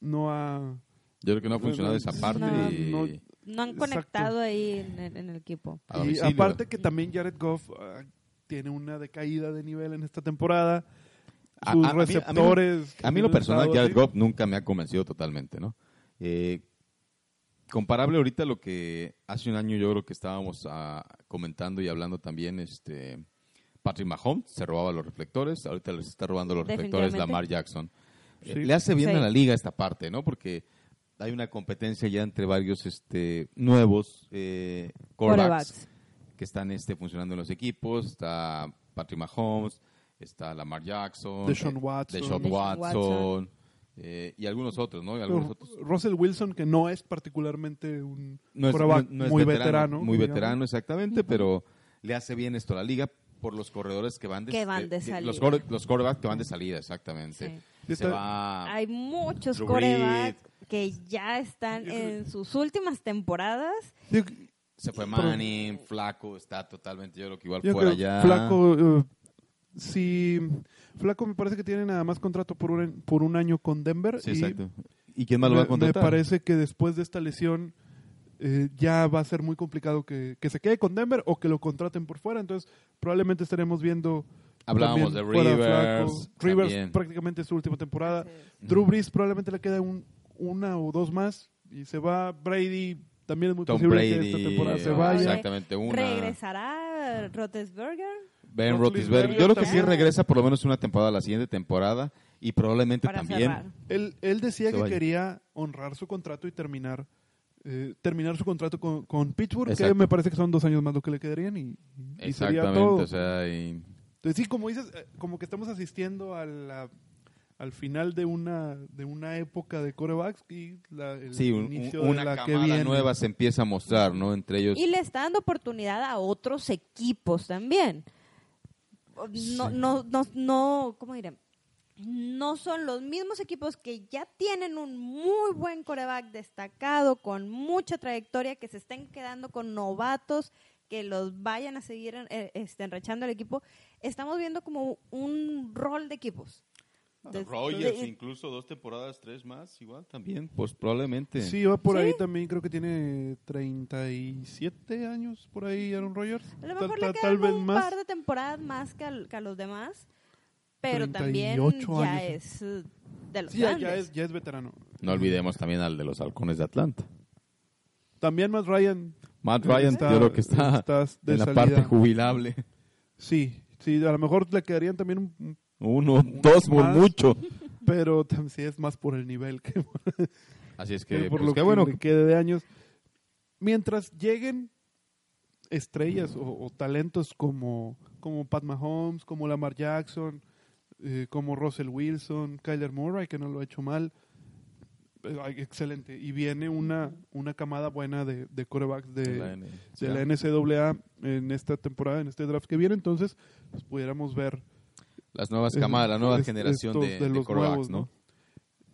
[SPEAKER 1] no ha...
[SPEAKER 3] Yo creo que no ha funcionado esa parte.
[SPEAKER 2] No,
[SPEAKER 3] y-
[SPEAKER 1] no.
[SPEAKER 2] No han
[SPEAKER 1] Exacto.
[SPEAKER 2] conectado ahí en el, en el equipo.
[SPEAKER 3] a
[SPEAKER 1] Y
[SPEAKER 3] domicilio.
[SPEAKER 1] aparte que también Jared Goff ah, tiene una decaída de nivel en esta temporada.
[SPEAKER 3] A-
[SPEAKER 1] Sus
[SPEAKER 3] a- a mí- a mí-
[SPEAKER 1] receptores...
[SPEAKER 3] A mí lo
[SPEAKER 1] han
[SPEAKER 3] personal,
[SPEAKER 1] estado
[SPEAKER 3] Jared
[SPEAKER 1] así.
[SPEAKER 3] Goff nunca me ha convencido totalmente, ¿no? Eh, comparable ahorita a lo que hace un año yo creo que estábamos ah, comentando y hablando también, este Patrick Mahomes se robaba los reflectores, ahorita les está robando los reflectores
[SPEAKER 2] Definitivamente.
[SPEAKER 3] Lamar Jackson. Eh,
[SPEAKER 1] Sí.
[SPEAKER 3] Le hace bien
[SPEAKER 2] Sí.
[SPEAKER 3] a la liga esta parte, ¿no? Porque hay una competencia ya entre varios este nuevos eh, quarterbacks
[SPEAKER 2] Quarterbacks.
[SPEAKER 3] que están este, funcionando en los equipos. Está Patrick Mahomes, está Lamar Jackson,
[SPEAKER 1] Deshaun
[SPEAKER 3] eh,
[SPEAKER 1] Watson.
[SPEAKER 3] Deshaun
[SPEAKER 2] Deshaun
[SPEAKER 3] Watson, eh, y algunos otros, ¿no? Y algunos
[SPEAKER 1] Pero
[SPEAKER 3] otros.
[SPEAKER 1] Russell Wilson, que no es particularmente un
[SPEAKER 3] No es,
[SPEAKER 1] quarterback
[SPEAKER 3] no- no es
[SPEAKER 1] muy veterano.
[SPEAKER 3] Muy
[SPEAKER 1] digamos.
[SPEAKER 3] veterano, exactamente, pero le hace bien esto a la liga por los corredores que van de,
[SPEAKER 2] Que van de
[SPEAKER 3] Los,
[SPEAKER 2] salida.
[SPEAKER 3] core- los quarterbacks que van de salida, exactamente.
[SPEAKER 2] Sí.
[SPEAKER 3] Se
[SPEAKER 1] Está-
[SPEAKER 3] va...
[SPEAKER 2] Hay muchos corebacks que ya están en sus últimas temporadas.
[SPEAKER 1] Yo,
[SPEAKER 3] Se fue Manning, Flaco, está totalmente, yo creo que igual
[SPEAKER 1] yo
[SPEAKER 3] fuera ya.
[SPEAKER 1] Flaco, eh, sí, Flaco me parece que tiene nada más contrato por un, por un año con Denver.
[SPEAKER 3] Sí,
[SPEAKER 1] y
[SPEAKER 3] exacto. ¿Y quién más lo va a
[SPEAKER 1] me, me
[SPEAKER 3] contratar?
[SPEAKER 1] parece que después de esta lesión eh, ya va a ser muy complicado que, que se quede con Denver o que lo contraten por fuera. Entonces, probablemente estaremos viendo.
[SPEAKER 3] Hablábamos de Rivers.
[SPEAKER 1] Flaco. Rivers
[SPEAKER 3] también.
[SPEAKER 1] prácticamente es su última temporada. Drew Brees probablemente le queda un, una o dos más y se va Brady. También es muy
[SPEAKER 3] Tom
[SPEAKER 1] posible
[SPEAKER 3] Brady.
[SPEAKER 1] que esta temporada se
[SPEAKER 3] eh,
[SPEAKER 1] vaya.
[SPEAKER 3] Exactamente, una.
[SPEAKER 2] ¿Regresará Rotesberger?
[SPEAKER 3] Ben
[SPEAKER 1] Roethlisberger
[SPEAKER 3] Roethlisberger. Yo creo que sí regresa por lo menos una temporada la siguiente temporada y probablemente
[SPEAKER 2] Para
[SPEAKER 3] también.
[SPEAKER 1] Él, él decía que
[SPEAKER 3] vaya.
[SPEAKER 1] quería honrar su contrato y terminar eh, terminar su contrato con, con Pittsburgh, que me parece que son dos años más lo que le quedarían y, y sería
[SPEAKER 3] Exactamente,
[SPEAKER 1] todo.
[SPEAKER 3] o sea, y-
[SPEAKER 1] Entonces, sí, como dices, eh, como que estamos asistiendo a la- al final de una de una época de corebacks y la, el
[SPEAKER 3] sí, un-
[SPEAKER 1] inicio
[SPEAKER 3] un-
[SPEAKER 1] de
[SPEAKER 3] una
[SPEAKER 1] que
[SPEAKER 3] camada
[SPEAKER 1] viene.
[SPEAKER 3] nueva se empieza a mostrar, ¿no? Entre ellos.
[SPEAKER 2] Y le está dando oportunidad a otros equipos también. No, no, no, no, ¿cómo diré? No son los mismos equipos que ya tienen un muy buen coreback destacado, con mucha trayectoria, que se estén quedando con novatos, que los vayan a seguir eh, este, enrachando al equipo. Estamos viendo como un rol de equipos. De-
[SPEAKER 3] incluso dos temporadas, tres más, igual también, pues probablemente.
[SPEAKER 1] Sí, va por
[SPEAKER 2] Sí.
[SPEAKER 1] ahí también, creo que tiene 37 años por ahí Aaron Rodgers.
[SPEAKER 2] A lo
[SPEAKER 1] Tal-
[SPEAKER 2] mejor
[SPEAKER 1] tal-
[SPEAKER 2] le
[SPEAKER 1] tal
[SPEAKER 2] quedan
[SPEAKER 1] vez
[SPEAKER 2] un
[SPEAKER 1] más.
[SPEAKER 2] par de temporadas más que, al- que a los demás, pero también
[SPEAKER 1] 38
[SPEAKER 2] ya
[SPEAKER 1] años.
[SPEAKER 2] es eh, de los
[SPEAKER 1] Sí, ya,
[SPEAKER 2] grandes.
[SPEAKER 1] ya es, ya es veterano.
[SPEAKER 3] No olvidemos también al de los halcones de Atlanta.
[SPEAKER 1] También Matt Ryan.
[SPEAKER 3] Matt Ryan,
[SPEAKER 1] Está-
[SPEAKER 3] yo creo que está,
[SPEAKER 1] está de
[SPEAKER 3] en la
[SPEAKER 1] salida.
[SPEAKER 3] parte jubilable.
[SPEAKER 1] Sí, sí, a lo mejor le quedarían también un, un-
[SPEAKER 3] Uno, dos por
[SPEAKER 1] más.
[SPEAKER 3] mucho.
[SPEAKER 1] pero tam- sí es más por el nivel que
[SPEAKER 3] Así es
[SPEAKER 1] que por
[SPEAKER 3] pues,
[SPEAKER 1] lo
[SPEAKER 3] qué
[SPEAKER 1] que
[SPEAKER 3] bueno.
[SPEAKER 1] le quede de años. Mientras lleguen estrellas o, o talentos como, como Pat Mahomes, como Lamar Jackson, eh, como Russell Wilson, Kyler Murray, que no lo ha hecho mal. eh, excelente. Y viene una, una camada buena de, de quarterbacks de,
[SPEAKER 3] La N-
[SPEAKER 1] de la NCAA en esta temporada, en este draft que viene. Entonces, pues, pudiéramos ver
[SPEAKER 3] Las nuevas camadas, la nueva
[SPEAKER 1] es-
[SPEAKER 3] generación de,
[SPEAKER 1] de
[SPEAKER 3] de
[SPEAKER 1] los
[SPEAKER 3] quarterbacks,
[SPEAKER 1] nuevos,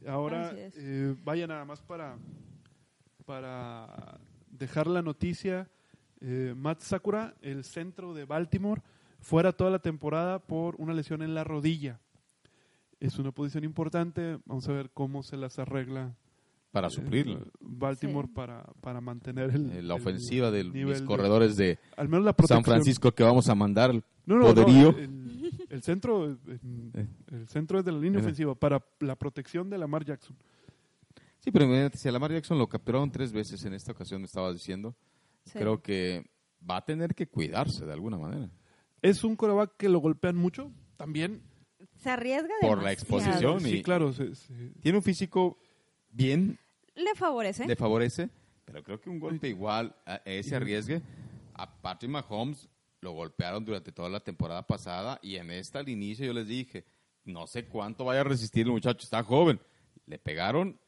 [SPEAKER 3] ¿no?
[SPEAKER 1] Ahora, eh, vaya nada más para, para dejar la noticia. eh, Matt Sakura, el centro de Baltimore, fuera toda la temporada por una lesión en la rodilla. Es una posición importante. Vamos a ver cómo se las arregla.
[SPEAKER 3] Para
[SPEAKER 1] eh,
[SPEAKER 3] suplirlo.
[SPEAKER 1] Baltimore
[SPEAKER 2] Sí.
[SPEAKER 1] para, para mantener el,
[SPEAKER 3] la
[SPEAKER 1] el
[SPEAKER 3] ofensiva de mis
[SPEAKER 1] de-
[SPEAKER 3] corredores de
[SPEAKER 1] al menos la protección.
[SPEAKER 3] San Francisco que vamos a mandar.
[SPEAKER 1] No, no, no,
[SPEAKER 3] poderío.
[SPEAKER 1] el, el centro, en-
[SPEAKER 3] Eh.
[SPEAKER 1] el centro es de la línea
[SPEAKER 3] Eh.
[SPEAKER 1] ofensiva para la protección de Lamar Jackson.
[SPEAKER 3] Sí, pero imagínate, si a Lamar Jackson lo capturaron tres veces en esta ocasión, me estabas diciendo,
[SPEAKER 2] Sí.
[SPEAKER 3] creo que va a tener que cuidarse de alguna manera.
[SPEAKER 1] Es un coreback que lo golpean mucho. También,
[SPEAKER 2] Se arriesga
[SPEAKER 3] Por la exposición.
[SPEAKER 1] sí,
[SPEAKER 3] y-
[SPEAKER 1] claro, se- se-
[SPEAKER 3] Tiene un físico bien,
[SPEAKER 2] Le favorece.
[SPEAKER 3] le favorece, pero creo que un golpe igual a ese arriesgue. A Patrick Mahomes lo golpearon durante toda la temporada pasada y en esta al inicio yo les dije, no sé cuánto vaya a resistir el muchacho, está joven. Le pegaron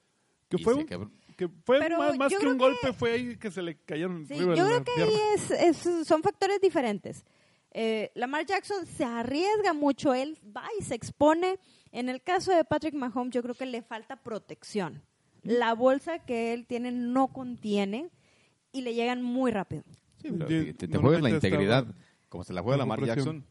[SPEAKER 1] que fue, un- que fue
[SPEAKER 2] Pero
[SPEAKER 1] más, que
[SPEAKER 2] creo
[SPEAKER 1] un golpe, fue ahí que se le cayeron
[SPEAKER 2] Sí, yo creo
[SPEAKER 1] la
[SPEAKER 2] que
[SPEAKER 1] pierna.
[SPEAKER 2] ahí es, es- son factores diferentes. Eh, Lamar Jackson se arriesga mucho, él va y se expone. En el caso de Patrick Mahomes, yo creo que le falta protección. La bolsa que él tiene no contiene y le llegan muy rápido.
[SPEAKER 3] Sí, pero
[SPEAKER 1] Ye-
[SPEAKER 3] te, te juegas la integridad, como se la juega Lamar. Jackson.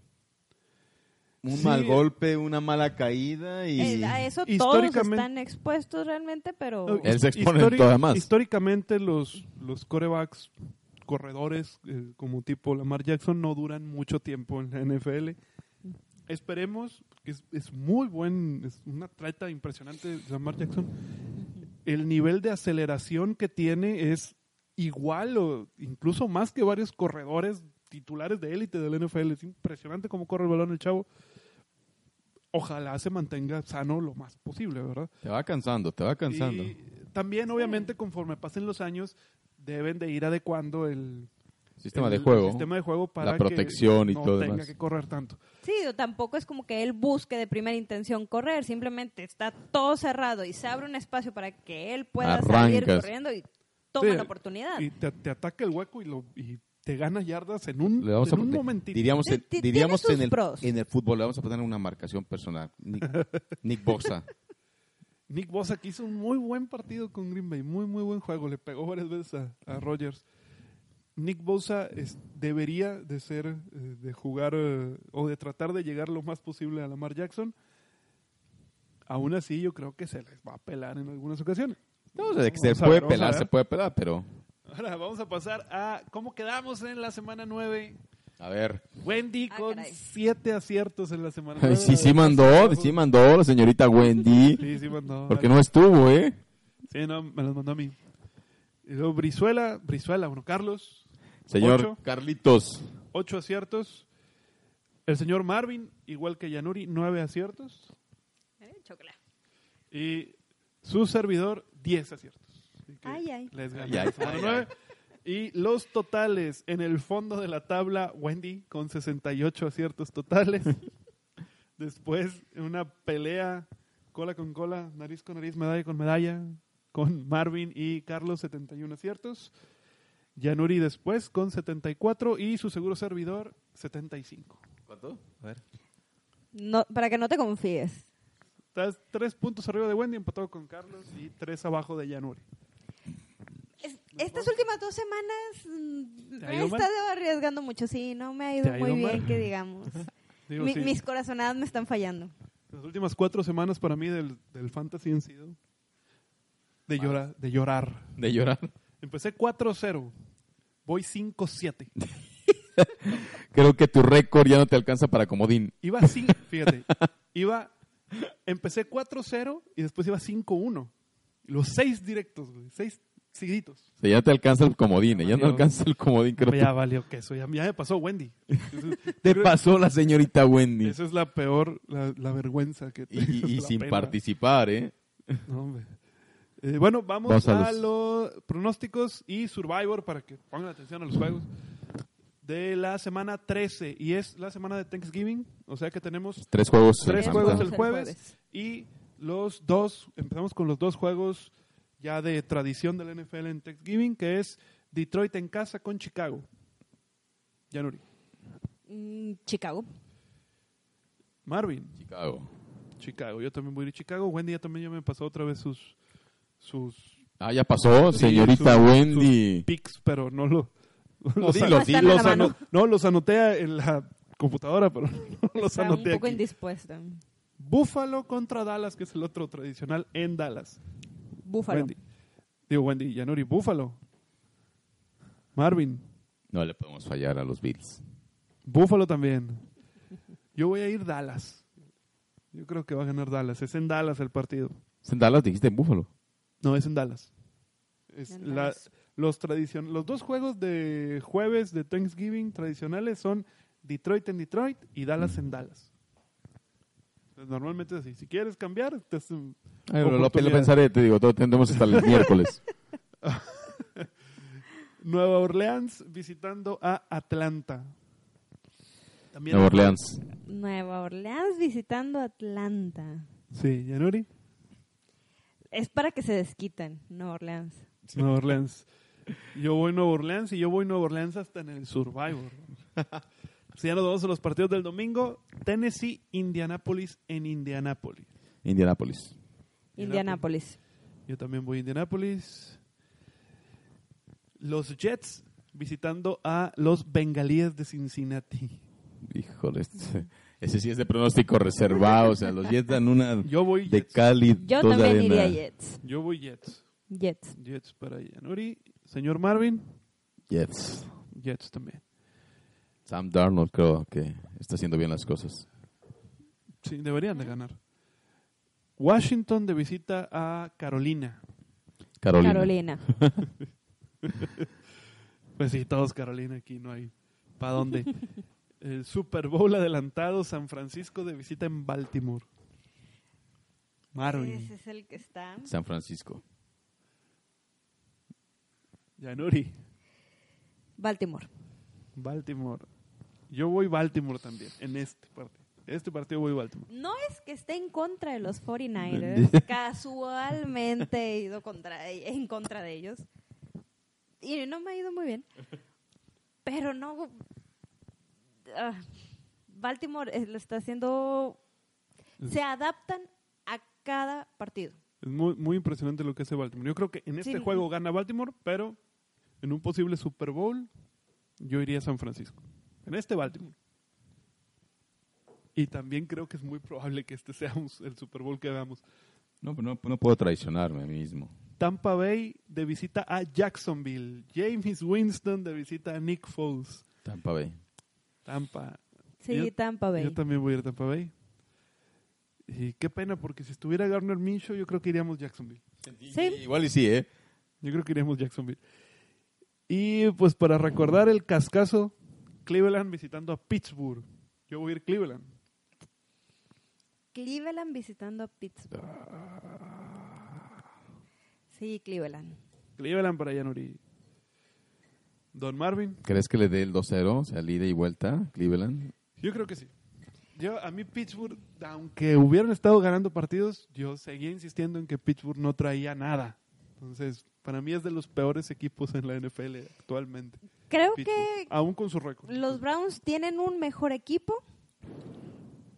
[SPEAKER 3] Un
[SPEAKER 1] Sí.
[SPEAKER 3] mal golpe, una mala caída y...
[SPEAKER 2] Eh, a eso todos están expuestos realmente, pero
[SPEAKER 1] No,
[SPEAKER 3] Él se expone todavía más.
[SPEAKER 1] Históricamente los, los corebacks corredores eh, como tipo Lamar Jackson no duran mucho tiempo en la NFL. Esperemos, que es, es muy buen, es un atleta impresionante Lamar Jackson. El nivel de aceleración que tiene es igual o incluso más que varios corredores titulares de élite del NFL. Es impresionante cómo corre el balón el chavo. Ojalá se mantenga sano lo más posible, ¿verdad?
[SPEAKER 3] Te va cansando, te va cansando.
[SPEAKER 1] Y también, obviamente, conforme pasen los años, deben de ir adecuando el,
[SPEAKER 3] Sistema
[SPEAKER 1] el
[SPEAKER 3] de juego.
[SPEAKER 1] sistema de juego para
[SPEAKER 3] La protección
[SPEAKER 1] que
[SPEAKER 3] y
[SPEAKER 1] no
[SPEAKER 3] todo
[SPEAKER 1] tenga
[SPEAKER 3] demás.
[SPEAKER 1] que correr tanto.
[SPEAKER 2] Sí, o tampoco es como que él busque de primera intención correr, simplemente está todo cerrado y se abre un espacio para que él pueda salir
[SPEAKER 3] Arrancas.
[SPEAKER 2] corriendo y toma
[SPEAKER 1] Sí,
[SPEAKER 2] la oportunidad.
[SPEAKER 1] Y te, te ataca el hueco y, lo, y te gana yardas en un,
[SPEAKER 3] Le vamos
[SPEAKER 1] en
[SPEAKER 3] a
[SPEAKER 1] un momentito.
[SPEAKER 3] diríamos, en- diríamos en el,
[SPEAKER 2] pros.
[SPEAKER 3] en el fútbol, le vamos a poner una marcación personal. Nick, Nick Bosa.
[SPEAKER 1] Nick Bosa que hizo un muy buen partido con Green Bay, muy muy buen juego, le pegó varias veces a, a Rodgers. Nick Bosa es- debería de ser, eh, de jugar eh, o de tratar de llegar lo más posible a Lamar Jackson. Aún así yo creo que se les va a pelar en algunas ocasiones.
[SPEAKER 3] No, o sea, de que se puede
[SPEAKER 1] ver,
[SPEAKER 3] pelar, se puede pelar, pero...
[SPEAKER 1] Ahora vamos a pasar a cómo quedamos en la semana 9.
[SPEAKER 3] A ver.
[SPEAKER 1] Wendy
[SPEAKER 2] Ah,
[SPEAKER 1] con
[SPEAKER 2] caray.
[SPEAKER 1] siete aciertos en la semana
[SPEAKER 3] Ay,
[SPEAKER 1] 9.
[SPEAKER 3] sí, sí mandó, sí mandó la señorita Wendy.
[SPEAKER 1] Sí, sí mandó.
[SPEAKER 3] Porque no estuvo, ¿eh?
[SPEAKER 1] Sí, no, me los mandó a mí. Y luego Brizuela, Brizuela, bueno, Carlos,
[SPEAKER 3] Señor
[SPEAKER 1] Ocho.
[SPEAKER 3] Carlitos.
[SPEAKER 1] ocho aciertos. El señor Marvin, igual que Yanuri, nueve aciertos.
[SPEAKER 2] Eh, chocolate.
[SPEAKER 1] Y su servidor, diez aciertos. Así que
[SPEAKER 2] Ay, ay.
[SPEAKER 1] Les gané
[SPEAKER 3] Ay, ay.
[SPEAKER 1] Y los totales en el fondo de la tabla, Wendy con 68 aciertos totales. Después, una pelea cola con cola, nariz con nariz, medalla con medalla, con Marvin y Carlos, 71 aciertos. Yanuri después con 74 y su seguro servidor, 75.
[SPEAKER 3] ¿Cuánto? A ver.
[SPEAKER 2] No, para que no te confíes.
[SPEAKER 1] Estás tres puntos arriba de Wendy, empatado con Carlos y tres abajo de Yanuri.
[SPEAKER 2] Es- estas últimas dos semanas mm,
[SPEAKER 1] ¿Te ha
[SPEAKER 2] me he
[SPEAKER 1] ido mal?
[SPEAKER 2] estado arriesgando mucho. Sí, no me ha
[SPEAKER 1] ¿Te
[SPEAKER 2] ido
[SPEAKER 1] ha
[SPEAKER 2] muy
[SPEAKER 1] ido
[SPEAKER 2] bien,
[SPEAKER 1] mal?
[SPEAKER 2] que digamos.
[SPEAKER 1] Digo,
[SPEAKER 2] Mi-
[SPEAKER 1] sí,
[SPEAKER 2] Mis corazonadas me están fallando.
[SPEAKER 1] Las últimas cuatro semanas para mí del, del fantasy han sido de, llorar, de llorar.
[SPEAKER 3] De llorar.
[SPEAKER 1] Empecé 4-0, voy 5-7.
[SPEAKER 3] Creo que tu récord ya no te alcanza para comodín.
[SPEAKER 1] Iba 5, fíjate, iba, empecé 4-0 y después iba 5-1. Los seis directos, güey, seis seguiditos.
[SPEAKER 3] O sea, ya te alcanza el comodín, ¿eh? ya no
[SPEAKER 1] valió.
[SPEAKER 3] alcanza el comodín. Creo
[SPEAKER 1] ya valió queso, ya, ya me pasó Wendy.
[SPEAKER 3] Te pasó la señorita Wendy.
[SPEAKER 1] Esa es la peor, la, la vergüenza que
[SPEAKER 3] Y, y- y sin
[SPEAKER 1] pena.
[SPEAKER 3] participar, ¿eh?
[SPEAKER 1] No, hombre. Eh, bueno, vamos,
[SPEAKER 3] Vamos a
[SPEAKER 1] a,
[SPEAKER 3] los-
[SPEAKER 1] los pronósticos y Survivor para que pongan atención a los juegos de la semana 13 y es la semana de Thanksgiving, o sea que tenemos
[SPEAKER 3] Tres juegos.
[SPEAKER 1] tres
[SPEAKER 3] en
[SPEAKER 1] juegos el jueves y los dos, empezamos con los dos juegos ya de tradición del NFL en Thanksgiving, que es Detroit en casa con Chicago. Yanuri.
[SPEAKER 2] Mm, Chicago.
[SPEAKER 1] Marvin,
[SPEAKER 3] Chicago.
[SPEAKER 1] Chicago. Yo también voy a ir a Chicago. Wendy ya también ya me pasó otra vez sus sus
[SPEAKER 3] Ah, ya pasó, señorita
[SPEAKER 1] sus-
[SPEAKER 3] Wendy.
[SPEAKER 1] pics, pero no lo.
[SPEAKER 3] No, dilo,
[SPEAKER 1] ano-
[SPEAKER 2] dilo.
[SPEAKER 1] los ano- no, los anoté en la computadora, pero no los
[SPEAKER 2] Está un
[SPEAKER 1] anoté
[SPEAKER 2] poco
[SPEAKER 1] aquí.
[SPEAKER 2] indispuesta.
[SPEAKER 1] Buffalo contra Dallas, que es el otro tradicional en Dallas.
[SPEAKER 2] Búfalo.
[SPEAKER 1] Wendy. Digo, Wendy, Yanuri, Buffalo. Marvin,
[SPEAKER 3] No le podemos fallar a los Bills.
[SPEAKER 1] Buffalo también. Yo voy a ir Dallas. Yo creo que va a ganar Dallas. Es en Dallas el partido.
[SPEAKER 3] ¿Es en Dallas? Dijiste en Búfalo.
[SPEAKER 1] No, es en Dallas. Es
[SPEAKER 2] En
[SPEAKER 1] la-
[SPEAKER 2] Dallas.
[SPEAKER 1] Los, tradicion los dos juegos de jueves de Thanksgiving tradicionales son Detroit en Detroit y Dallas en Dallas. Entonces, normalmente es así. Si quieres cambiar, te
[SPEAKER 3] Ay, lo, lo- lo
[SPEAKER 1] oportunidad.
[SPEAKER 3] pensaré, te digo, todo tendremos hasta el miércoles.
[SPEAKER 1] Nueva Orleans visitando a Atlanta. También
[SPEAKER 3] Nueva Orleans.
[SPEAKER 2] Nueva Orleans visitando Atlanta.
[SPEAKER 1] Sí, Yanuri.
[SPEAKER 2] Es para que se desquiten, Nueva Orleans.
[SPEAKER 1] Nueva Orleans. Yo voy Nueva Orleans y yo voy Nueva Orleans hasta en el Survivor. si ya nos vamos a los partidos del domingo, Tennessee, Indianapolis en Indianapolis.
[SPEAKER 3] Indianapolis.
[SPEAKER 2] Indianapolis.
[SPEAKER 1] Yo también voy a Indianapolis. Los Jets visitando a los Bengalíes de Cincinnati.
[SPEAKER 3] Híjole, este- ese sí es de pronóstico reservado. O sea, los Jets dan una
[SPEAKER 1] Yo voy
[SPEAKER 3] de
[SPEAKER 1] Jets.
[SPEAKER 3] Cali,
[SPEAKER 2] Yo también
[SPEAKER 3] arena.
[SPEAKER 2] iría Jets.
[SPEAKER 1] Yo voy Jets.
[SPEAKER 2] Jets.
[SPEAKER 1] Jets para Yanuri. Señor Marvin,
[SPEAKER 3] Jets.
[SPEAKER 1] Jets también.
[SPEAKER 3] Sam Darnold creo que está haciendo bien las cosas.
[SPEAKER 1] Sí, deberían de ganar. Washington de visita a Carolina.
[SPEAKER 3] Carolina.
[SPEAKER 2] Carolina.
[SPEAKER 1] Pues sí, todos Carolina aquí, no hay. ¿Para dónde? El Super Bowl adelantado, San Francisco de visita en Baltimore. Marvin,
[SPEAKER 2] Ese es el que está.
[SPEAKER 3] San Francisco.
[SPEAKER 1] Yanuri,
[SPEAKER 2] Baltimore.
[SPEAKER 1] Baltimore. Yo voy Baltimore también, en este partido. Este partido voy Baltimore.
[SPEAKER 2] No es que esté en contra de los 49ers. Casualmente he ido contra, en contra de ellos. Y no me ha ido muy bien. Pero no. ah, Baltimore eh, lo está haciendo. Se adaptan a cada partido.
[SPEAKER 1] Es muy, muy impresionante lo que hace Baltimore. Yo creo que en este
[SPEAKER 2] Sí.
[SPEAKER 1] juego gana Baltimore, pero en un posible Super Bowl yo iría a San Francisco. En este Baltimore. Y también creo que es muy probable que este sea el Super Bowl que veamos.
[SPEAKER 3] No, no, no puedo traicionarme a mí mismo.
[SPEAKER 1] Tampa Bay de visita a Jacksonville. James Winston de visita a Nick Foles.
[SPEAKER 3] Tampa Bay.
[SPEAKER 1] Tampa.
[SPEAKER 2] Sí,
[SPEAKER 1] Yo-
[SPEAKER 2] Tampa Bay.
[SPEAKER 1] Yo también voy a ir a Tampa Bay. Y qué pena, porque si estuviera Garner Minshew, yo creo que iríamos Jacksonville.
[SPEAKER 2] Sí.
[SPEAKER 3] Igual y sí, ¿eh?
[SPEAKER 1] Yo creo que iríamos Jacksonville. Y pues para recordar el cascazo, Cleveland visitando a Pittsburgh. Yo voy a ir Cleveland.
[SPEAKER 2] Cleveland visitando a Pittsburgh. Sí, Cleveland.
[SPEAKER 1] Cleveland para Yanuri. Don Marvin,
[SPEAKER 3] ¿Crees que le dé el 2-0? O sea, ida y vuelta, Cleveland.
[SPEAKER 1] yo creo que sí. Yo, a mí Pittsburgh, aunque hubieran estado ganando partidos, yo seguía insistiendo en que Pittsburgh no traía nada. Entonces, para mí es de los peores equipos en la NFL actualmente.
[SPEAKER 2] Creo
[SPEAKER 1] Pittsburgh,
[SPEAKER 2] que
[SPEAKER 1] aún con su récord.
[SPEAKER 2] los Browns tienen un mejor equipo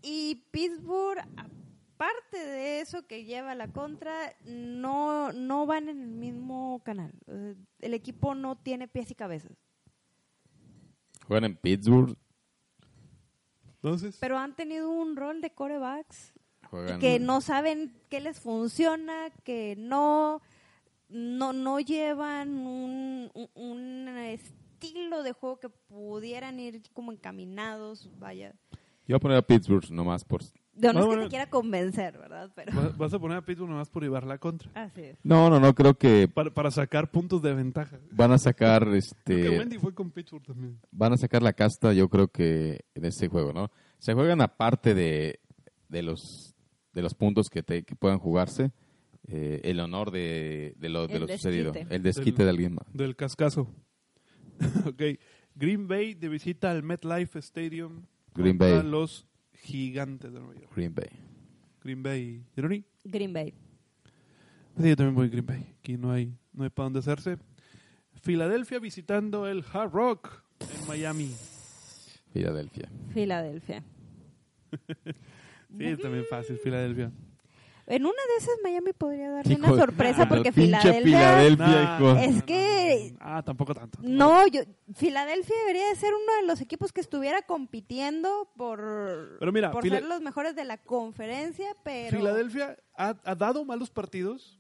[SPEAKER 2] y Pittsburgh, aparte de eso que lleva la contra, no, no van en el mismo canal. El equipo no tiene pies y cabezas.
[SPEAKER 3] Juegan en Pittsburgh.
[SPEAKER 1] Entonces,
[SPEAKER 2] Pero han tenido un rol de corebacks
[SPEAKER 3] Juegan...
[SPEAKER 2] que no saben qué les funciona, que no, no, no llevan un, un- un estilo de juego que pudieran ir como encaminados, vaya.
[SPEAKER 3] Yo voy a poner a Pittsburgh nomás por...
[SPEAKER 2] Yo no es que te quiera convencer, ¿verdad? Pero
[SPEAKER 1] va- vas a poner a Pittsburgh nomás por llevar la contra.
[SPEAKER 2] así es.
[SPEAKER 3] No, no, no, creo que
[SPEAKER 1] Para, para sacar puntos de ventaja.
[SPEAKER 3] van a sacar
[SPEAKER 1] Creo que
[SPEAKER 3] este
[SPEAKER 1] Wendy fue con Pittsburgh también.
[SPEAKER 3] van a sacar la casta yo creo que en este juego, ¿no? Se juegan aparte de, de los de los puntos que, te, que puedan jugarse eh, el honor de, de lo, de
[SPEAKER 2] El
[SPEAKER 3] lo sucedido, el desquite
[SPEAKER 1] Del-
[SPEAKER 3] de alguien más.
[SPEAKER 1] Del cascazo. ok. Green Bay de visita al MetLife Stadium.
[SPEAKER 3] Green Bay.
[SPEAKER 1] los gigantes de Nueva York.
[SPEAKER 3] Green Bay.
[SPEAKER 1] Green Bay. ¿Jeroni?
[SPEAKER 2] Green Bay.
[SPEAKER 1] Sí, yo también voy a Green Bay. Aquí no hay, no hay para dónde hacerse. Filadelfia visitando el Hard Rock en Miami.
[SPEAKER 3] Filadelfia.
[SPEAKER 2] Filadelfia.
[SPEAKER 1] Sí, es también fácil, Filadelfia.
[SPEAKER 2] En una de esas Miami podría darle
[SPEAKER 3] Hijo
[SPEAKER 2] una sorpresa porque Filadelfia...
[SPEAKER 3] Filadelfia,
[SPEAKER 1] Nah,
[SPEAKER 3] hijo.
[SPEAKER 2] Es que-
[SPEAKER 1] Ah, tampoco tanto.
[SPEAKER 2] No, yo, Filadelfia debería de ser uno de los equipos que estuviera compitiendo por,
[SPEAKER 1] Pero mira,
[SPEAKER 2] por
[SPEAKER 1] Fila-
[SPEAKER 2] ser los mejores de la conferencia, pero...
[SPEAKER 1] Filadelfia ha, ha dado malos partidos,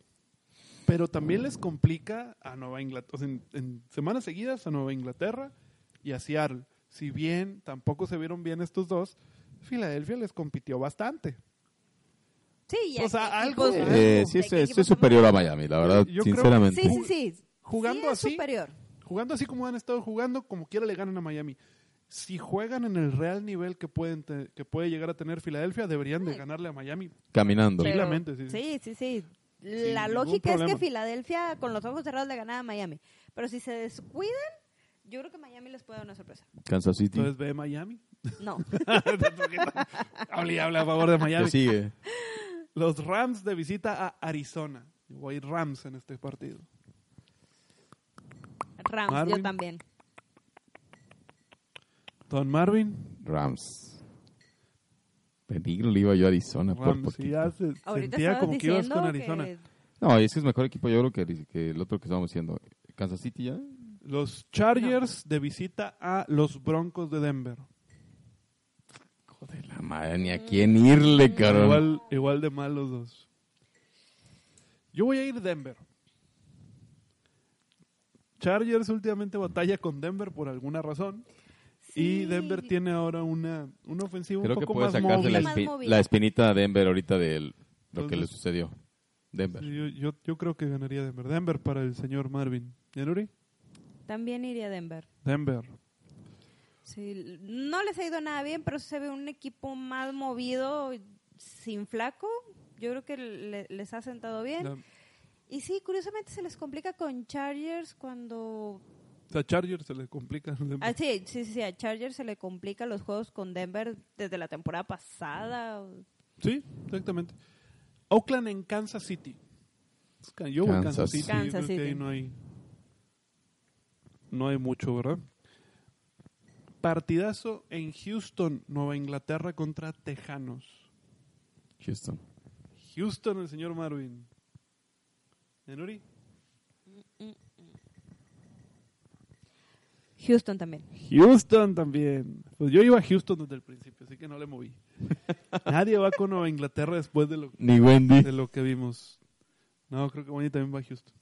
[SPEAKER 1] pero también les complica a Nueva Inglaterra. O sea, en, en semanas seguidas a Nueva Inglaterra y a Seattle. Si bien tampoco se vieron bien estos dos, Filadelfia les compitió bastante.
[SPEAKER 2] Sí, ya
[SPEAKER 1] O sea, algo-
[SPEAKER 3] Eh, sí, es, superior a. Miami, la verdad,
[SPEAKER 1] Yo creo-
[SPEAKER 3] sinceramente.
[SPEAKER 2] Sí, sí, sí.
[SPEAKER 1] Jugando
[SPEAKER 2] Sí es
[SPEAKER 1] así,
[SPEAKER 2] superior.
[SPEAKER 1] jugando así como han estado jugando, como quiera le ganan a Miami. Si juegan en el real nivel que pueden te- que puede llegar a tener Filadelfia, deberían de ganarle a Miami.
[SPEAKER 3] Caminando.
[SPEAKER 1] Pero- sí.
[SPEAKER 2] Sí, sí, La lógica es que Filadelfia con los ojos cerrados le ganaba a Miami. Pero si se descuidan, yo creo que Miami les puede dar una sorpresa.
[SPEAKER 3] Kansas City.
[SPEAKER 1] Entonces ve Miami.
[SPEAKER 2] No.
[SPEAKER 1] habla y habla a favor de Miami.
[SPEAKER 3] ¿Qué sigue?
[SPEAKER 1] Los Rams de visita a Arizona. Yo Voy a ir Rams en este partido.
[SPEAKER 2] Rams,
[SPEAKER 1] Marvin.
[SPEAKER 2] yo también.
[SPEAKER 1] Don Marvin.
[SPEAKER 3] Rams. Peligro le iba yo a Arizona por
[SPEAKER 1] Rams,
[SPEAKER 3] poquito.
[SPEAKER 1] sí, ya se
[SPEAKER 2] Ahorita
[SPEAKER 1] sentía como que ibas
[SPEAKER 2] diciendo
[SPEAKER 1] con Arizona.
[SPEAKER 2] que
[SPEAKER 3] No, es que es mejor equipo yo creo que, que el otro que estábamos diciendo. Kansas City ya.
[SPEAKER 1] Los Chargers de visita a los Broncos de Denver.
[SPEAKER 3] Joder, la madre, ni a quién irle, cabrón.
[SPEAKER 1] Igual, igual de mal los dos. Yo voy a ir Denver. Chargers últimamente batalla con Denver por alguna razón. Y
[SPEAKER 2] Sí.
[SPEAKER 1] Denver tiene ahora una, una ofensiva
[SPEAKER 3] Creo
[SPEAKER 1] un
[SPEAKER 3] que
[SPEAKER 1] poco
[SPEAKER 3] puede
[SPEAKER 1] más
[SPEAKER 3] sacarse
[SPEAKER 1] móvil.
[SPEAKER 3] la, espi- la espinita a Denver ahorita de lo que le
[SPEAKER 1] Entonces-
[SPEAKER 3] sucedió. Denver.
[SPEAKER 1] Sí, Yo, yo, yo creo que ganaría Denver. Denver para el señor Marvin. ¿Yanuri?
[SPEAKER 2] también iría a Denver.
[SPEAKER 1] Denver.
[SPEAKER 2] Sí, no les ha ido nada bien, pero se ve un equipo más movido, sin flaco. Yo creo que le- les ha sentado bien. Y sí, curiosamente se les complica con Chargers cuando
[SPEAKER 1] O sea, Chargers se le complica.
[SPEAKER 2] Ah, sí, sí, sí, a Chargers se le complican los juegos con Denver desde la temporada pasada.
[SPEAKER 1] Sí, exactamente. Oakland en Kansas City. Yo voy a Kansas
[SPEAKER 3] Kansas.
[SPEAKER 1] City.
[SPEAKER 2] Kansas
[SPEAKER 1] yo creo que
[SPEAKER 2] City.
[SPEAKER 1] ahí no hay, no hay mucho, ¿verdad? Partidazo en Houston, Nueva Inglaterra contra Tejanos.
[SPEAKER 3] Houston.
[SPEAKER 1] Houston, el señor Marvin. ¿Enuri?
[SPEAKER 2] Houston también.
[SPEAKER 1] Houston también. Pues yo iba a Houston desde el principio, así que no le moví. Nadie va con Nueva Inglaterra después de lo,
[SPEAKER 3] Ni Wendy.
[SPEAKER 1] de lo que vimos. No, creo que Bonnie también va a Houston.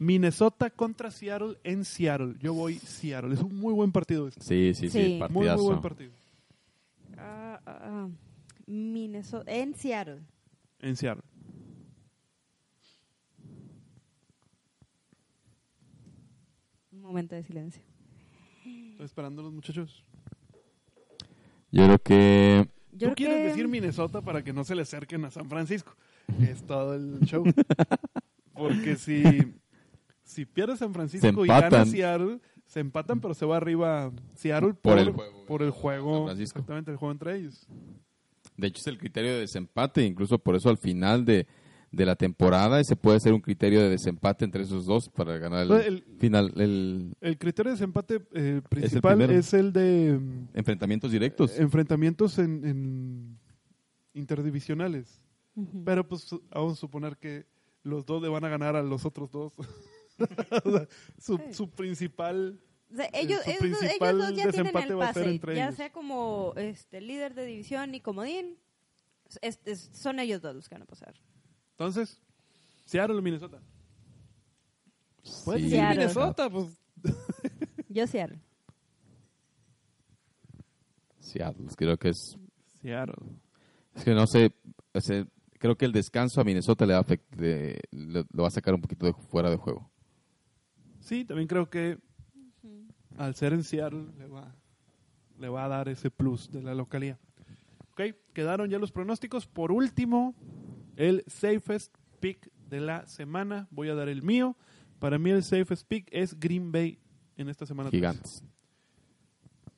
[SPEAKER 1] Minnesota contra Seattle en Seattle. Yo voy Seattle. Es un muy buen partido este.
[SPEAKER 3] Sí, sí, sí,
[SPEAKER 2] Sí.
[SPEAKER 1] Muy, muy buen partido.
[SPEAKER 2] Ah, ah, ah. Minnesota, en Seattle.
[SPEAKER 1] En Seattle.
[SPEAKER 2] Un momento de silencio.
[SPEAKER 1] Estoy esperando a los muchachos.
[SPEAKER 3] Yo creo que
[SPEAKER 2] Yo
[SPEAKER 1] Tú
[SPEAKER 2] creo
[SPEAKER 1] quieres
[SPEAKER 2] que-
[SPEAKER 1] decir Minnesota para que no se le acerquen a San Francisco. Es todo el show. Porque si, si pierde San Francisco y gana
[SPEAKER 3] empatan.
[SPEAKER 1] Seattle, se empatan, pero se va arriba Seattle por,
[SPEAKER 3] Por el juego.
[SPEAKER 1] por el juego.
[SPEAKER 3] San Francisco.
[SPEAKER 1] Exactamente, el juego entre ellos.
[SPEAKER 3] De hecho, es el criterio de desempate, incluso por eso al final de, de la temporada ese puede ser un criterio de desempate entre esos dos para ganar el,
[SPEAKER 1] Pues, el-
[SPEAKER 3] final, el
[SPEAKER 1] El criterio de desempate eh, principal es el, de mm,
[SPEAKER 3] enfrentamientos directos.
[SPEAKER 1] enfrentamientos en, en interdivisionales. Pero pues vamos a suponer que los dos le van a ganar a los otros dos. O sea, su,
[SPEAKER 2] Sí.
[SPEAKER 1] su principal
[SPEAKER 2] O sea, ellos,
[SPEAKER 1] su
[SPEAKER 2] ellos, dos- ellos
[SPEAKER 1] principal
[SPEAKER 2] dos ya tienen el
[SPEAKER 1] va a ser
[SPEAKER 2] pase,
[SPEAKER 1] entre
[SPEAKER 2] ya
[SPEAKER 1] ellos.
[SPEAKER 2] sea como este líder de división y comodín. es- es- son ellos dos los que van a pasar.
[SPEAKER 1] Entonces, Seattle o Minnesota. Puedes
[SPEAKER 3] Sí.
[SPEAKER 1] decir
[SPEAKER 2] Seattle.
[SPEAKER 1] Minnesota, pues.
[SPEAKER 2] Yo Seattle.
[SPEAKER 3] Seattle, creo que es
[SPEAKER 1] Seattle.
[SPEAKER 3] Es que no sé, o sea, creo que el descanso a Minnesota le va a, afect- le- le- lo va a sacar un poquito de fuera de juego.
[SPEAKER 1] Sí, también creo que al ser en Seattle le va, le va a dar ese plus de la localidad. Ok, quedaron ya los pronósticos. Por último, el safest pick de la semana. Voy a dar el mío. Para mí el safest pick es Green Bay en esta semana. tres.
[SPEAKER 3] Gigantes.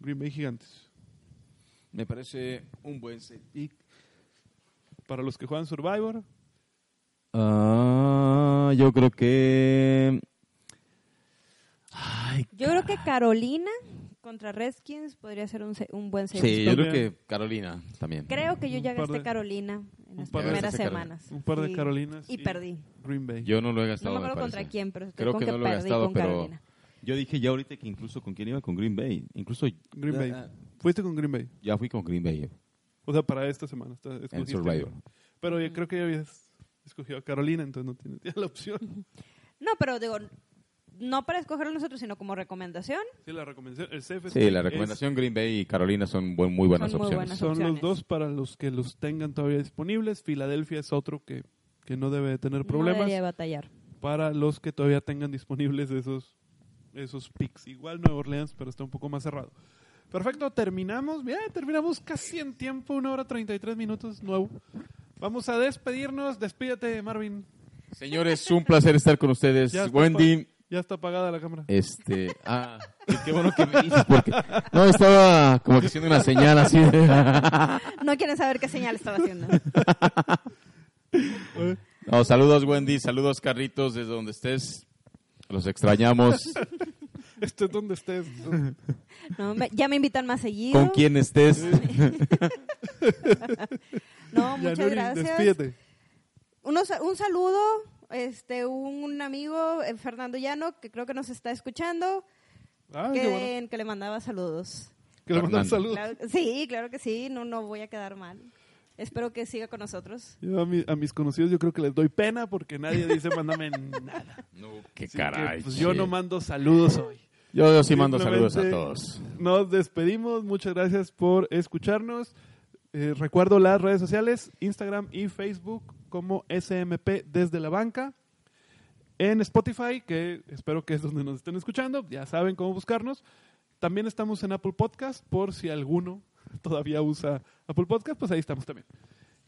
[SPEAKER 1] Green Bay Gigantes.
[SPEAKER 3] Me parece un buen
[SPEAKER 1] Y para los que juegan Survivor,
[SPEAKER 3] Ah, yo creo que
[SPEAKER 2] Yo creo que Carolina contra Redskins podría ser un, se- un buen
[SPEAKER 3] sí,
[SPEAKER 2] safety
[SPEAKER 3] yo creo que Carolina también.
[SPEAKER 2] Creo que yo ya gasté
[SPEAKER 1] de-
[SPEAKER 2] Carolina en las primeras semanas.
[SPEAKER 1] un par de
[SPEAKER 2] Sí.
[SPEAKER 1] Carolinas.
[SPEAKER 2] Y perdí.
[SPEAKER 1] Green Bay.
[SPEAKER 3] Yo no lo he
[SPEAKER 2] No
[SPEAKER 3] gastado.
[SPEAKER 2] me
[SPEAKER 3] me
[SPEAKER 2] acuerdo contra quién, pero
[SPEAKER 3] Creo
[SPEAKER 2] con
[SPEAKER 3] que
[SPEAKER 2] que,
[SPEAKER 3] no lo he
[SPEAKER 2] perdí
[SPEAKER 3] gastado,
[SPEAKER 2] con
[SPEAKER 3] pero
[SPEAKER 2] Carolina.
[SPEAKER 3] yo dije ya ahorita que incluso con quién iba con Green Bay, incluso
[SPEAKER 1] Green Bay.
[SPEAKER 3] Ah,
[SPEAKER 1] Fuiste con Green Bay.
[SPEAKER 3] ya fui con Green Bay
[SPEAKER 1] O sea, para esta semana. está-
[SPEAKER 3] en Survivor.
[SPEAKER 1] Pero yo creo que ya habías escogido a Carolina, entonces no tienes ya la opción.
[SPEAKER 2] No, pero digo, no para escogerlo nosotros, sino como recomendación.
[SPEAKER 1] Sí, la recomendación. El safe
[SPEAKER 3] Sí, la recomendación Green Bay y Carolina son buen- muy buenas
[SPEAKER 2] Son muy
[SPEAKER 3] opciones.
[SPEAKER 2] buenas.
[SPEAKER 1] son los
[SPEAKER 2] opciones.
[SPEAKER 1] dos para los que los tengan todavía disponibles. Filadelfia es otro que, que no debe de tener
[SPEAKER 2] No
[SPEAKER 1] problemas.
[SPEAKER 2] debería batallar.
[SPEAKER 1] para los que todavía tengan disponibles esos, esos picks. Igual Nueva Orleans, pero está un poco más cerrado. Perfecto, terminamos. Bien, terminamos casi en tiempo, una hora 33 minutos nuevo. Vamos a despedirnos. Despídete, Marvin.
[SPEAKER 3] Señores, un placer estar con ustedes.
[SPEAKER 1] Ya
[SPEAKER 3] Wendy,
[SPEAKER 1] Ya está apagada la cámara.
[SPEAKER 3] este, ah, qué, qué bueno que me dices porque no estaba como que haciendo una señal así. de-
[SPEAKER 2] No quieren saber qué señal estaba haciendo.
[SPEAKER 3] No, saludos Wendy, saludos Carritos desde donde estés. Los extrañamos.
[SPEAKER 1] Estés donde estés.
[SPEAKER 2] No, me- ya me invitan más seguido.
[SPEAKER 3] Con quien estés.
[SPEAKER 2] No, muchas
[SPEAKER 1] Yanuri,
[SPEAKER 2] gracias.
[SPEAKER 1] Despídete.
[SPEAKER 2] Unos- un saludo, este, un amigo, eh, Fernando Llano, que creo que nos está escuchando,
[SPEAKER 1] Ah,
[SPEAKER 2] que,
[SPEAKER 1] qué bueno.
[SPEAKER 2] que le mandaba saludos.
[SPEAKER 1] Que le
[SPEAKER 3] Fernando.
[SPEAKER 1] saludos.
[SPEAKER 2] Claro- sí, claro que sí, no, no voy a quedar mal. Espero que siga con nosotros.
[SPEAKER 1] Yo a, mi- a mis conocidos yo creo que les doy pena porque nadie dice mándame nada.
[SPEAKER 3] No, qué
[SPEAKER 1] Así
[SPEAKER 3] caray.
[SPEAKER 1] que, pues, yo no mando saludos hoy.
[SPEAKER 3] Yo, yo sí mando saludos a todos.
[SPEAKER 1] Nos despedimos. Muchas gracias por escucharnos. Eh, recuerdo las redes sociales, Instagram y Facebook como SMP desde la banca. En Spotify, que espero que es donde nos estén escuchando, ya saben cómo buscarnos. También estamos en Apple Podcast, por si alguno todavía usa Apple Podcast, pues ahí estamos también.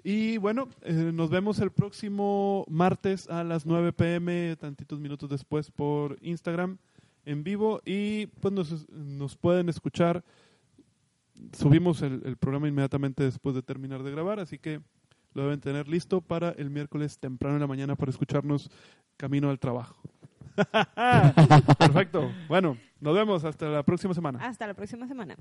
[SPEAKER 1] Y bueno, eh, nos vemos el próximo martes a las 9 pm, tantitos minutos después por Instagram en vivo. Y pues nos, pueden escuchar. Subimos el programa inmediatamente después de terminar de grabar, así que lo deben tener listo para el miércoles temprano en la mañana para escucharnos camino al trabajo. Perfecto. Bueno, nos vemos hasta la próxima semana.
[SPEAKER 2] Hasta la próxima semana.